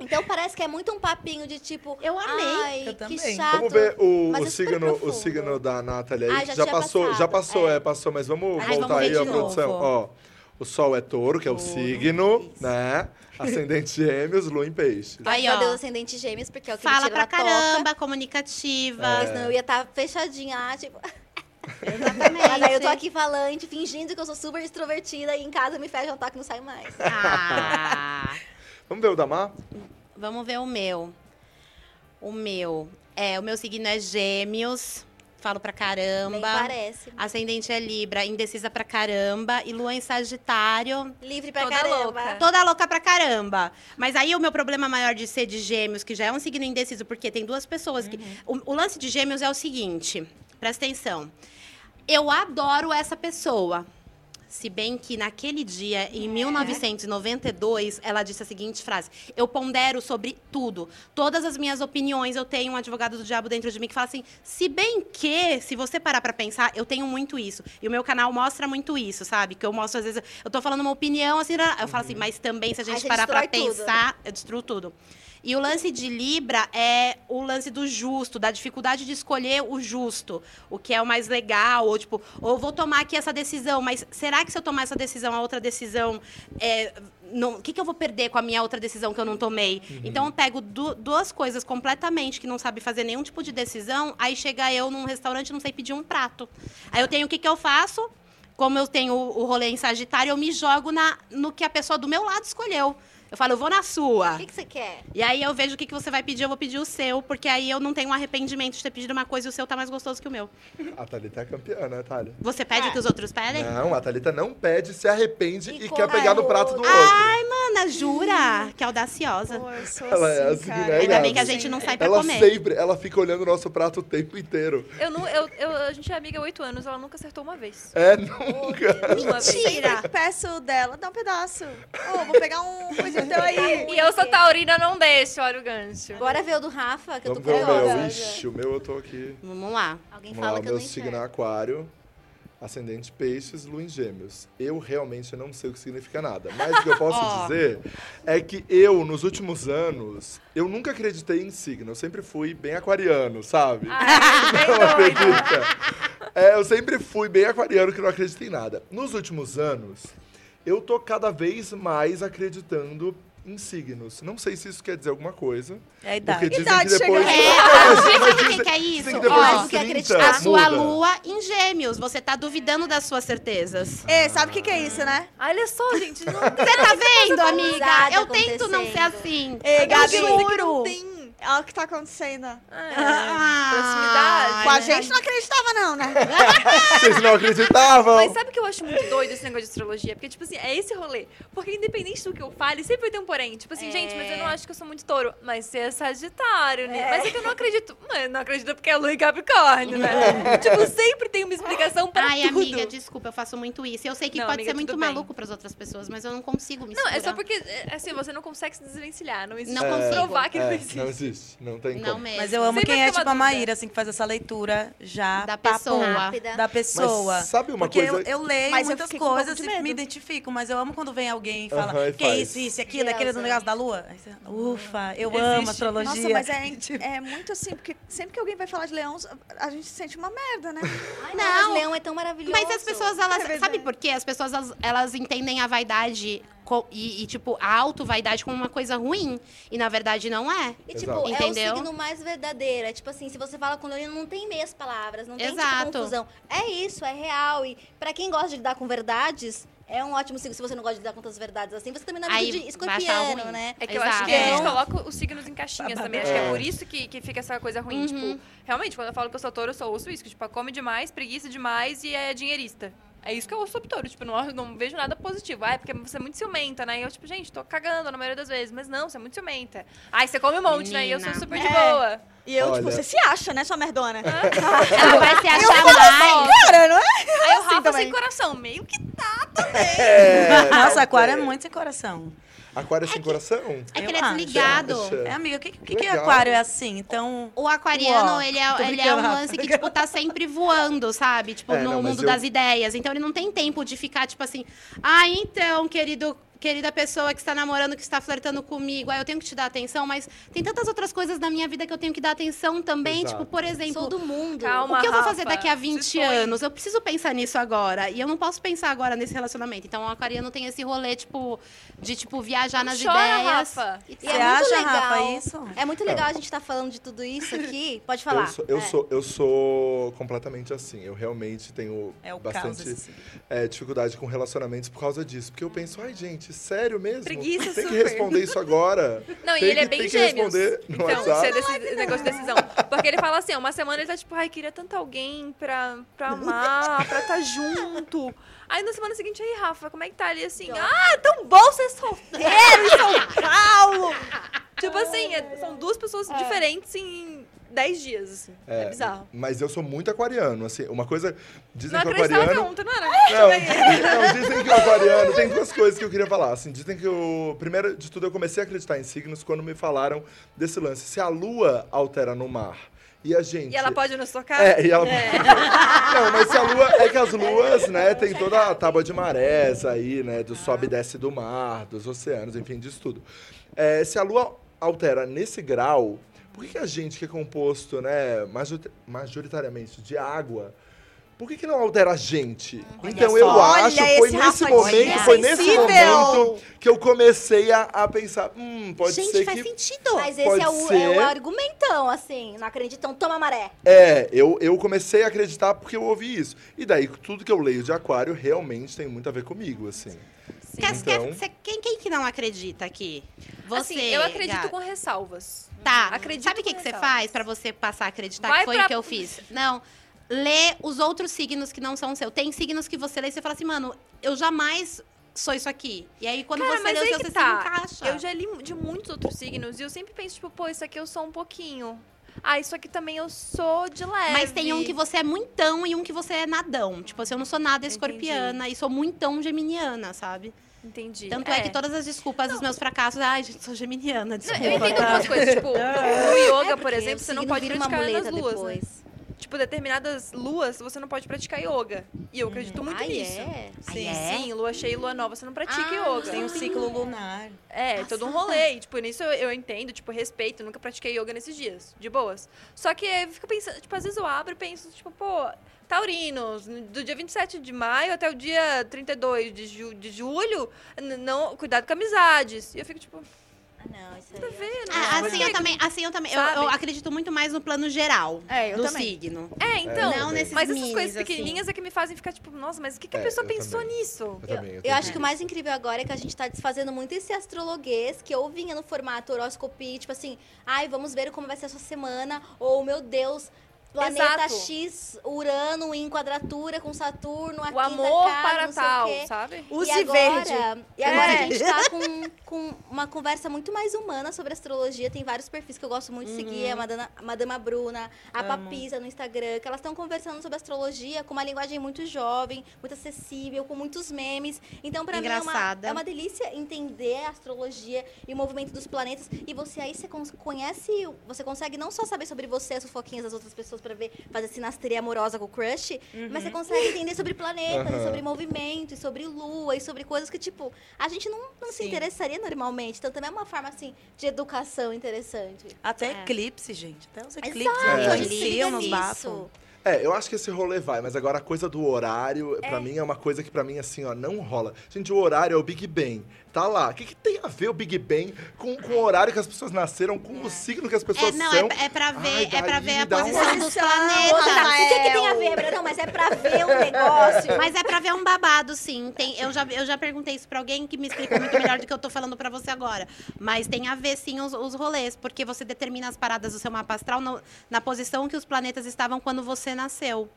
Então parece que é muito um papinho de tipo, Eu amei. ai, Eu que também. chato. Vamos ver o, o é signo, o signo da Nathalie aí. Ah, já já, passou, já passado, passou, é. é. passou, mas vamos Ai, voltar vamos aí produção. Ó, o Sol é touro, que é o signo, né? Ascendente gêmeos, lua em peixes. Aí, ó. Deus, ascendente gêmeos, porque é o que me Fala tira pra da toca. caramba, comunicativa. É. Senão eu ia estar fechadinha lá, tipo... Exatamente. Mas aí eu tô aqui falante, fingindo que eu sou super extrovertida e em casa me fecha um toque e não saio mais. Ah, Vamos ver o Damar? vamos ver o meu. O meu. É, o meu signo é gêmeos. Falo pra Nem caramba. parece. Ascendente é Libra, indecisa pra caramba. E Lua em Sagitário, Livre pra Toda caramba. louca. toda louca pra caramba. Mas aí o meu problema maior de ser de gêmeos, que já é um signo indeciso, porque tem duas pessoas que. O, o lance de gêmeos é o seguinte: presta atenção. Eu adoro essa pessoa. Se bem que naquele dia, em 1992, ela disse a seguinte frase: Eu pondero sobre tudo. Todas as minhas opiniões, eu tenho um advogado do diabo dentro de mim que fala assim: se bem que, se você parar pra pensar, eu tenho muito isso. E o meu canal mostra muito isso, sabe? Que eu mostro, às vezes, eu tô falando uma opinião, assim, eu falo assim, mas também, se a gente você parar pra destrói tudo. pensar, eu destruo tudo. E o lance de Libra é o lance do justo, da dificuldade de escolher o justo, o que é o mais legal, ou tipo, ou vou tomar aqui essa decisão, mas será que se eu tomar essa decisão, a outra decisão, é, o que, que eu vou perder com a minha outra decisão que eu não tomei? Então eu pego du- duas coisas completamente que não sabe fazer nenhum tipo de decisão, aí chega eu num restaurante e não sei pedir um prato. Aí eu tenho o que, que eu faço? Como eu tenho o o rolê em Sagitário, eu me jogo na, no que a pessoa do meu lado escolheu. Eu falo, eu vou na sua. O que, que você quer? E aí eu vejo o que, que você vai pedir, eu vou pedir o seu, porque aí eu não tenho um arrependimento de ter pedido uma coisa e o seu tá mais gostoso que o meu. A Thalita é campeã, né, Thalia? Você pede o que os outros pedem? Não, a Thalita não pede, se arrepende E e, quer pegar no prato do outro. outro. Ai, mana, jura? Que audaciosa. Pô, eu sou Ela é assim, assim, cara. né, Ainda bem que a gente não sai pra ela comer. sempre, ela fica olhando o nosso prato o tempo inteiro. Eu não, eu, eu- a gente é amiga há oito anos, ela nunca acertou uma vez. É, nunca. Vez. Mentira! Peço dela, dá um pedaço. Ô, vou pegar um coisa teu aí. E eu sou taurina, não deixo, olha o gancho. Bora ver o do Rafa, que eu Vamos tô ver o meu. Ixi, o meu eu tô aqui. Vamos lá. Alguém Vamos lá, fala o que eu meu não signo é aquário, ascendente peixes, lua em gêmeos. Eu realmente não sei o que significa nada. Mas o que eu posso Ó. dizer é que eu, nos últimos anos, eu nunca acreditei em signo. Eu sempre fui bem aquariano, sabe? Ai, bem Não acredita? É, eu sempre fui bem aquariano que não acredita em nada. Nos últimos anos, eu tô cada vez mais acreditando em signos. Não sei se isso quer dizer alguma coisa. É a Porque idade. dizem Idade que depois. chegando. É, Mas- sabe o que, que é isso? que Ó, dos que 30 acreditar. a sua muda. lua em gêmeos. Você tá duvidando das suas certezas. Ei, sabe o que, que é isso, né? Olha só, gente, não Você tá vendo, amiga? Eu tento não ser assim. Ei, eu Gabi, juro. Olha o que tá acontecendo. Ah, proximidade. Com a gente não acreditava, não, né? Vocês não acreditavam? Mas sabe o que eu acho muito doido esse negócio de astrologia? Porque, tipo assim, é esse rolê. Porque independente do que eu fale, sempre vai ter um porém. Tipo assim, É. gente, mas eu não acho que eu sou muito touro. Mas você é sagitário, né? Mas é que eu não acredito. Mas eu não acredito porque é lua e capricórnio, né? tipo, sempre tem uma explicação pra Ai, tudo. amiga, desculpa, eu faço muito isso. Eu sei que Não, pode amiga, ser muito bem. maluco pras outras pessoas, mas eu não consigo me Não, é só porque, é, assim, você não consegue se desvencilhar. Não existe Não provar que não É, existe. não existe. Não tem Não como. mesmo. Mas eu amo Sempre quem é tipo a. Maíra, assim, que faz essa leitura já Da pessoa. Rápida. da pessoa. Mas sabe uma Porque coisa- eu, eu leio Mas eu muitas um pouco coisas de e medo. me identifico, mas eu amo quando vem alguém e fala Aham, e que é faz. isso, isso, aquilo, aquele do negócio da lua. Aí você, Ufa, eu Existe. amo astrologia. Nossa, mas é, Tipo, é muito assim, porque sempre que alguém vai falar de leão, a gente sente uma merda, né? Ai, Não. não, mas leão é tão maravilhoso. Mas as pessoas, elas. É sabe por quê? As pessoas, elas, elas entendem a vaidade e, e, tipo, a auto-vaidade como uma coisa ruim. E na verdade não é. E, tipo, Exato. é Entendeu? o signo mais verdadeiro. É tipo assim, se você fala com leonino, não tem meias palavras, não tem tipo, confusão. É isso, é real. E pra quem gosta de lidar com verdades, é um ótimo signo. Se você não gosta de lidar com tantas verdades assim, você também não é Aí de escorpiano, né? É que eu Exato. acho que a gente Então- coloca os signos em caixinhas também. Acho que é É. por isso que, que fica essa coisa ruim. Uhum. Tipo, realmente, quando eu falo que eu sou touro, eu só ouço isso. Tipo, come demais, preguiça demais e é dinheirista. É isso que eu ouço sobre touro. Tipo, não, não vejo nada positivo. Ah, é porque você é muito ciumenta, né? E eu, tipo, gente, tô cagando na maioria das vezes. Mas não, você é muito ciumenta. Ai, você come um monte, né? E eu sou Menina. super de É. boa. E eu, tipo, Olha. você se acha, né, sua merdona? Ela vai se achar mais. Cara, não é? Aí o Rafa também. sem coração, meio que É, Nossa, aquário é muito sem coração. Aquário sem coração? É que ele é desligado. É, amiga, o que, que, que aquário é assim? Então. O aquariano, Uó, ele é, ele é um lance que, tipo, tá sempre voando, sabe? Tipo, É, no não, mundo eu- das ideias. Então, ele não tem tempo de ficar, tipo assim... Ah, então, querido... Querida pessoa que está namorando, que está flertando comigo, ah, eu tenho que te dar atenção, mas tem tantas outras coisas na minha vida que eu tenho que dar atenção também. Exato. Tipo, por exemplo, Sou do mundo. Calma. o que eu vou Rafa, fazer daqui a se 20 expõe. anos? Eu preciso pensar nisso agora. E eu não posso pensar agora nesse relacionamento. Então, o aquariano tem esse rolê, tipo, de, tipo, viajar nas Chora, ideias. Rafa. E Você é muito acha, legal. Rafa, isso? É muito legal a gente estar falando de tudo isso aqui. Pode falar. Eu, sou, eu, É. sou, eu sou completamente assim. Eu realmente tenho É bastante esse. é, dificuldade com relacionamentos por causa disso. Porque eu penso, ai, gente, sério mesmo? Preguiça Tem que super. responder isso agora. Não, e Tem ele é que- bem tem que gêmeos. responder no então, WhatsApp. se é desse negócio de decisão. Porque ele fala assim, uma semana ele tá tipo, ai, queria tanto alguém pra, pra amar, pra estar junto. Aí na semana seguinte, aí, Rafa, como é que tá ali assim? Ah, tão bom ser solteiro em São Paulo! tipo assim, é- são duas pessoas diferentes em 10 dias, assim. É, bizarro. Mas eu sou muito aquariano, assim. Uma coisa. Dizem Não que que aquariano. não era? Não, não, dizem que o aquariano. Tem duas coisas que eu queria falar. Assim, dizem que o. Primeiro de tudo, eu comecei a acreditar em signos quando me falaram desse lance. Se a lua altera no mar e a gente. E ela pode nos tocar? É, e ela... Não, mas se a lua... É que as luas, né, tem toda a tábua de marés aí, né, do sobe e desce do mar, dos oceanos, enfim, disso tudo. É, se a lua altera nesse grau, por que, que a gente que é composto, né, major- majoritariamente de água, por que, que não altera a gente? então eu só. acho, Olha foi esse nesse momento, foi nesse momento que eu comecei a, a pensar, hum, pode Gente, ser faz que... sentido. Mas esse Pode é o, ser. é o argumentão, assim. Não acreditam, toma maré. É, eu, eu comecei a acreditar porque eu ouvi isso. E daí, tudo que eu leio de aquário realmente tem muito a ver comigo, assim. Quer- Então- quem, quem que não acredita aqui? Você, assim, eu acredito Gabi. com ressalvas. Tá, Acredito sabe o que, que você faz pra você passar a acreditar Vai que foi pra- o que eu fiz? Não, lê os outros signos que não são seu. Tem signos que você lê e você fala assim, mano, eu jamais sou isso aqui. E aí, quando Cara, você lê o que você tá. se encaixa. Eu já li de muitos outros signos e eu sempre penso, tipo, pô, isso aqui eu sou um pouquinho. Ah, isso aqui também eu sou de leve. Mas tem um que você é muitão e um que você é nadão. Tipo assim, eu não sou nada escorpiana e sou muitão geminiana, sabe? Entendi. Tanto é, que todas as desculpas dos meus fracassos, ai, gente, sou geminiana, desculpa. Eu entendo algumas coisas, tipo, no yoga, por Porque exemplo, você não pode praticar nas luas, né? Tipo, determinadas luas, você não pode praticar yoga. E eu acredito muito Ai, nisso. é? Sim, é? sim, lua cheia e lua nova, você não pratica Ah, yoga. Tem um ciclo lunar. É, todo um rolê. E, tipo, nisso eu, eu entendo, tipo, respeito. Nunca pratiquei yoga nesses dias, de boas. Só que eu fico pensando, tipo, às vezes eu abro e penso, tipo, pô, taurinos, do dia 27 de maio até o dia 32 de, ju de julho, não, cuidado com amizades. E eu fico, tipo, não, isso a aí. ver, não Ah, assim eu também, assim eu também, eu, Sabe? eu acredito muito mais no plano geral É, eu do também. signo. É, então. Não nesses mas essas minis, coisas assim. pequenininhas é que me fazem ficar, tipo, nossa, mas o que, que a É, pessoa eu pensou também. nisso? Eu, também, eu, Eu também. acho que o mais incrível agora é que a gente tá desfazendo muito esse astrologuês que ou vinha no formato horoscopia, tipo assim, ai, vamos ver como vai ser a sua semana, ou meu Deus, planeta Exato. X, Urano em quadratura com Saturno, a O amor casa, para não sei o tal, quê. sabe? Use e agora, verde. E agora É. a gente tá com, com uma conversa muito mais humana sobre astrologia. Tem vários perfis que eu gosto muito de seguir. Uhum. A Madana, a Madama Bruna, a Amo. Papisa no Instagram. Que elas estão conversando sobre astrologia com uma linguagem muito jovem, muito acessível, com muitos memes. Então, pra mim, é uma, é uma delícia entender a astrologia e o movimento dos planetas. E você aí, você conhece... Você consegue não só saber sobre você, as fofoquinhas das outras pessoas pra ver, fazer sinastria amorosa com o crush, mas você consegue entender sobre planetas, Aham. e sobre movimento, e sobre lua, e sobre coisas que, tipo, a gente não, não se interessaria normalmente. Então também é uma forma, assim, de educação interessante. Até É. eclipse, gente. Até os eclipses Exato, É. a gente se nos bafos. É, eu acho que esse rolê vai, mas agora a coisa do horário, pra mim, é uma coisa que pra mim, assim, ó, não rola. Gente, o horário é o Big Bang. Tá lá. O que, que tem a ver o Big Bang com, com o horário que as pessoas nasceram, com o signo que as É, pessoas não, são? é, é pra ver, Ai, é pra ver a dá uma- posição dos Tá, planetas. o que, que tem a ver? Não, mas é pra ver um negócio. Mas é pra ver um babado, sim. Tem, eu, já, eu já perguntei isso pra alguém que me explica muito melhor do que eu tô falando pra você agora. Mas tem a ver, sim, os, os rolês. Porque você determina as paradas do seu mapa astral no- na posição que os planetas estavam quando você nasceu.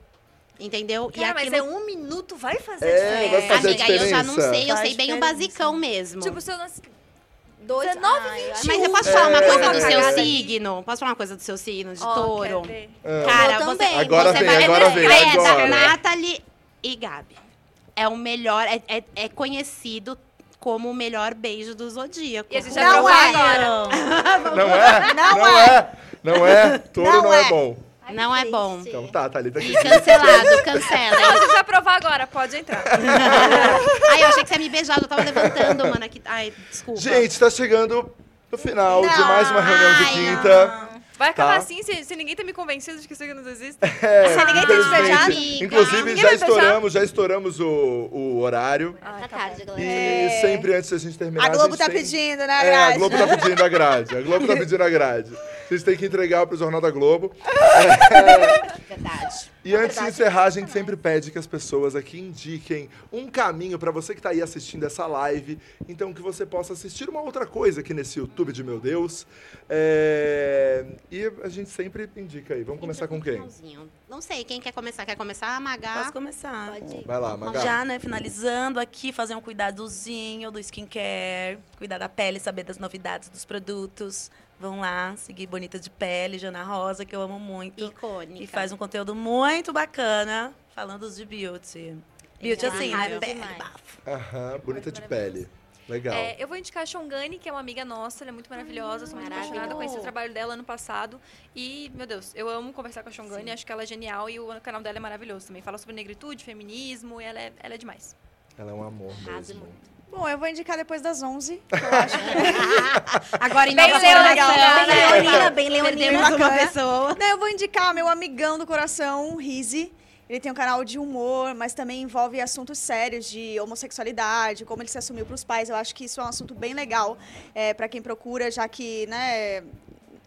Entendeu? Cara, mas aquilo- é um minuto, vai fazer É, diferença. vai fazer a Amiga, eu já não diferença. sei, eu Faz sei bem o diferença. basicão mesmo. Tipo, se eu nasci... Dois, 19, Ai, eu acho- Mas eu posso falar uma É. coisa do seu signo? Posso falar uma coisa do seu signo, de Ó, touro? Ah. Cara, Eu você, também. Agora você vem, vai agora vem, é agora. da Nathalie e Gabi. É o melhor, é, é, é conhecido como o melhor beijo do Zodíaco. E a gente vai Não é. agora. Não é? Não é. Não é. Touro Não não, é. é. bom. Ai, Não é bom. Então tá, Thalita aqui. E cancelado, Não, cancela. gente vai provar agora, pode entrar. Ai, eu achei que você ia me beijar, eu tava levantando, mano. Aqui. Ai, desculpa. Gente, tá chegando no final de Não. mais uma reunião de Ai, quinta. Vai acabar Tá. assim se, se ninguém tá me convencido de que signos existem. É, Se ninguém tem infelizmente. despejado. Inclusive, Ninguém já estouramos, já estouramos o, o horário. Ah, Tá tá tarde, galera. E É. sempre antes da gente terminar. A Globo gente tá tem- pedindo, né, É, a grade? Globo tá pedindo a grade. A Globo tá pedindo a grade. A gente tem que entregar pro Jornal da Globo. Verdade. E antes de encerrar, a gente sempre pede que as pessoas aqui indiquem um caminho pra você que tá aí assistindo essa live. Então, que você possa assistir uma outra coisa aqui nesse YouTube de meu Deus. É, E a gente sempre indica aí. Vamos começar com quem? Não sei, quem quer começar? Quer começar a Magar? Posso começar? Pode ir. Vai lá, Magal. Já, né, finalizando aqui, fazer um cuidadozinho do skincare, cuidar da pele, saber das novidades dos produtos. Vão lá, seguir Bonita de Pele, Jana Rosa, que eu amo muito. Icônica. Que faz um conteúdo muito bacana, falando de beauty. Beauty assim, né? Pele, demais. bafo. Aham, bonita de pele. Legal. É, eu vou indicar a Shongani, que é uma amiga nossa, ela é muito maravilhosa, sou muito apaixonada, conheci o trabalho dela ano passado. E, meu Deus, eu amo conversar com a Shongani, acho que ela é genial e o canal dela é maravilhoso também. Fala sobre negritude, feminismo, e ela é, ela é demais. Ela é um amor Arrasa mesmo. muito. Bom, eu vou indicar depois das 11. que eu acho que Agora em Bem né? Leonina, bem leonina. Perdemos uma bacana. pessoa. Não, eu vou indicar meu amigão do coração, Rizzi. Ele tem um canal de humor, mas também envolve assuntos sérios de homossexualidade, como ele se assumiu para os pais. Eu acho que isso é um assunto bem legal é, para quem procura, já que, né,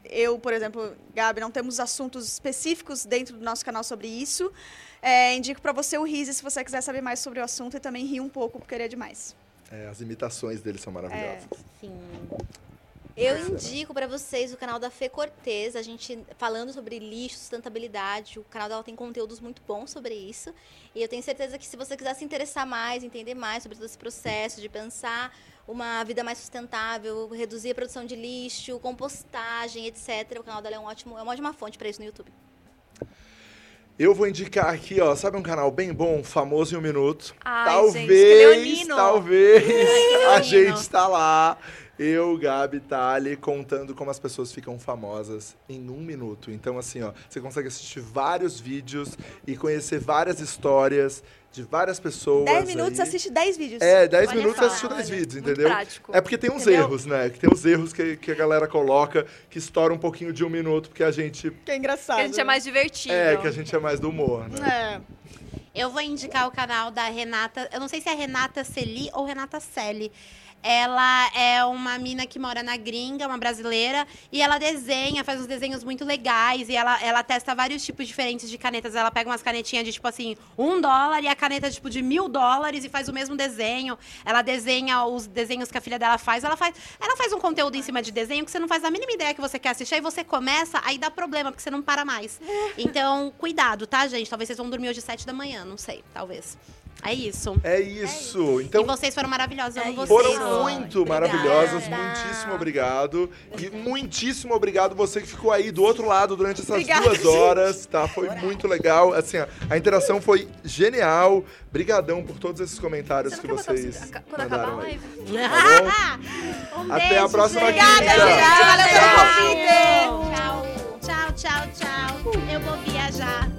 eu, por exemplo, Gabi, não temos assuntos específicos dentro do nosso canal sobre isso. É, indico para você o Rizzi se você quiser saber mais sobre o assunto e também rir um pouco, porque ele é demais. É, as imitações dele são maravilhosas. Sim. Eu indico pra vocês o canal da Fê Cortez, a gente falando sobre lixo, sustentabilidade. O canal dela tem conteúdos muito bons sobre isso. E eu tenho certeza que se você quiser se interessar mais, entender mais sobre todo esse processo de pensar uma vida mais sustentável, reduzir a produção de lixo, compostagem, etc. O canal dela é, um ótimo, é uma ótima fonte pra isso no YouTube. Eu vou indicar aqui, ó, sabe um canal bem bom, famoso em um minuto? Ai, talvez, gente, leonino. talvez a gente tá lá, eu, Gabi, Thali, contando como as pessoas ficam famosas em um minuto. Então, assim, ó, você consegue assistir vários vídeos e conhecer várias histórias de várias pessoas. 10 minutos, aí. assiste 10 vídeos. É, 10 Olha minutos só, você assistiu 10 olha, vídeos, entendeu? prático. É porque tem uns Entendeu? erros, né? Que tem uns erros que, que a galera coloca que estoura um pouquinho de um minuto, porque a gente. Que é engraçado. Que a gente é mais divertido. É, que a gente é mais do humor, né? É. Eu vou indicar o canal da Renata. Eu não sei se é Renata Celi ou Renata Celi. Ela é uma mina que mora na gringa, uma brasileira, e ela desenha, faz uns desenhos muito legais, e ela, ela testa vários tipos diferentes de canetas. Ela pega umas canetinhas de, tipo assim, um dólar e a caneta, tipo, de mil dólares e faz o mesmo desenho. Ela desenha os desenhos que a filha dela faz. Ela faz, ela faz um conteúdo em cima de desenho que você não faz a mínima ideia que você quer assistir, aí você começa, aí dá problema, porque você não para mais. Então, cuidado, tá, gente? Talvez vocês vão dormir hoje às sete da manhã, não sei, talvez. É, é isso. É isso. Então, e vocês foram maravilhosos, é vocês. Foram muito Obrigada. maravilhosas, muitíssimo obrigado. E muitíssimo obrigado você que ficou aí do outro lado durante essas Obrigada, duas horas, tá? Foi Bora. muito legal. Assim, a interação foi genial. Brigadão por todos esses comentários que vocês botar, quando acabar a live. Tá bom? um Até beijo, a próxima gente. quinta. Obrigada, gente. Valeu pelo convite. Tchau. Tchau, tchau, tchau. Eu vou viajar.